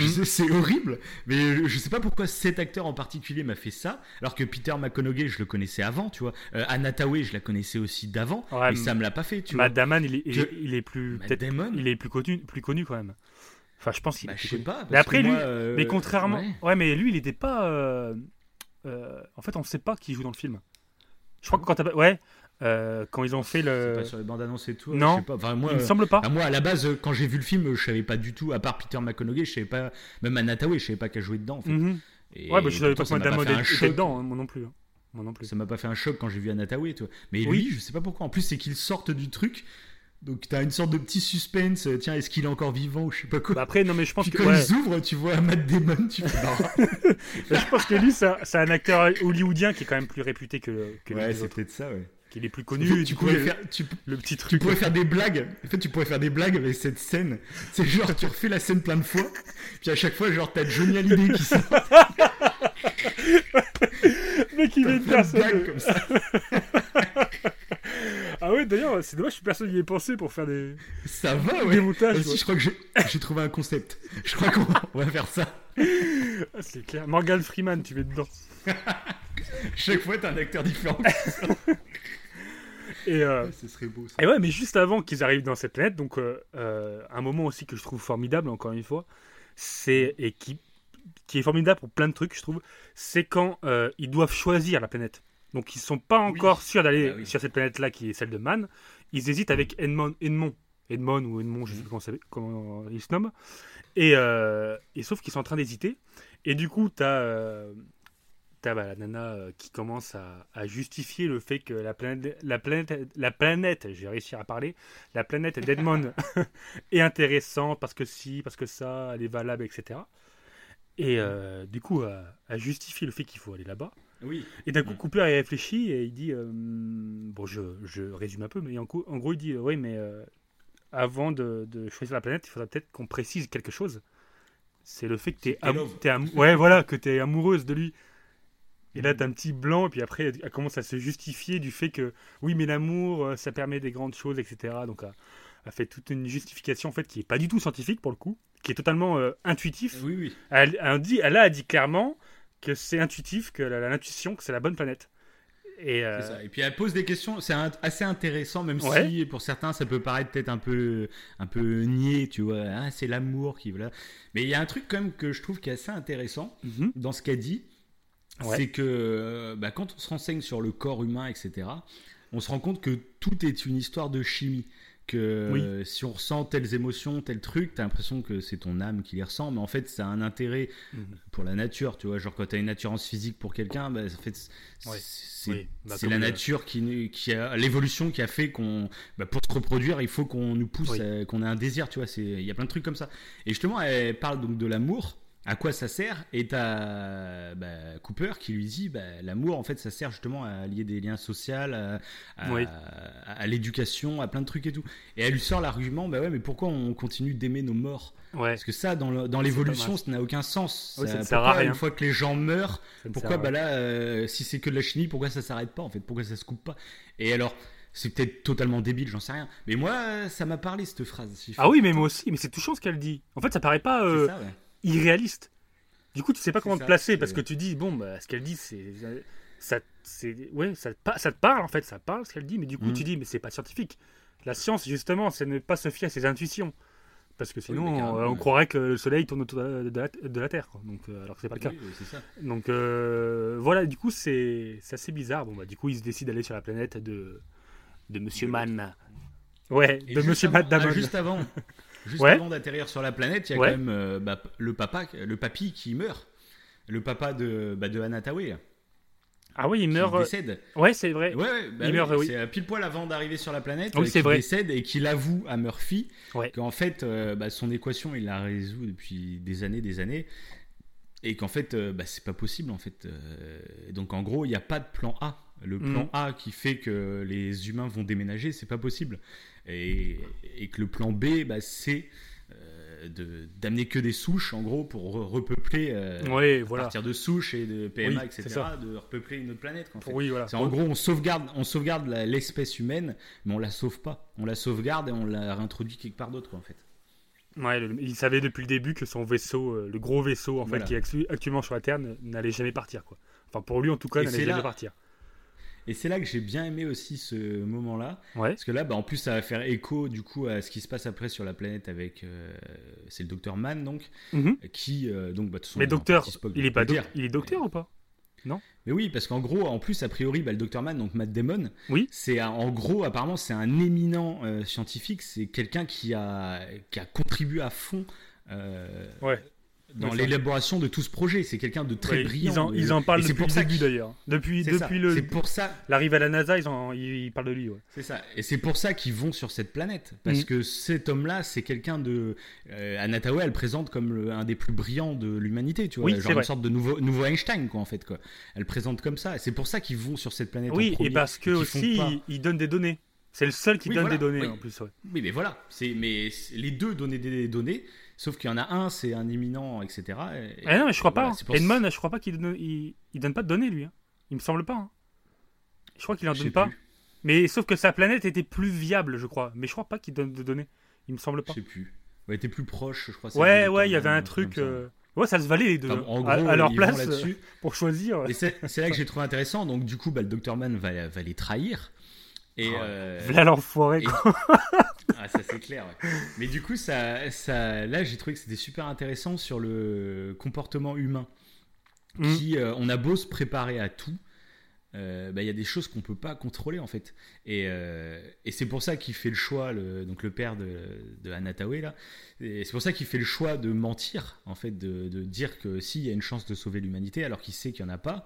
Sais, c'est horrible, mais je sais pas pourquoi cet acteur en particulier m'a fait ça, alors que Peter McConaughey, je le connaissais avant, tu vois. Euh, Anna Tawai, je la connaissais aussi d'avant, Ouais, mais ça me l'a pas fait, tu Matt vois. Damon, il est, il est- Que- il est plus Damon il est plus connu, plus connu quand même. Enfin, je pense qu'il Bah, je sais pas. Mais après, lui- moi, euh, Mais contrairement, ouais. ouais. mais lui, il était pas. euh, euh, en fait, on sait pas qui joue dans le film. Je crois que quand t'as- ouais, euh, quand ils ont fait le, pas sur les bandes annonces et tout. Non. je sais pas. Enfin, moi, il me semble pas. moi, à la base, quand j'ai vu le film, je savais pas du tout, à part Peter McConaughey, je savais pas, même Anna Tawai, je savais pas qu'elle jouait dedans. En fait. Mhm. Et Ouais, bah, je savais pas un était choc. dedans, hein, moi non plus. hein. Moi non plus. Ça m'a pas fait un choc quand j'ai vu Anna Tawai, toi. Mais Oui. lui, je sais pas pourquoi. En plus, c'est qu'ils sortent du truc. Donc, t'as une sorte de petit suspense. euh, Tiens, est-ce qu'il est encore vivant ou je sais pas quoi. Bah, après, non, mais je pense Puis que. quand ouais. ils ouvrent, tu vois Matt Damon, tu fais non. je pense que lui, c'est un- acteur hollywoodien qui est quand même plus réputé que, que Ouais, c'est peut-être ça, ouais. Qu'il est plus En fait, connu. tu le, faire, tu, le petit tu faire des blagues. En fait, tu pourrais faire des blagues avec cette scène. C'est genre, tu refais la scène plein de fois. Puis à chaque fois, genre, t'as Johnny Hallyday qui sort. Mec, il de personne. blagues comme ça. Ah ouais, d'ailleurs, c'est dommage que personne n'y ait pensé pour faire des, Ça va, des ouais. montages. Aussi, je crois que j'ai trouvé un concept. Je crois qu'on va- on va faire ça. Ah, c'est clair. Morgan Freeman, tu mets dedans. Chaque fois, t'as un acteur différent. Et, euh, Ce serait beau, ça. et ouais, mais juste avant qu'ils arrivent dans cette planète, donc euh, euh, un moment aussi que je trouve formidable, encore une fois, c'est et qui, qui est formidable pour plein de trucs, je trouve, c'est quand euh, ils doivent choisir la planète. Donc ils sont pas encore sûrs d'aller Bah oui. sur cette planète-là qui est celle de Man. Ils hésitent avec Edmond, Edmond, Edmond ou Edmond, je sais plus comment, ça- comment il se nomme. Et, et sauf qu'ils sont en train d'hésiter. Et du coup, t'as t'as bah, la nana euh, qui commence à, à justifier le fait que la planète, la planète, la planète, j'ai réussi à parler, la planète d'Edmond est intéressante parce que si, parce que ça, elle est valable, etc. Et euh, du coup, à, à justifier le fait qu'il faut aller là-bas. Oui. Et d'un coup, Mm. Cooper il réfléchit et il dit euh, Bon, je, je résume un peu, mais en, gros- en gros, il dit Oui, mais avant de, de choisir la planète, il faudrait peut-être qu'on précise quelque chose. C'est le fait que tu es, ouais, voilà, que tu es amoureuse de lui. Et là, tu un petit blanc, et puis après, elle commence à se justifier du fait que oui, mais l'amour, euh, ça permet des grandes choses, etc. Donc, elle, elle fait toute une justification en fait qui est pas du tout scientifique pour le coup. qui est totalement euh, intuitif. Oui, oui. Elle, elle dit, elle a dit clairement que c'est intuitif, que l'intuition, que c'est la bonne planète. Et, euh, ça. Et puis elle pose des questions, c'est assez intéressant, même Ouais. si pour certains ça peut paraître peut-être un peu, un peu niais, tu vois. Ah, c'est l'amour qui voilà. Mais il y a un truc quand même que je trouve qui est assez intéressant mhm. dans ce qu'elle dit, Ouais. c'est que euh, bah, quand on se renseigne sur le corps humain, etc., on se rend compte que tout est une histoire de chimie. Que Oui. euh, si on ressent telles émotions, tel truc, t'as l'impression que c'est ton âme qui les ressent, mais en fait, ça a un intérêt Mhm. pour la nature, tu vois. Genre, quand t'as une attirance physique pour quelqu'un, bah, en fait, c'est Oui. Bah, la nature qui, qui a l'évolution qui a fait qu'on, bah, pour se reproduire, il faut qu'on nous pousse, Oui. qu'on ait un désir, tu vois. Il y a plein de trucs comme ça. Et justement, elle parle donc de l'amour. À quoi ça sert? Et t'as bah, Cooper qui lui dit bah, l'amour, en fait, ça sert justement à lier des liens sociaux, à, à- Oui. à- à l'éducation, à plein de trucs et tout. Et elle lui sort l'argument bah ouais, mais pourquoi on continue d'aimer nos morts? Ouais, Parce que ça, dans, le- dans l'évolution, ça n'a aucun sens. Oui, ça ne pourquoi, sert à rien. Une fois que les gens meurent, ça me pourquoi bah là, euh, si c'est que de la chimie, pourquoi ça s'arrête pas en fait? Pourquoi ça se coupe pas? Et alors, c'est peut-être totalement débile, j'en sais rien. Mais moi, ça m'a parlé cette phrase. Ah oui, mais moi aussi, mais c'est touchant ce qu'elle dit. En fait, ça paraît pas euh, ça, ouais. Irréaliste. Du coup, tu sais pas comment ça, te placer parce que tu dis, bon, bah, ce qu'elle dit, c'est. Ça, ouais, ça, ça te parle en fait, ça parle ce qu'elle dit, mais du coup, tu dis, mais c'est pas scientifique. La science, justement, c'est ne pas se fier à ses intuitions. Parce que sinon, on ouais. croirait que le soleil tourne autour de la, de la Terre. quoi. Donc, euh, alors que c'est pas le cas. Oui, oui, c'est ça. Donc euh, voilà, du coup, c'est assez bizarre. Bon, bah, du coup, il se décide d'aller sur la planète de, de Monsieur De- Mann. Ouais, Et de Monsieur Matt Damon. ah, juste avant, juste Ouais. avant d'atterrir sur la planète, il y a Ouais. quand même euh, bah, le papa, le papy qui meurt. Le papa de, bah, de Anataway, là, Ah oui, il meurt. euh, décède. Ouais, c'est vrai. Ouais, ouais, bah Il oui, meurt, oui. C'est euh, pile poil avant d'arriver sur la planète. Oui, c'est vrai. décède et qu'il avoue à Murphy Ouais. qu'en fait, euh, bah, son équation, il la résout depuis des années, des années. Et qu'en fait, euh, bah, c'est pas possible, en fait. euh, donc, en gros, il n'y a pas de plan A. Le plan Mhm. A qui fait que les humains vont déménager, c'est pas possible. Et, et que le plan B, bah, c'est euh, de- d'amener que des souches, en gros, pour re- repeupler euh, à voilà. partir de souches et de PMA, Oui, etc., de repeupler une autre planète. Oui, voilà. En gros, on sauvegarde, on sauvegarde la- l'espèce humaine, mais on la sauve pas. On la sauvegarde et on la réintroduit quelque part d'autre, en fait. Ouais, le- il savait depuis le début que son vaisseau, euh, le gros vaisseau en fait qui est actu- actuellement sur la Terre, n'allait jamais partir quoi. Enfin pour lui en tout cas, n'allait jamais là- partir. Et c'est là que j'ai bien aimé aussi ce moment-là, Ouais. parce que là, bah, en plus, ça va faire écho du coup à ce qui se passe après sur la planète avec, euh, c'est le docteur Mann donc, Mhm. qui euh, donc, bah, façon, Mais docteur, Spock il est pas doc- il est docteur ou pas? Mais oui, parce qu'en gros, en plus, a priori, bah, le docteur Mann, donc Matt Damon, Oui. c'est un- en gros, apparemment, c'est un éminent euh, scientifique. C'est quelqu'un qui a, qui a contribué à fond euh, Ouais. Dans l'élaboration de tout ce projet. C'est quelqu'un de très brillant. Ils en, ils en parlent et depuis pour le ça début d'ailleurs. Depuis, ça. le C'est pour ça. l'arrivée à la NASA, ils, en, ils, ils parlent de lui. Ouais. C'est ça. Et c'est pour ça qu'ils vont sur cette planète. Parce Mhm. que cet homme-là, c'est quelqu'un de. Euh, Anatawe, elle présente comme le- un des plus brillants de l'humanité. Tu vois, Oui, genre une sorte de nouveau, nouveau Einstein, quoi, en fait. Quoi. Elle présente comme ça. Et c'est pour ça qu'ils vont sur cette planète. en Oui, premier, et parce que font aussi pas- il, il donne des données. C'est le seul qui Oui, donne voilà, des données oui. en plus. Ouais. Oui, mais voilà. Mais les deux donnaient des données. Sauf qu'il y en a un, c'est un éminent, etc. Et- Ah non, mais je crois voilà, pas. pour- Edmond, je crois pas qu'il donne, il, il donne pas de données lui. hein. Il me semble pas. hein. Je crois qu'il en Je donne pas. plus. Mais sauf que sa planète était plus viable, je crois. Mais je crois pas qu'il donne de données. Il me semble Je pas. sais plus. Ouais, t'es plus proche, je crois. Ouais, ouais, il y avait un truc. euh, Ouais, ça se valait les deux. Enfin, hein. en gros, à, à leur place, euh, pour choisir. Et c'est là que j'ai trouvé intéressant. Donc, du coup, bah, le docteur Mann va, va les trahir. Et, Oh, euh, Voilà l'enfoiré. et- ah, ça c'est clair. ouais. Mais du coup, ça, ça, là, j'ai trouvé que c'était super intéressant sur le comportement humain. Mm. Qui, euh, on a beau se préparer à tout, euh, bah, il y a des choses qu'on peut pas contrôler en fait. Et, euh, et c'est pour ça qu'il fait le choix, le, donc le père de, de Anatawe là. Et c'est pour ça qu'il fait le choix de mentir en fait, de, de dire que s'il y a une chance de sauver l'humanité, alors qu'il sait qu'il y en a pas.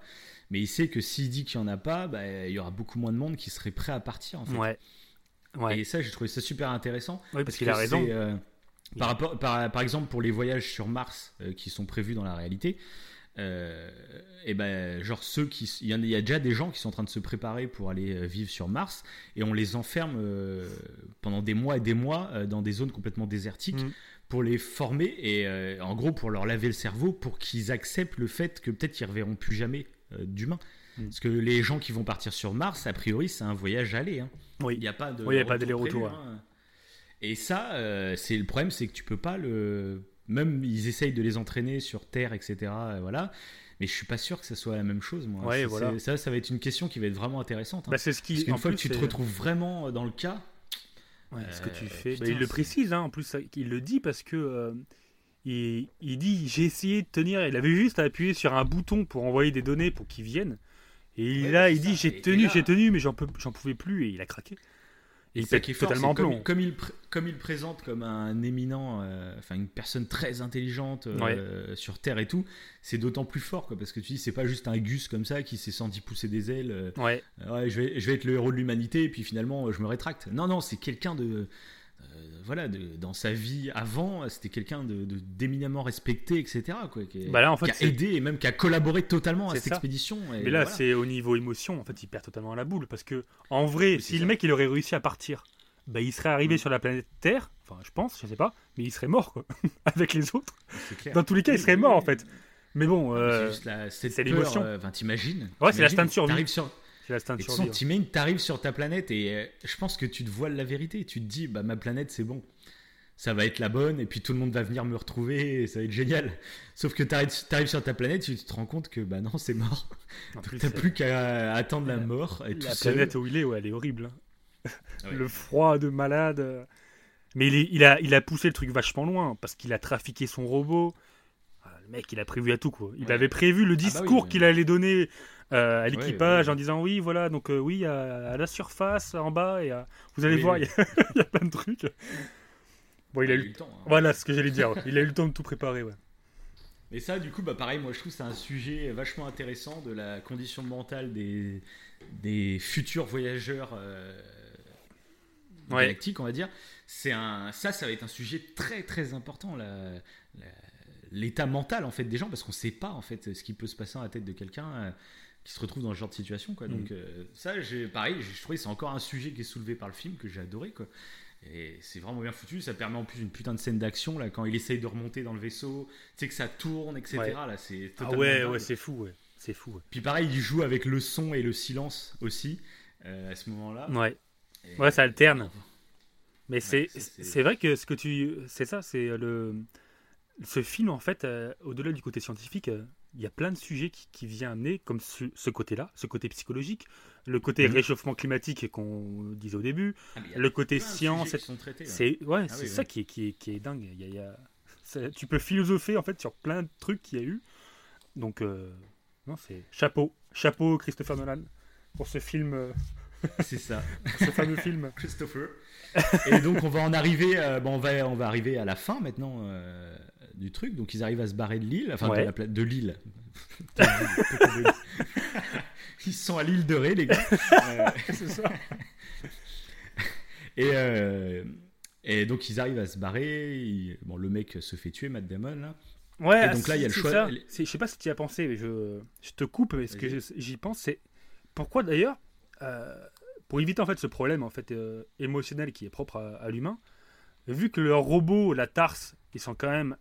Mais il sait que s'il dit qu'il y en a pas, bah, il y aura beaucoup moins de monde qui serait prêt à partir en fait. Ouais. Ouais. Et ça, j'ai trouvé ça super intéressant. Oui, parce qu'il a raison. euh, par, rapport, par, par exemple, pour les voyages sur Mars euh, qui sont prévus dans la réalité, euh, et ben, genre ceux qui. Il y, a- il y a déjà des gens qui sont en train de se préparer pour aller euh, vivre sur Mars et on les enferme euh, pendant des mois et des mois euh, dans des zones complètement désertiques Mm. pour les former et en gros pour leur laver le cerveau pour qu'ils acceptent le fait que peut-être ils reverront plus jamais d'humains. Mm. Parce que les gens qui vont partir sur Mars, a priori, c'est un voyage aller. hein. Oui. Il n'y a pas de Oui, il y a pas retour d'aller-retour, hein. Et ça, c'est le problème, c'est que tu peux pas le même ils essayent de les entraîner sur Terre, etc. voilà. Mais je suis pas sûr que ça soit la même chose, moi. Ouais, C'est- voilà. c'est- Ça, ça va être une question qui va être vraiment intéressante. hein. Bah, c'est ce qui. Parce qu'une en fois plus, que tu te retrouves vraiment dans le cas, Ouais, ce que tu Euh, fais. putain, Bah, il le précise, hein, en plus, il le dit parce que. euh, il, il dit j'ai essayé de tenir, il avait juste à appuyer sur un bouton pour envoyer des données pour qu'ils viennent. Et Ouais, là, il dit j'ai tenu, j'ai tenu, mais j'en pouvais plus et il a craqué. Et il pète totalement comme, plomb. comme il, pr- comme il présente comme un éminent, euh, enfin une personne très intelligente euh, sur Terre et tout, c'est d'autant plus fort quoi, parce que tu dis c'est pas juste un gus comme ça qui s'est senti pousser des ailes. euh, Ouais, ouais, je vais, je vais être le héros de l'humanité et puis finalement je me rétracte. Non non, c'est quelqu'un de euh, voilà, de- dans sa vie avant, c'était quelqu'un de, de- d'éminemment respecté, etc. Quoi, qui, Bah là, en fait, qui a aidé et même qui a collaboré totalement à cette ça. expédition. et mais là, voilà. c'est au niveau émotion, en fait, il perd totalement la boule parce que, en vrai, si ça. le mec il aurait réussi à partir, bah, il serait arrivé Mm. sur la planète Terre, enfin, je pense, je sais pas, mais il serait mort quoi, avec les autres. Dans tous les cas, il serait mort en fait. Mais bon, euh, cette c'est peur, l'émotion. euh, t'imagines Ouais, c'est la t'imagines, stand survie. sur, c'est l'instinct de survie. t'imagines, t'arrives sur ta planète et euh, je pense que tu te voiles la vérité. Tu te dis, bah ma planète c'est bon, ça va être la bonne et puis tout le monde va venir me retrouver et ça va être génial. Sauf que t'arrives, sur ta planète, tu te rends compte que bah non c'est mort. T'as plus qu'à attendre la mort et tout la seul. planète où il est, ouais, elle est horrible. hein. Ouais. Le froid de malade. Mais il, est- il, a, il a poussé le truc vachement loin parce qu'il a trafiqué son robot. Ah, mec, il a prévu à tout quoi. Il Ouais. avait prévu le bah oui, discours qu'il allait donner euh, à l'équipage ouais. en disant oui, voilà, donc euh, oui, à, à la surface, en bas, et à- vous allez Oui, voir, oui. il y, a, il y a plein de trucs. Bon, il a eu. le temps. hein. Voilà ce que j'allais dire. Il a eu le temps de tout préparer, ouais. Et ça, du coup, bah pareil, moi je trouve c'est un sujet vachement intéressant de la condition mentale des, des futurs voyageurs euh, Ouais. galactiques, on va dire. C'est un, ça, ça va être un sujet très très important, la- la- l'état mental en fait des gens, parce qu'on sait pas en fait ce qui peut se passer dans la tête de quelqu'un euh, qui se retrouve dans ce genre de situation, quoi. Donc Mm. euh, ça, j'ai, pareil, je trouvais que c'est encore un sujet qui est soulevé par le film que j'ai adoré, quoi. Et c'est vraiment bien foutu. Ça permet en plus une putain de scène d'action là quand il essaye de remonter dans le vaisseau, tu sais que ça tourne, etc. Ouais. Là, c'est Ah ouais, dingue. ouais, c'est fou, ouais. C'est fou, ouais. Puis pareil, il joue avec le son et le silence aussi euh, à ce moment-là. Ouais. Et- Ouais, ça alterne. Mais c'est- c'est vrai que ce que tu. C'est ça, c'est le. Ce film, en fait, euh, au-delà du côté scientifique, euh, il y a plein de sujets qui, qui vient amener, comme ce, ce côté-là, ce côté psychologique, le côté réchauffement climatique qu'on disait au début, Ah, le côté science, c'est ouais, Ah c'est oui, ça oui. qui est, qui, est, qui est dingue. Y a- y a- ça- tu peux philosopher en fait sur plein de trucs qu'il y a eu. Donc, euh, non, c'est chapeau, chapeau Christopher Nolan pour ce film, C'est ça, ce fameux film. Christopher. et donc on va en arriver, euh, bon, on va on va arriver à la fin maintenant euh, du truc. Donc ils arrivent à se barrer de l'île, enfin Ouais. de la pla- de l'île. Ils sont à l'île de Ré, les gars. Euh. Et, euh, et donc ils arrivent à se barrer. Bon, le mec se fait tuer, Matt Damon. Là. Ouais, Et donc là, il y a le choix- C'est- Je sais pas si tu y as pensé, mais je, je te coupe, mais ce que j'y pense, c'est pourquoi d'ailleurs, euh, pour éviter en fait ce problème en fait émotionnel qui est propre à, à l'humain, vu que leurs robots, la TARS, ils sont quand même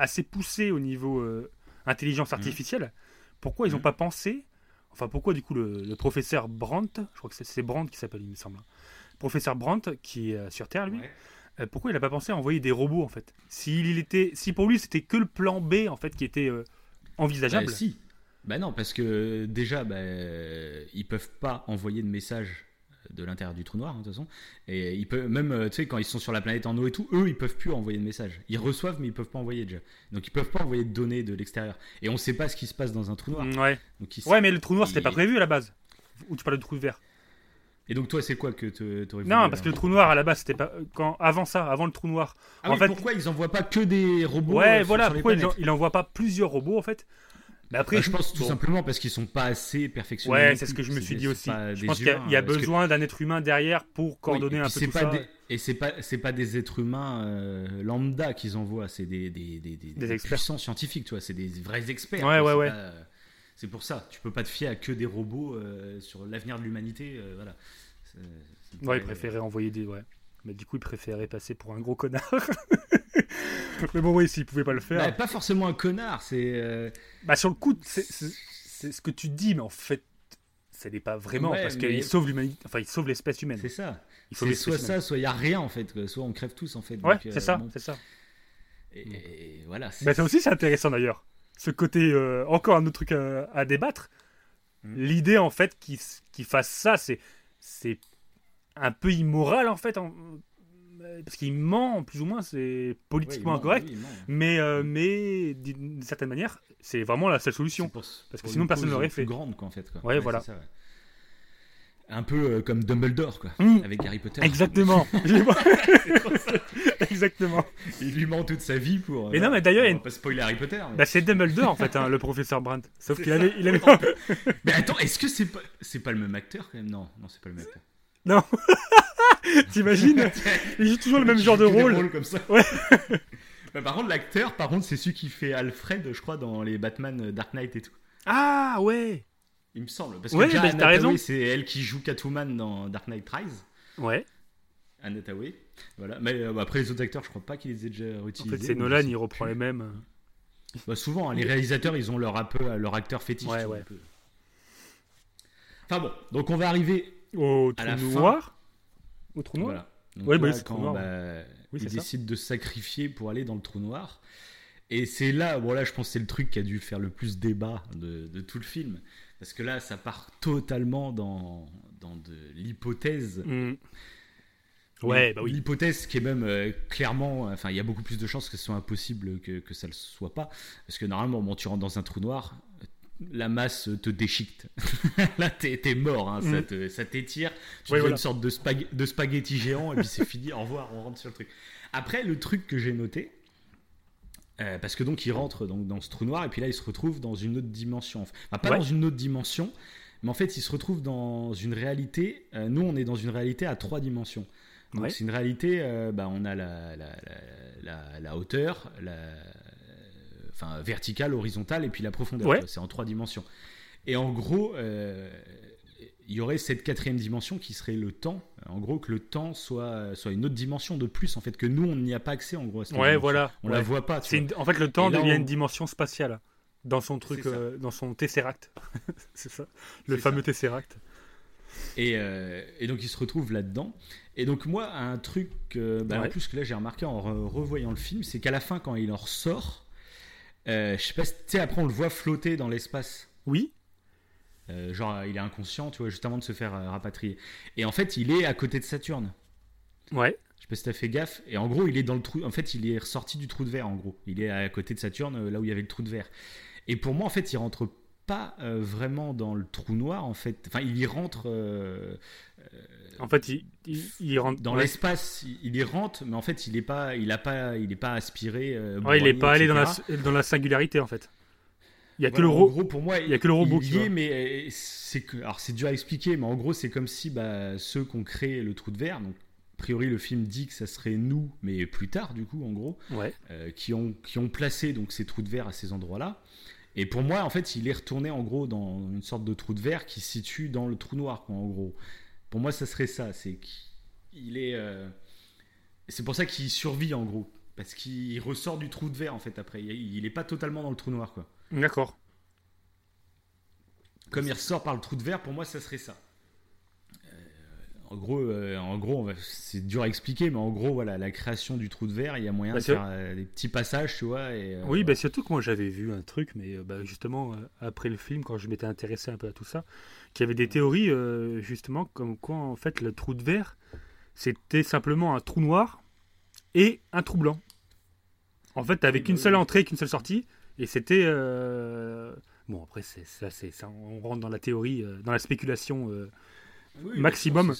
assez poussés au niveau euh, intelligence artificielle, pourquoi ils n'ont Mhm. pas pensé, enfin pourquoi du coup le, le professeur Brandt, je crois que c'est- Brandt qui s'appelle, il me semble, hein. professeur Brandt qui est euh, sur Terre lui, Ouais. euh, pourquoi il n'a pas pensé à envoyer des robots en fait? Il était, si pour lui c'était que le plan B en fait qui était euh, envisageable. Bah, si. Bah non, parce que déjà, bah, ils peuvent pas envoyer de message de l'intérieur du trou noir, hein, de toute façon. Et ils peuvent, même, euh, tu sais, quand ils sont sur la planète en eau et tout, eux, ils peuvent plus envoyer de message. Ils reçoivent, mais ils peuvent pas envoyer déjà. Donc ils peuvent pas envoyer de données de l'extérieur. Et on sait pas ce qui se passe dans un trou noir. Mm, ouais. Donc, ils- ouais, mais le trou noir c'était il- pas prévu à la base. Ou tu parles de trou vert Et donc toi, c'est quoi que t'aurais voulu, Non, parce que le trou noir à la base c'était pas quand avant ça, avant le trou noir. Ah en oui, fait- pourquoi ils envoient pas que des robots ouais, euh, voilà. sur Pourquoi il, planètes en- il envoie pas plusieurs robots en fait? Mais après, Bah, je pense tout bon. simplement parce qu'ils sont pas assez perfectionnés. Ouais, c'est ce que je me suis dit aussi. Je pense qu'il y a, y que- besoin d'un être humain derrière pour coordonner Oui, un peu c'est tout pas ça. des- et c'est pas c'est pas des êtres humains euh, lambda qu'ils envoient, c'est des des, des, des, puissants scientifiques, tu vois, c'est des vrais experts. Ouais, ouais, c'est ouais. pas, euh, C'est pour ça, tu peux pas te fier à que des robots euh, sur l'avenir de l'humanité, euh, voilà. C'est- Ouais, il paraît- préférait envoyer des. Ouais. Mais du coup, il préférait passer pour un gros connard. mais bon, oui, s'il pouvait pas le faire. Bah, pas forcément un connard, c'est euh, Bah, sur le coup, c'est c'est- c'est ce que tu dis, mais en fait, ça n'est pas vraiment. Ouais, parce mais- qu'il sauve l'humanité. Enfin, il sauve l'espèce humaine. c'est ça. Il C'est l'espèce soit humaine. ça, soit il y a rien en fait, quoi. soit on crève tous en fait. Ouais, euh, c'est ça, bon. c'est ça. Et, voilà. Bah, ça aussi, c'est intéressant d'ailleurs. Ce côté, euh, encore un autre truc à, débattre. Mm. L'idée, en fait, qu'il fasse ça, c'est un peu immoral, en fait. Parce qu'il ment, plus ou moins, c'est politiquement incorrect. mais, euh, mais d'une certaine manière, c'est vraiment la seule solution. parce que sinon, personne ne l'aurait fait. grande, quoi, en fait. Quoi. Ouais, voilà un peu euh, comme Dumbledore, quoi, mmh. avec Harry Potter. Exactement. Exactement. Il lui ment toute sa vie pour. Mais non, mais d'ailleurs, il pas spoiler Harry Potter. Bah, c'est Dumbledore en fait, hein, le professeur Brandt. Sauf qu'il avait, il avait. mais attends, est-ce que c'est pas, c'est pas le même acteur quand même? Non, non, c'est pas le même acteur. Non. T'imagines Il joue toujours le même genre de rôle. comme ça. Ouais. bah, par contre, l'acteur, par contre, c'est celui qui fait Alfred, je crois, dans les Batman Dark Knight et tout. Ah ouais. Il me semble. Parce que t'as raison. c'est elle qui joue Catwoman dans Dark Knight Rise. Ouais. Anna Voilà. Mais euh, bah, après, les autres acteurs, je crois pas qu'ils les aient déjà utilisés. En fait, c'est Nolan, il reprend les mêmes. Bah, souvent, hein, les réalisateurs, ils ont leur, un peu, leur acteur fétiche. Ouais, ouais. Enfin bon, donc on va arriver au trou noir. Au trou noir. Voilà. Donc bah, quand bah, il décide de sacrifier pour aller dans le trou noir. Et c'est là, bon là, je pense que c'est le truc qui a dû faire le plus débat de, de tout le film. Parce que là, ça part totalement dans, dans de l'hypothèse. Mm. Ouais, bah oui. L'hypothèse qui est même euh, clairement, enfin, il y a beaucoup plus de chances que ce soit impossible que, que ça ne le soit pas. Parce que normalement, bon, tu rentres dans un trou noir, la masse te déchiquette. Là, t'es es mort, hein, mm. ça t'étire. Tu fais une sorte de, de spaghetti géant et puis c'est fini. Au revoir, on rentre sur le truc. Après, le truc que j'ai noté, euh, parce que donc il rentre dans ce trou noir et puis là il se retrouve dans une autre dimension. Enfin, pas dans une autre dimension, mais en fait il se retrouve dans une réalité. Euh, nous on est dans une réalité à trois dimensions. Donc c'est une réalité, euh, bah, on a la, la, la, la hauteur, la, enfin verticale, horizontale et puis la profondeur. C'est en trois dimensions. Et en gros, il y aurait cette quatrième dimension qui serait le temps. En gros, que le temps soit, soit une autre dimension de plus, en fait, que nous, on n'y a pas accès, en gros. À cette ouais, voilà. On la voit pas. en fait, le temps devient une dimension spatiale dans son truc, euh, dans son Tesseract. c'est ça, le fameux Tesseract. Et, euh, et, donc, il se retrouve là-dedans. Et donc, moi, un truc, bah, en plus que là, j'ai remarqué en revoyant le film, c'est qu'à la fin, quand il en ressort, euh, je sais pas, tu sais, après, on le voit flotter dans l'espace. Oui. Euh, genre, il est inconscient, tu vois, juste avant de se faire euh, rapatrier. Et en fait, il est à côté de Saturne. Ouais. Je sais pas si t'as fait gaffe. Et en gros, il est dans le trou. En fait, il est ressorti du trou de verre, en gros. Il est à côté de Saturne, euh, là où il y avait le trou de verre. Et pour moi, en fait, il rentre pas vraiment dans le trou noir, en fait. Enfin, il y rentre. En fait, il, il, rentre dans l'espace. Il, y rentre, mais en fait, il est pas, il a pas, il est pas aspiré. ouais, il est pas allé dans la, dans la singularité, en fait. Il y a que le robot. pour moi, il y a que le robot qui mais euh, c'est que, alors c'est dur à expliquer, mais en gros, c'est comme si bah, ceux qui ont créé le trou de verre, donc a priori le film dit que ça serait nous, mais plus tard du coup, en gros, ouais. Euh, qui ont qui ont placé donc ces trous de verre à ces endroits-là. Et pour moi, en fait, il est retourné en gros dans une sorte de trou de verre qui se situe dans le trou noir, quoi, en gros. Pour moi, ça serait ça. C'est qu'il est. Euh, c'est pour ça qu'il survit en gros, parce qu'il ressort du trou de verre en fait après. Il n'est pas totalement dans le trou noir, quoi. D'accord. Comme il ressort par le trou de verre, pour moi, ça serait ça. Euh, en gros, euh, en gros, c'est dur à expliquer, mais en gros, voilà, la création du trou de verre, il y a moyen bah, de faire euh, des petits passages, tu vois. Et, oui, bah, surtout que moi j'avais vu un truc, mais bah, justement après le film, quand je m'étais intéressé un peu à tout ça, qu'il y avait des théories justement comme quoi en fait le trou de verre, c'était simplement un trou noir et un trou blanc. En fait, avec une seule entrée, qu'une seule sortie, et c'était. Euh, bon, après, c'est, ça, c'est, ça, on rentre dans la théorie, euh, dans la spéculation euh, maximum.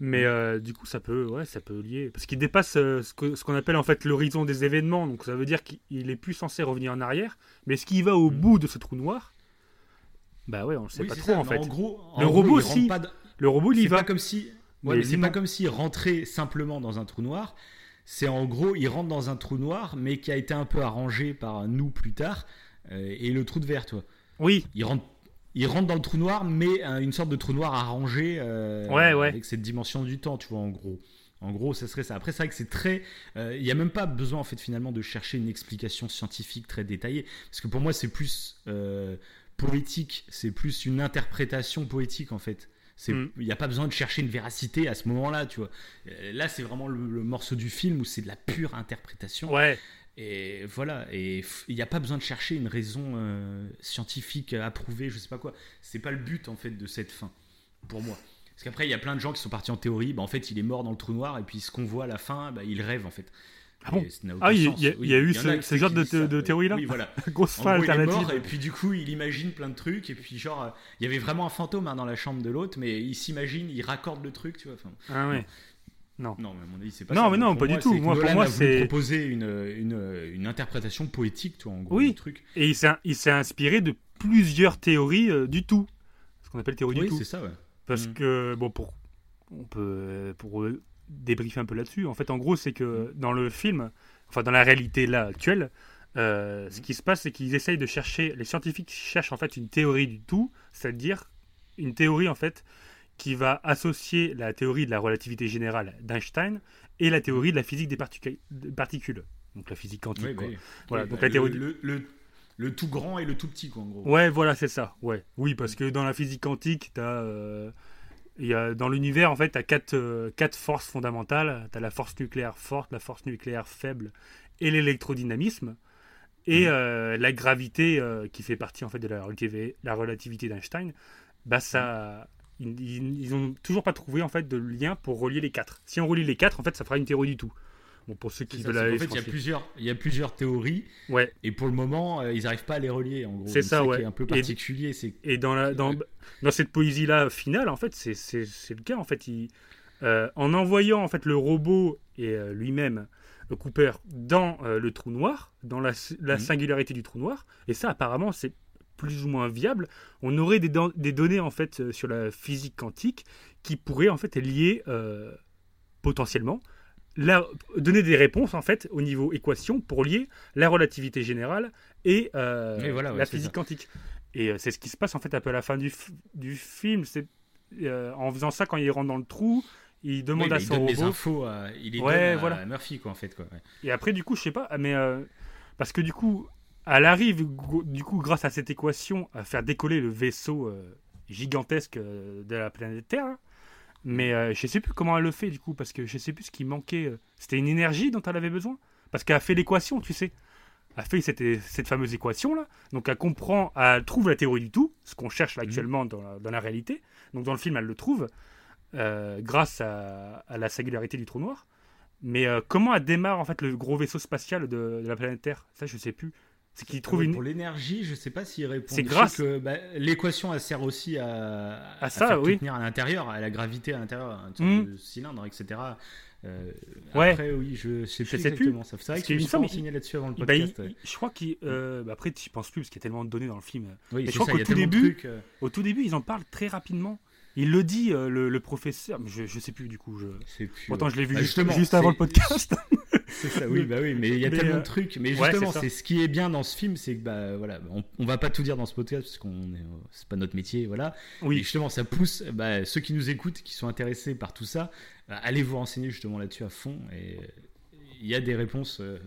mais, du coup, ça peut, ouais, ça peut lier. Parce qu'il dépasse ce, ce, qu'on appelle en fait l'horizon des événements. Donc ça veut dire qu'il est plus censé revenir en arrière. Mais est-ce qu'il va au mm. bout de ce trou noir? Bah ouais, on ne sait pas trop en fait. le robot aussi. Le robot, il, va. Pas comme si. mais c'est pas comme s'il rentrait simplement dans un trou noir c'est en gros, il rentre dans un trou noir, mais qui a été un peu arrangé par nous plus tard, euh, et le trou de verre, toi. Oui. Il rentre, il rentre dans le trou noir, mais une sorte de trou noir arrangé euh, avec cette dimension du temps, tu vois, en gros. En gros, ça serait ça. Après, c'est vrai que c'est très. Euh, il n'y a même pas besoin, en fait, finalement, de chercher une explication scientifique très détaillée. Parce que pour moi, c'est plus poétique, c'est plus une interprétation poétique, en fait. Mm. Il n'y a pas besoin de chercher une véracité à ce moment-là, tu vois. Euh, là, c'est vraiment le, morceau du film où c'est de la pure interprétation. Ouais. Et voilà, et il n'y a pas besoin de chercher une raison euh, scientifique approuvée, je sais pas quoi. C'est pas le but en fait de cette fin, pour moi. Parce qu'après, il y a plein de gens qui sont partis en théorie, bah, en fait, il est mort dans le trou noir, et puis ce qu'on voit à la fin, bah, il rêve en fait. Ah bon Ah, il y, a eu ce, genre de, théorie-là Oui, voilà. Grosse fin alternative. et puis du coup, il imagine plein de trucs, et puis genre, il y avait vraiment un fantôme hein, dans la chambre de l'autre, mais il s'imagine, il raccorde le truc, tu vois. ah ouais. Non. Non, mais à mon avis, c'est pas non, ça. mais non, pas du tout. Moi, pour moi, c'est proposer une, une, une, interprétation poétique, toi, en gros, oui. du truc. Et il s'est inspiré de plusieurs théories euh, du tout, ce qu'on appelle théorie du tout. Oui, c'est ça, ouais. Parce mm. que bon, pour on peut pour débriefer un peu là-dessus. En fait, en gros, c'est que dans le film, enfin dans la réalité là actuelle, euh, ce qui se passe, c'est qu'ils essayent de chercher, les scientifiques cherchent en fait une théorie du tout, c'est-à-dire une théorie en fait qui va associer la théorie de la relativité générale d'Einstein et la théorie de la physique des, particules, donc la physique quantique. Voilà, donc la théorie le, le, tout grand et le tout petit, quoi, en gros. Ouais, voilà, c'est ça. Ouais, oui, parce que dans la physique quantique, tu as dans l'univers, en fait, tu as quatre, euh, quatre, forces fondamentales. Tu as la force nucléaire forte, la force nucléaire faible et l'électrodynamisme. Et mmh. euh, la gravité, euh, qui fait partie en fait de la relativité, la relativité d'Einstein, bah ça, ils, n'ont toujours pas trouvé en fait de lien pour relier les quatre. Si on relie les quatre, en fait, ça fera une théorie du tout pour ceux qui veulent En fait, il y a plusieurs, il y a plusieurs théories. Ouais. Et pour le moment, euh, ils n'arrivent pas à les relier. En gros. C'est ça, ouais. un peu particulier. Et, et dans la, dans, dans cette poésie là finale, en fait, c'est, c'est, le cas. En fait, il, euh, en envoyant en fait le robot et euh, lui-même. Cooper dans le trou noir, dans la, la mhm. singularité du trou noir, et ça apparemment c'est plus ou moins viable, on aurait des, des, données en fait sur la physique quantique qui pourraient en fait lier potentiellement donner des réponses en fait au niveau équation pour lier la relativité générale et, euh, la physique quantique. Et euh, c'est ce qui se passe en fait un peu à la fin du, du film. C'est euh, en faisant ça quand il rentre dans le trou, il demande à son robot. infos, il est ouais, voilà. Murphy quoi en fait quoi. Et après du coup je sais pas, mais parce que du coup elle arrive du coup grâce à cette équation à faire décoller le vaisseau gigantesque de la planète Terre. Mais euh, je sais plus comment elle le fait du coup, parce que je sais plus ce qui manquait. Euh. C'était une énergie dont elle avait besoin Parce qu'elle a fait l'équation, tu sais. Elle a fait cette, cette fameuse équation là. Donc elle comprend, elle trouve la théorie du tout, ce qu'on cherche mhm. actuellement dans, la, dans, la, réalité. Donc dans le film, elle le trouve, euh, grâce à, à, la singularité du trou noir. Mais comment elle démarre en fait le gros vaisseau spatial de, de la planète Terre? Ça, je sais plus. C'est qu'il trouve une... Pour l'énergie, je sais pas s'il répond. C'est grâce. que bah, l'équation, elle sert aussi à, à, ça, faire oui. tenir à l'intérieur, à la gravité à l'intérieur, un mmh. cylindre, etc. Euh, ouais. Après, oui, je sais plus exactement. C'est vrai que je me suis renseigné là-dessus avant le bah, podcast. je crois qu'il. Euh, bah, après, tu penses plus parce qu'il y a tellement de données dans le film. Oui, je crois qu'au tout début, euh. au tout début, ils en parlent très rapidement. Il le dit, le, professeur, je, je sais plus du coup. Je... Plus, Autant je l'ai vu bah, juste, juste, avant le podcast. c'est ça, oui, bah oui, mais il y a tellement de trucs. Mais justement, c'est ce qui est bien dans ce film, c'est que bah voilà, on, on, va pas tout dire dans ce podcast parce qu'on est, c'est pas notre métier, voilà. Oui. Mais justement, ça pousse bah, ceux qui nous écoutent, qui sont intéressés par tout ça, bah, allez vous renseigner justement là-dessus à fond. Et il y a des réponses euh,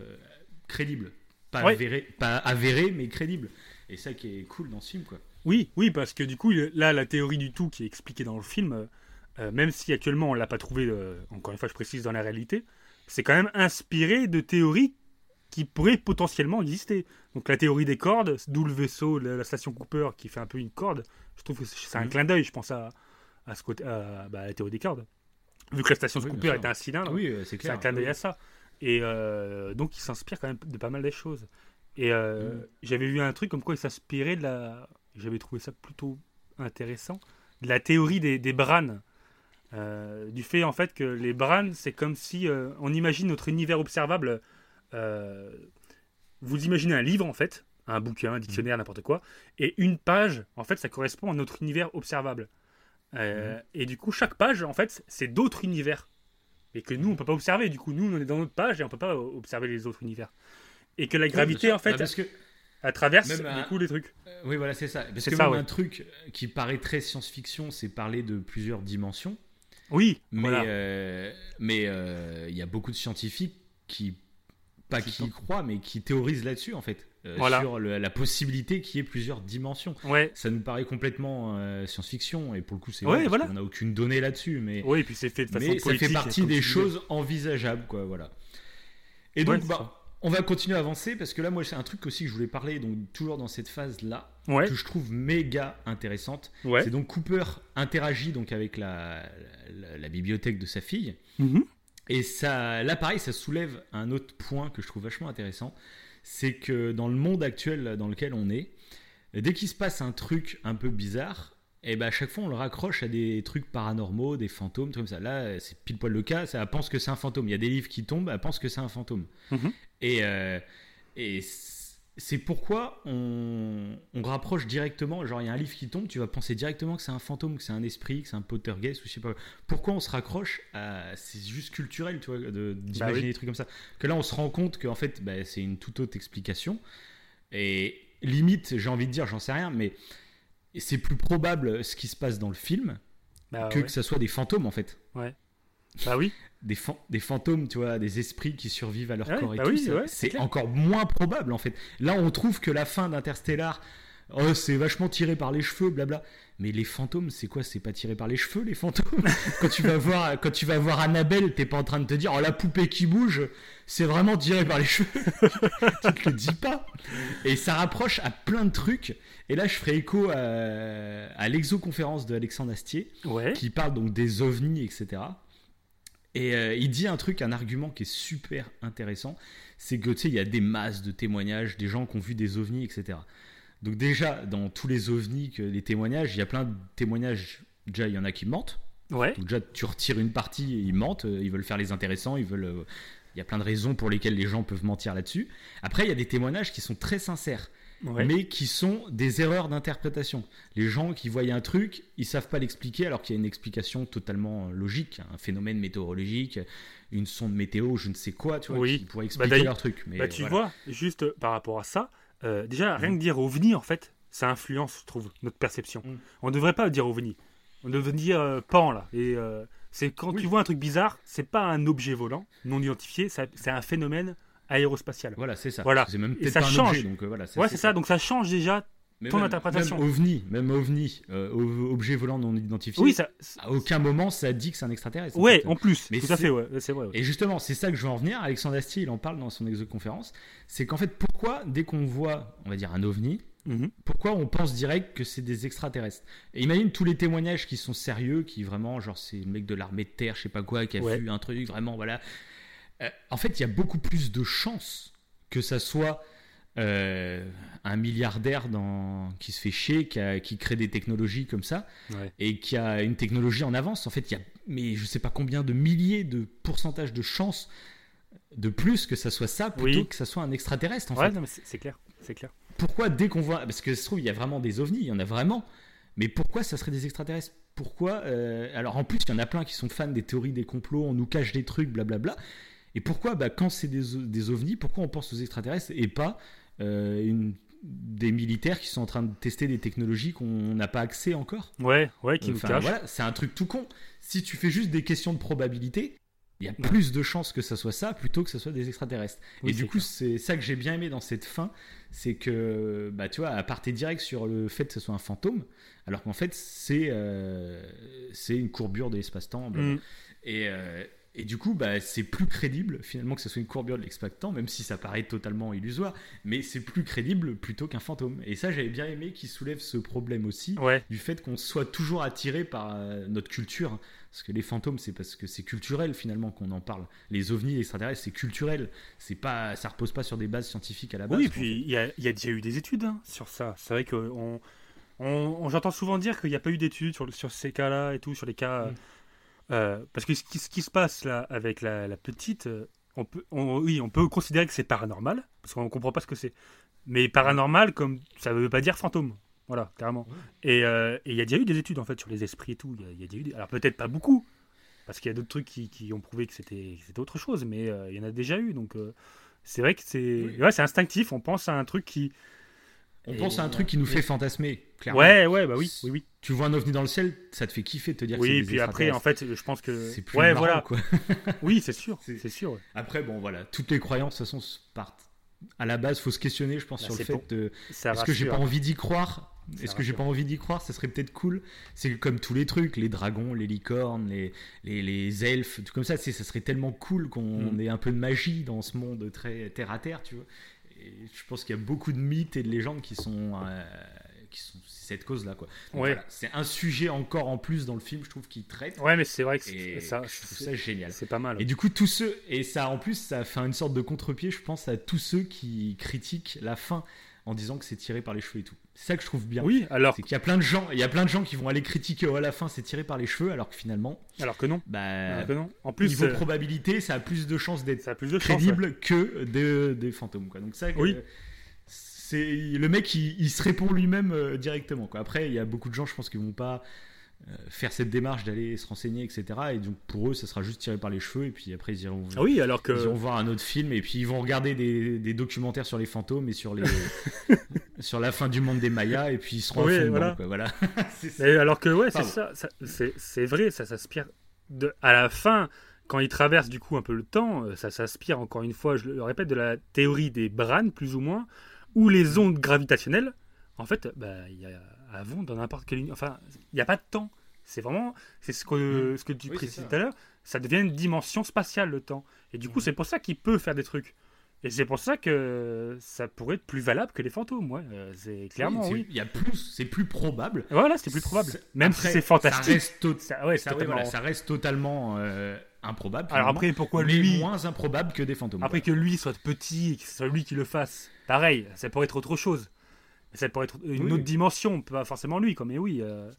crédibles, pas, avérées, pas avérées, mais crédibles. Et ça qui est cool dans ce film, quoi. Oui, oui, parce que du coup, là, la théorie du tout qui est expliquée dans le film, euh, même si actuellement on l'a pas trouvée, euh, encore une fois, je précise, dans la réalité, c'est quand même inspiré de théories qui pourraient potentiellement exister. Donc la théorie des cordes, d'où le vaisseau, la, station Cooper qui fait un peu une corde, je trouve que c'est un clin d'œil, je pense, à, à, ce côté, à, bah, la théorie des cordes. Vu que la station Cooper est un cylindre, oui, euh, c'est un clin d'œil à ça. Et donc il s'inspire quand même de pas mal de choses. Et mm. j'avais vu un truc comme quoi il s'inspirait de la j'avais trouvé ça plutôt intéressant, de la théorie des, des branes. Euh, du fait en fait que les branes, c'est comme si euh, on imagine notre univers observable. Euh, vous imaginez un livre en fait, un bouquin, un dictionnaire, n'importe quoi, et une page, en fait, ça correspond à notre univers observable. Mhm. Et du coup, chaque page, en fait, c'est d'autres univers. Et que nous, on peut pas observer. Du coup, nous, on est dans notre page et on peut pas observer les autres univers. Et que la gravité, en fait. Parce que à travers du coup les trucs. Euh, oui, voilà, c'est ça. Parce que ça, un truc qui paraît très science-fiction, c'est parler de plusieurs dimensions. Oui, mais euh, mais euh, il y a beaucoup de scientifiques qui pas qui, y croient, mais qui théorisent là-dessus en fait, sur la possibilité qu'il y ait plusieurs dimensions. Ouais. Ça nous paraît complètement science-fiction et pour le coup c'est ouais, voilà. on n'a aucune donnée là-dessus, mais oui, et puis c'est fait de façon mais ça fait partie des choses envisageables, quoi, voilà. Et donc bah on va continuer à avancer parce que là, moi, c'est un truc aussi que je voulais parler, donc toujours dans cette phase-là, Ouais. que je trouve méga intéressante. Ouais. C'est donc Cooper interagit donc avec la, la- la bibliothèque de sa fille. Mhm. Et ça, là, pareil, ça soulève un autre point que je trouve vachement intéressant. C'est que dans le monde actuel dans lequel on est, dès qu'il se passe un truc un peu bizarre, et ben à chaque fois on le raccroche à des trucs paranormaux, des fantômes, trucs comme ça. Là, c'est pile poil le cas. Ça elle pense que c'est un fantôme. Il y a des livres qui tombent, elle pense que c'est un fantôme. Mhm. Et, euh, et c'est pourquoi on, on rapproche directement. Genre, il y a un livre qui tombe, tu vas penser directement que c'est un fantôme, que c'est un esprit, que c'est un poltergeist ou je sais pas. Pourquoi on se raccroche à. C'est juste culturel, tu vois, de- d'imaginer Bah oui. des trucs comme ça. Que là, on se rend compte qu'en fait, bah, c'est une toute autre explication. Et limite, j'ai envie de dire, j'en sais rien, mais c'est plus probable ce qui se passe dans le film Bah, que ouais. que ça soit des fantômes en fait. Bah oui. Des, fan- des fantômes, tu vois, des esprits qui survivent à leur Ouais, corps et bah tout. oui, ça- ouais, c'est encore moins probable en fait. Là, on trouve que la fin d'Interstellar, oh, c'est vachement tiré par les cheveux, blabla. Mais les fantômes, c'est quoi? C'est pas tiré par les cheveux, les fantômes? Quand tu vas voir, quand tu vas voir Annabelle, t'es pas en train de te dire, oh la poupée qui bouge, c'est vraiment tiré par les cheveux. tu te le dis pas. Et ça rapproche à plein de trucs. Et là, je ferai écho à, à l'exoconférence de Alexandre Astier Ouais. qui parle donc des ovnis, etc. Et euh, il dit un truc, un argument qui est super intéressant, c'est que tu sais, il y a des masses de témoignages, des gens qui ont vu des ovnis, etc. Donc déjà, dans tous les ovnis, que les témoignages, il y a plein de témoignages. Déjà, il y en a qui mentent. Ouais. Donc déjà, tu retires une partie, et ils mentent, euh, ils veulent faire les intéressants, ils veulent. euh, Il y a plein de raisons pour lesquelles les gens peuvent mentir là-dessus. Après, il y a des témoignages qui sont très sincères Ouais. mais qui sont des erreurs d'interprétation. Les gens qui voient un truc, ils savent pas l'expliquer alors qu'il y a une explication totalement logique, un phénomène météorologique, une sonde météo, je ne sais quoi, tu vois, Oui. qui pourrait expliquer d'ailleurs- leur truc. Mais Bah, tu voilà. vois, juste euh, par rapport à ça, euh, déjà, rien Mm. que dire ovni, en fait, ça influence, je trouve, notre perception. Mm. On ne devrait pas dire ovni. On devrait dire euh, pan, là. Et euh, c'est quand Oui. tu vois un truc bizarre, c'est pas un objet volant non identifié, c'est un phénomène aérospatial. Voilà, c'est ça. Voilà. C'est même Et ça pas un change. objet, donc euh, voilà. ouais, c'est ça. Donc ça change déjà. Mais ton même- interprétation. Même ovni, même ovni, euh, objet volant non identifié. Oui, ça. À aucun moment ça dit que c'est un extraterrestre. en Ouais, fait. en plus. Mais tout à fait, ouais. C'est vrai. ouais. Et justement, c'est ça que je veux en venir. Alexandre Astier, il en parle dans son exoconférence. C'est qu'en fait, pourquoi, dès qu'on voit, on va dire, un ovni, Mhm. pourquoi on pense direct que c'est des extraterrestres? Et imagine tous les témoignages qui sont sérieux, qui vraiment, genre, c'est le mec de l'armée de terre, je sais pas quoi, qui a Ouais. vu un truc, vraiment, voilà. Euh, en fait, il y a beaucoup plus de chances que ça soit euh, un milliardaire dans... qui se fait chier, qui, a- qui crée des technologies comme ça, Ouais. et qui a une technologie en avance. En fait, il y a, mais je sais pas combien de milliers de pourcentages de chances de plus que ça soit ça plutôt Oui. que ça soit un extraterrestre. En Ouais, fait. c'est clair. C'est clair. Pourquoi dès qu'on voit, parce que ça se trouve il y a vraiment des ovnis, il y en a vraiment, mais pourquoi ça serait des extraterrestres? Pourquoi euh, Alors en plus il y en a plein qui sont fans des théories des complots, on nous cache des trucs, blablabla. Et pourquoi bah, quand c'est des, ovnis, pourquoi on pense aux extraterrestres et pas euh, une- des militaires qui sont en train de tester des technologies qu'on n'a pas accès encore Ouais, ouais, qui nous Enfin, cache. voilà, c'est un truc tout con. Si tu fais juste des questions de probabilité, il y a plus de chances que ça soit ça plutôt que ça soit des extraterrestres. Oui, et du coup, c'est ça que j'ai bien aimé dans cette fin, c'est que, bah, tu vois, à partir direct sur le fait que ce soit un fantôme, alors qu'en fait, c'est euh, c'est une courbure de l'espace-temps. Mm. Et, euh, et du coup, bah, c'est plus crédible finalement que ce soit une courbure de l'espace-temps, même si ça paraît totalement illusoire, mais c'est plus crédible plutôt qu'un fantôme. Et ça, j'avais bien aimé qu'il soulève ce problème aussi Ouais. du fait qu'on soit toujours attiré par euh, notre culture. hein. Parce que les fantômes, c'est parce que c'est culturel finalement qu'on en parle. Les ovnis, les extraterrestres, c'est culturel. C'est pas, ça repose pas sur des bases scientifiques à la base. Oui, et puis il y a, il y a déjà eu des études hein, sur ça. C'est vrai que on, on- on- j'entends souvent dire qu'il n'y a pas eu d'études sur, ces cas-là et tout, sur les cas. Mm. Euh, parce que ce qui, ce qui se passe là avec la, la petite, euh, on peut, on- oui, on peut considérer que c'est paranormal, parce qu'on ne comprend pas ce que c'est. Mais paranormal, comme ça ne veut pas dire fantôme. Voilà, clairement. Et euh, et il y a déjà eu des études en fait sur les esprits et tout. Y a- y, a déjà eu des- Alors peut-être pas beaucoup, parce qu'il y a d'autres trucs qui, qui ont prouvé que c'était autre chose, mais euh, il y en a déjà eu. Donc c'est vrai que c'est Oui. ouais, c'est instinctif. On pense à un truc qui. On Et pense à un truc qui nous fait fantasmer, clairement. Ouais, ouais, bah oui, oui, oui. Tu vois un ovni dans le ciel, ça te fait kiffer de te dire que Oui, des puis après, en fait, je pense que. c'est plus Ouais, marrant, voilà. quoi. Oui, c'est sûr, C'est- sûr. ouais. Après, bon, voilà, toutes les croyances, de toute façon, partent. À la base, faut se questionner, je pense, Bah, sur le fait de est-ce que j'ai pas envie d'y croire? Est-ce que j'ai pas envie d'y croire? Ça serait peut-être cool. C'est comme tous les trucs, les dragons, les licornes, les, les, les elfes, tout comme ça. Ça serait tellement cool qu'on mm. ait un peu de magie dans ce monde très terre à terre, tu vois. Et je pense qu'il y a beaucoup de mythes et de légendes qui sont, euh, qui sont cette cause-là, quoi. Ouais. c'est un sujet encore en plus dans le film, je trouve, qui traite. Ouais, mais c'est vrai que c'est ça, je trouve ça génial. C'est pas mal. Et du coup, tous ceux, et ça, en plus, ça fait une sorte de contre-pied, je pense, à tous ceux qui critiquent la fin en disant que c'est tiré par les cheveux et tout. C'est ça que je trouve bien. Oui, alors. C'est qu'il y a plein de gens, il y a plein de gens qui vont aller critiquer oh, à la fin c'est tiré par les cheveux, alors que finalement. Alors que non. Bah. Alors que non. En plus, niveau probabilité, ça a plus de chances d'être crédible que des, fantômes, quoi. Donc ça. Oui. c'est le mec, il, se répond lui-même euh, directement, quoi. Après, il y a beaucoup de gens, je pense, qui vont pas euh, faire cette démarche d'aller se renseigner, etc. Et donc pour eux, ça sera juste tiré par les cheveux. Et puis après, ils iront, ah oui, alors que... ils iront voir un autre film. Et puis ils vont regarder des, documentaires sur les fantômes et sur, les, sur la fin du monde des Mayas. Et puis ils seront oui, voilà. voilà. alors que, ouais, c'est ça. c'est vrai, ça s'aspire. De, à la fin, quand ils traversent du coup un peu le temps, euh, ça s'aspire encore une fois, je le répète, de la théorie des branes, plus ou moins, ou les ondes gravitationnelles. En fait, bah, il y a avant dans n'importe quelle enfin il n'y a pas de temps. C'est vraiment c'est ce que mm. ce que tu précises tout à l'heure ça devient une dimension spatiale le temps. Et du coup mm. c'est pour ça qu'il peut faire des trucs. Et c'est pour ça que ça pourrait être plus valable que les fantômes ouais euh, c'est clairement oui. il y a plus c'est plus probable. Voilà c'est plus probable. Même si c'est fantastique. ça reste, ça, reste totalement euh, improbable alors après pourquoi mais lui moins improbable que des fantômes après que lui soit petit et que ce soit lui qui le fasse pareil ça pourrait être autre chose ça pourrait être une autre dimension, pas forcément lui, quoi, mais oui, euh,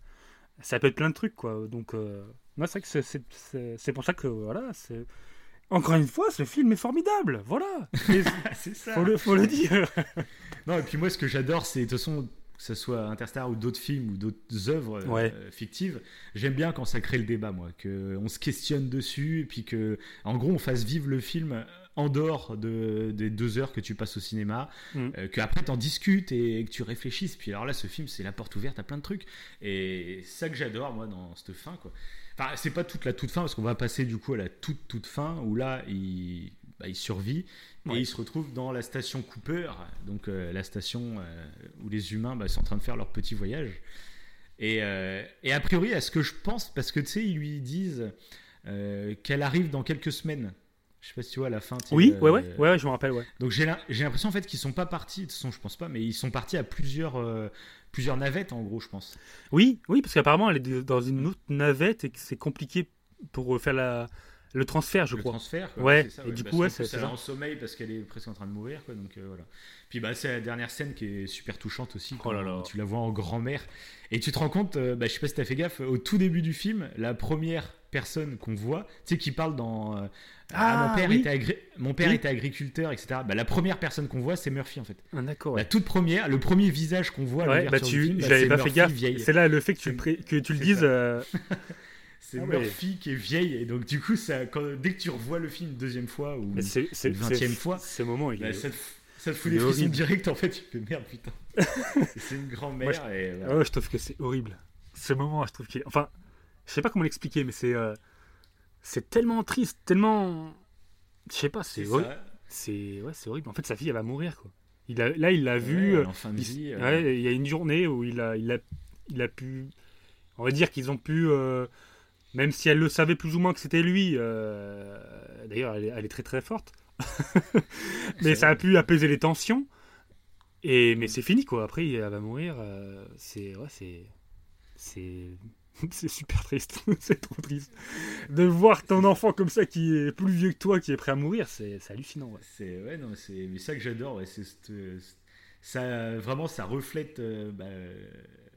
ça peut être plein de trucs, quoi. Donc, euh, c'est vrai que c'est pour ça que, voilà, c'est. Encore une fois, ce film est formidable, voilà. c'est ça. Faut le, faut le dire. non, et puis moi, ce que j'adore, c'est de toute façon, que ce soit Interstellar ou d'autres films ou d'autres œuvres euh, fictives, j'aime bien quand ça crée le débat, moi, qu'on se questionne dessus, et puis que, en gros, on fasse vivre le film en dehors de, des deux heures que tu passes au cinéma, mm. euh, qu'après t'en discutes et, que tu réfléchisses. Puis alors là, ce film, c'est la porte ouverte à plein de trucs. Et c'est ça que j'adore, moi, dans cette fin, quoi. Enfin, c'est pas toute la toute fin, parce qu'on va passer du coup à la toute toute fin, où là, il, bah, il survit et il se retrouve dans la station Cooper, donc euh, la station euh, où les humains bah, sont en train de faire leur petit voyage. Et, et a priori, à ce que je pense, parce que tu sais, ils lui disent qu'elle arrive dans quelques semaines. Je sais pas si tu vois à la fin. Oui, ouais, ouais, euh, ouais, je me rappelle, ouais. Donc j'ai l'impression en fait qu'ils sont pas partis, de toute façon je pense pas, mais ils sont partis à plusieurs, euh, plusieurs navettes en gros, je pense. Oui, oui, parce qu'apparemment elle est dans une autre navette et que c'est compliqué pour faire la, le transfert, je le crois. transfert, quoi, ouais. et du coup, ouais, c'est ça. en sommeil parce qu'elle est presque en train de mourir, quoi. Donc euh, voilà. Puis bah c'est la dernière scène qui est super touchante aussi. Oh là là. Tu la vois en grand-mère et tu te rends compte, bah, je sais pas si t'as fait gaffe, au tout début du film, la première personne qu'on voit, tu sais, qui parle dans ah, mon père, était, mon père était agriculteur, etc. Bah, la première personne qu'on voit, c'est Murphy en fait. Ah, d'accord. La toute première, le premier visage qu'on voit. Ouais, bah, tu, bah, j'avais pas fait gaffe. C'est là le fait que tu, que tu le dises. Euh, c'est ah, Murphy qui est vieille et donc du coup, ça, quand, dès que tu revois le film une deuxième fois ou une vingtième fois, ce moment, il bah, ça, te, ça, te, fout des frissons direct en fait. Tu fais merde putain. c'est une grand-mère. je... Et, ouais, je trouve que c'est horrible. Ce moment, je trouve qu'il, enfin, je sais pas comment l'expliquer, mais c'est euh, c'est tellement triste, tellement je sais pas, c'est horrible. C'est ouais, c'est horrible. En fait, sa fille, elle va mourir quoi. Il a, là, il l'a vu. en fin de vie. il y a une journée où il a, il a, il a pu. On va dire qu'ils ont pu. Euh, même si elle le savait plus ou moins que c'était lui. Euh, d'ailleurs, elle, elle, est très très forte. mais ça a pu apaiser les tensions. Et mais c'est fini quoi. Après, elle va mourir. Euh, c'est ouais, c'est c'est c'est super triste, c'est trop triste. De voir ton enfant comme ça qui est plus vieux que toi, qui est prêt à mourir, c'est hallucinant. Ouais. C'est ouais, non, c'est ça que j'adore. Ouais, ça vraiment ça reflète euh, bah,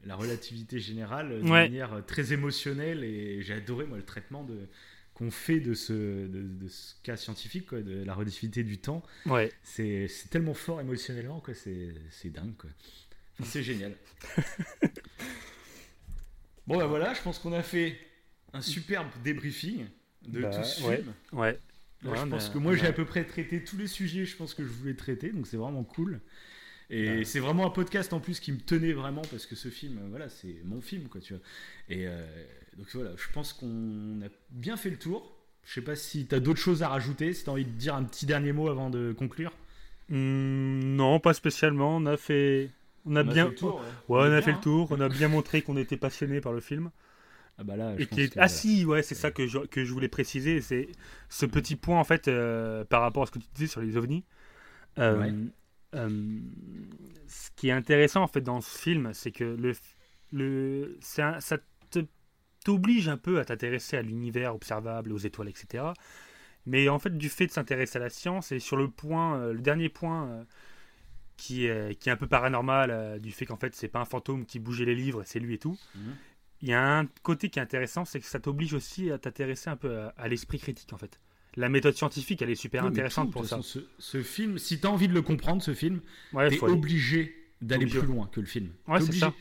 la relativité générale de manière très émotionnelle et j'ai adoré moi le traitement de qu'on fait de ce, de, ce cas scientifique, quoi, de la relativité du temps. Ouais. C'est tellement fort émotionnellement. C'est dingue, quoi. c'est génial. Bon, bah voilà, je pense qu'on a fait un superbe débriefing de bah, tout ce film. Ouais. je pense que moi, j'ai à peu près traité tous les sujets, je pense que je voulais traiter, donc c'est vraiment cool. Et c'est vraiment un podcast en plus qui me tenait vraiment parce que ce film, voilà, c'est mon film, quoi, tu vois. Et euh, donc voilà, je pense qu'on a bien fait le tour. Je sais pas si tu as d'autres choses à rajouter, si tu as envie de dire un petit dernier mot avant de conclure. Hmm, non, pas spécialement. On a fait On a, bien. tour, ouais. on, a fait le tour. On a bien montré qu'on était passionné par le film. Ah bah là, je et Ah si, ouais, c'est ça que je, que je voulais préciser. C'est ce petit point en fait euh, par rapport à ce que tu disais sur les ovnis. Euh, euh, ce qui est intéressant en fait dans ce film, c'est que le, le, ça t'oblige un peu à t'intéresser à l'univers observable, aux étoiles, etc. Mais en fait, du fait de s'intéresser à la science, et sur le point, le dernier point qui est, qui est un peu paranormal, du fait qu'en fait, c'est pas un fantôme qui bougeait les livres, c'est lui et tout. Mhm il y a un côté qui est intéressant, c'est que ça t'oblige aussi à t'intéresser un peu à, l'esprit critique en fait. La méthode scientifique, elle est super intéressante pour ça. ce, film, si tu as envie de le comprendre, ce film, tu es obligé d'aller plus loin que le film. Ouais, c'est ça.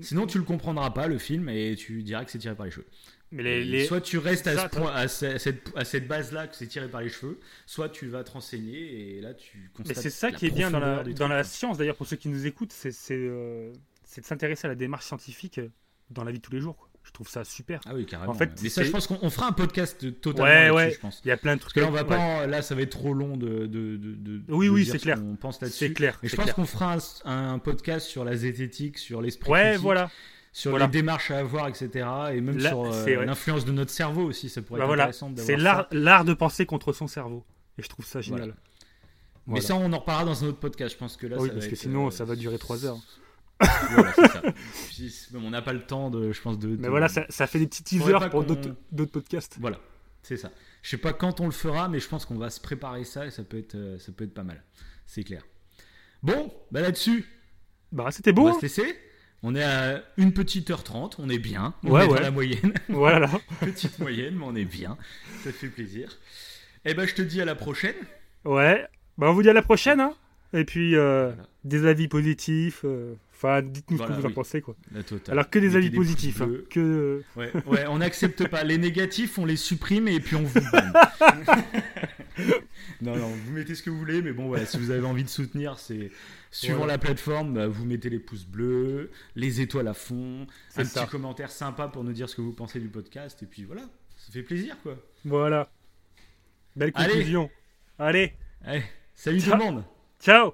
Sinon, tu le comprendras pas, le film, et tu dirais que c'est tiré par les cheveux. Mais les, Soit tu restes à, ce point, à, cette, à cette base-là que c'est tiré par les cheveux, soit tu vas te renseigner et là tu constates. Mais c'est ça qui est bien dans la, dans la science, d'ailleurs, pour ceux qui nous écoutent, c'est euh, de s'intéresser à la démarche scientifique dans la vie de tous les jours. Je trouve ça super. Ah oui, carrément. En fait, mais ça, je pense qu'on fera un podcast totalement ouais, ouais. je pense. Il y a plein de trucs. Parce que là, on va pas, là, ça va être trop long de. de, de, oui, oui, c'est clair. On pense là-dessus. C'est clair. Mais je pense qu'on fera un, podcast sur la zététique, sur l'esprit. Ouais, voilà. Sur les démarches à avoir, etc. Et même sur euh, l'influence de notre cerveau aussi, ça pourrait bah être voilà. intéressant C'est l'art de penser contre son cerveau. Et je trouve ça génial. Mais ça, on en reparlera dans un autre podcast. Je pense que là, oui, parce que sinon, euh, ça va durer 3 heures on n'a pas le temps de, je pense, de. Mais voilà, ça, fait des petits teasers pour d'autres podcasts. Voilà, c'est ça. Je sais pas quand on le fera, mais je pense qu'on va se préparer ça et ça peut être, euh, ça peut être pas mal. C'est clair. Bon, bah là-dessus. Bah c'était beau. On va se laisser. On est à une petite heure trente, on est bien. On ouais, est dans la moyenne. Voilà. petite moyenne, mais on est bien. Ça fait plaisir. Et eh ben, je te dis à la prochaine. Ouais. Bah, on vous dit à la prochaine. Hein. Et puis, euh, des avis positifs. Euh, Enfin, dites-nous ce que vous en pensez, quoi. Alors que des avis positifs. Hein, que... Ouais, ouais on n'accepte pas. Les négatifs, on les supprime et puis on vous non, non, vous mettez ce que vous voulez, mais bon, si vous avez envie de soutenir, c'est suivant la plateforme, bah, vous mettez les pouces bleus, les étoiles à fond, un petit commentaire sympa pour nous dire ce que vous pensez du podcast, et puis voilà, ça fait plaisir, quoi. Voilà. Belle conclusion. Allez. Allez. salut tout le monde. Ciao.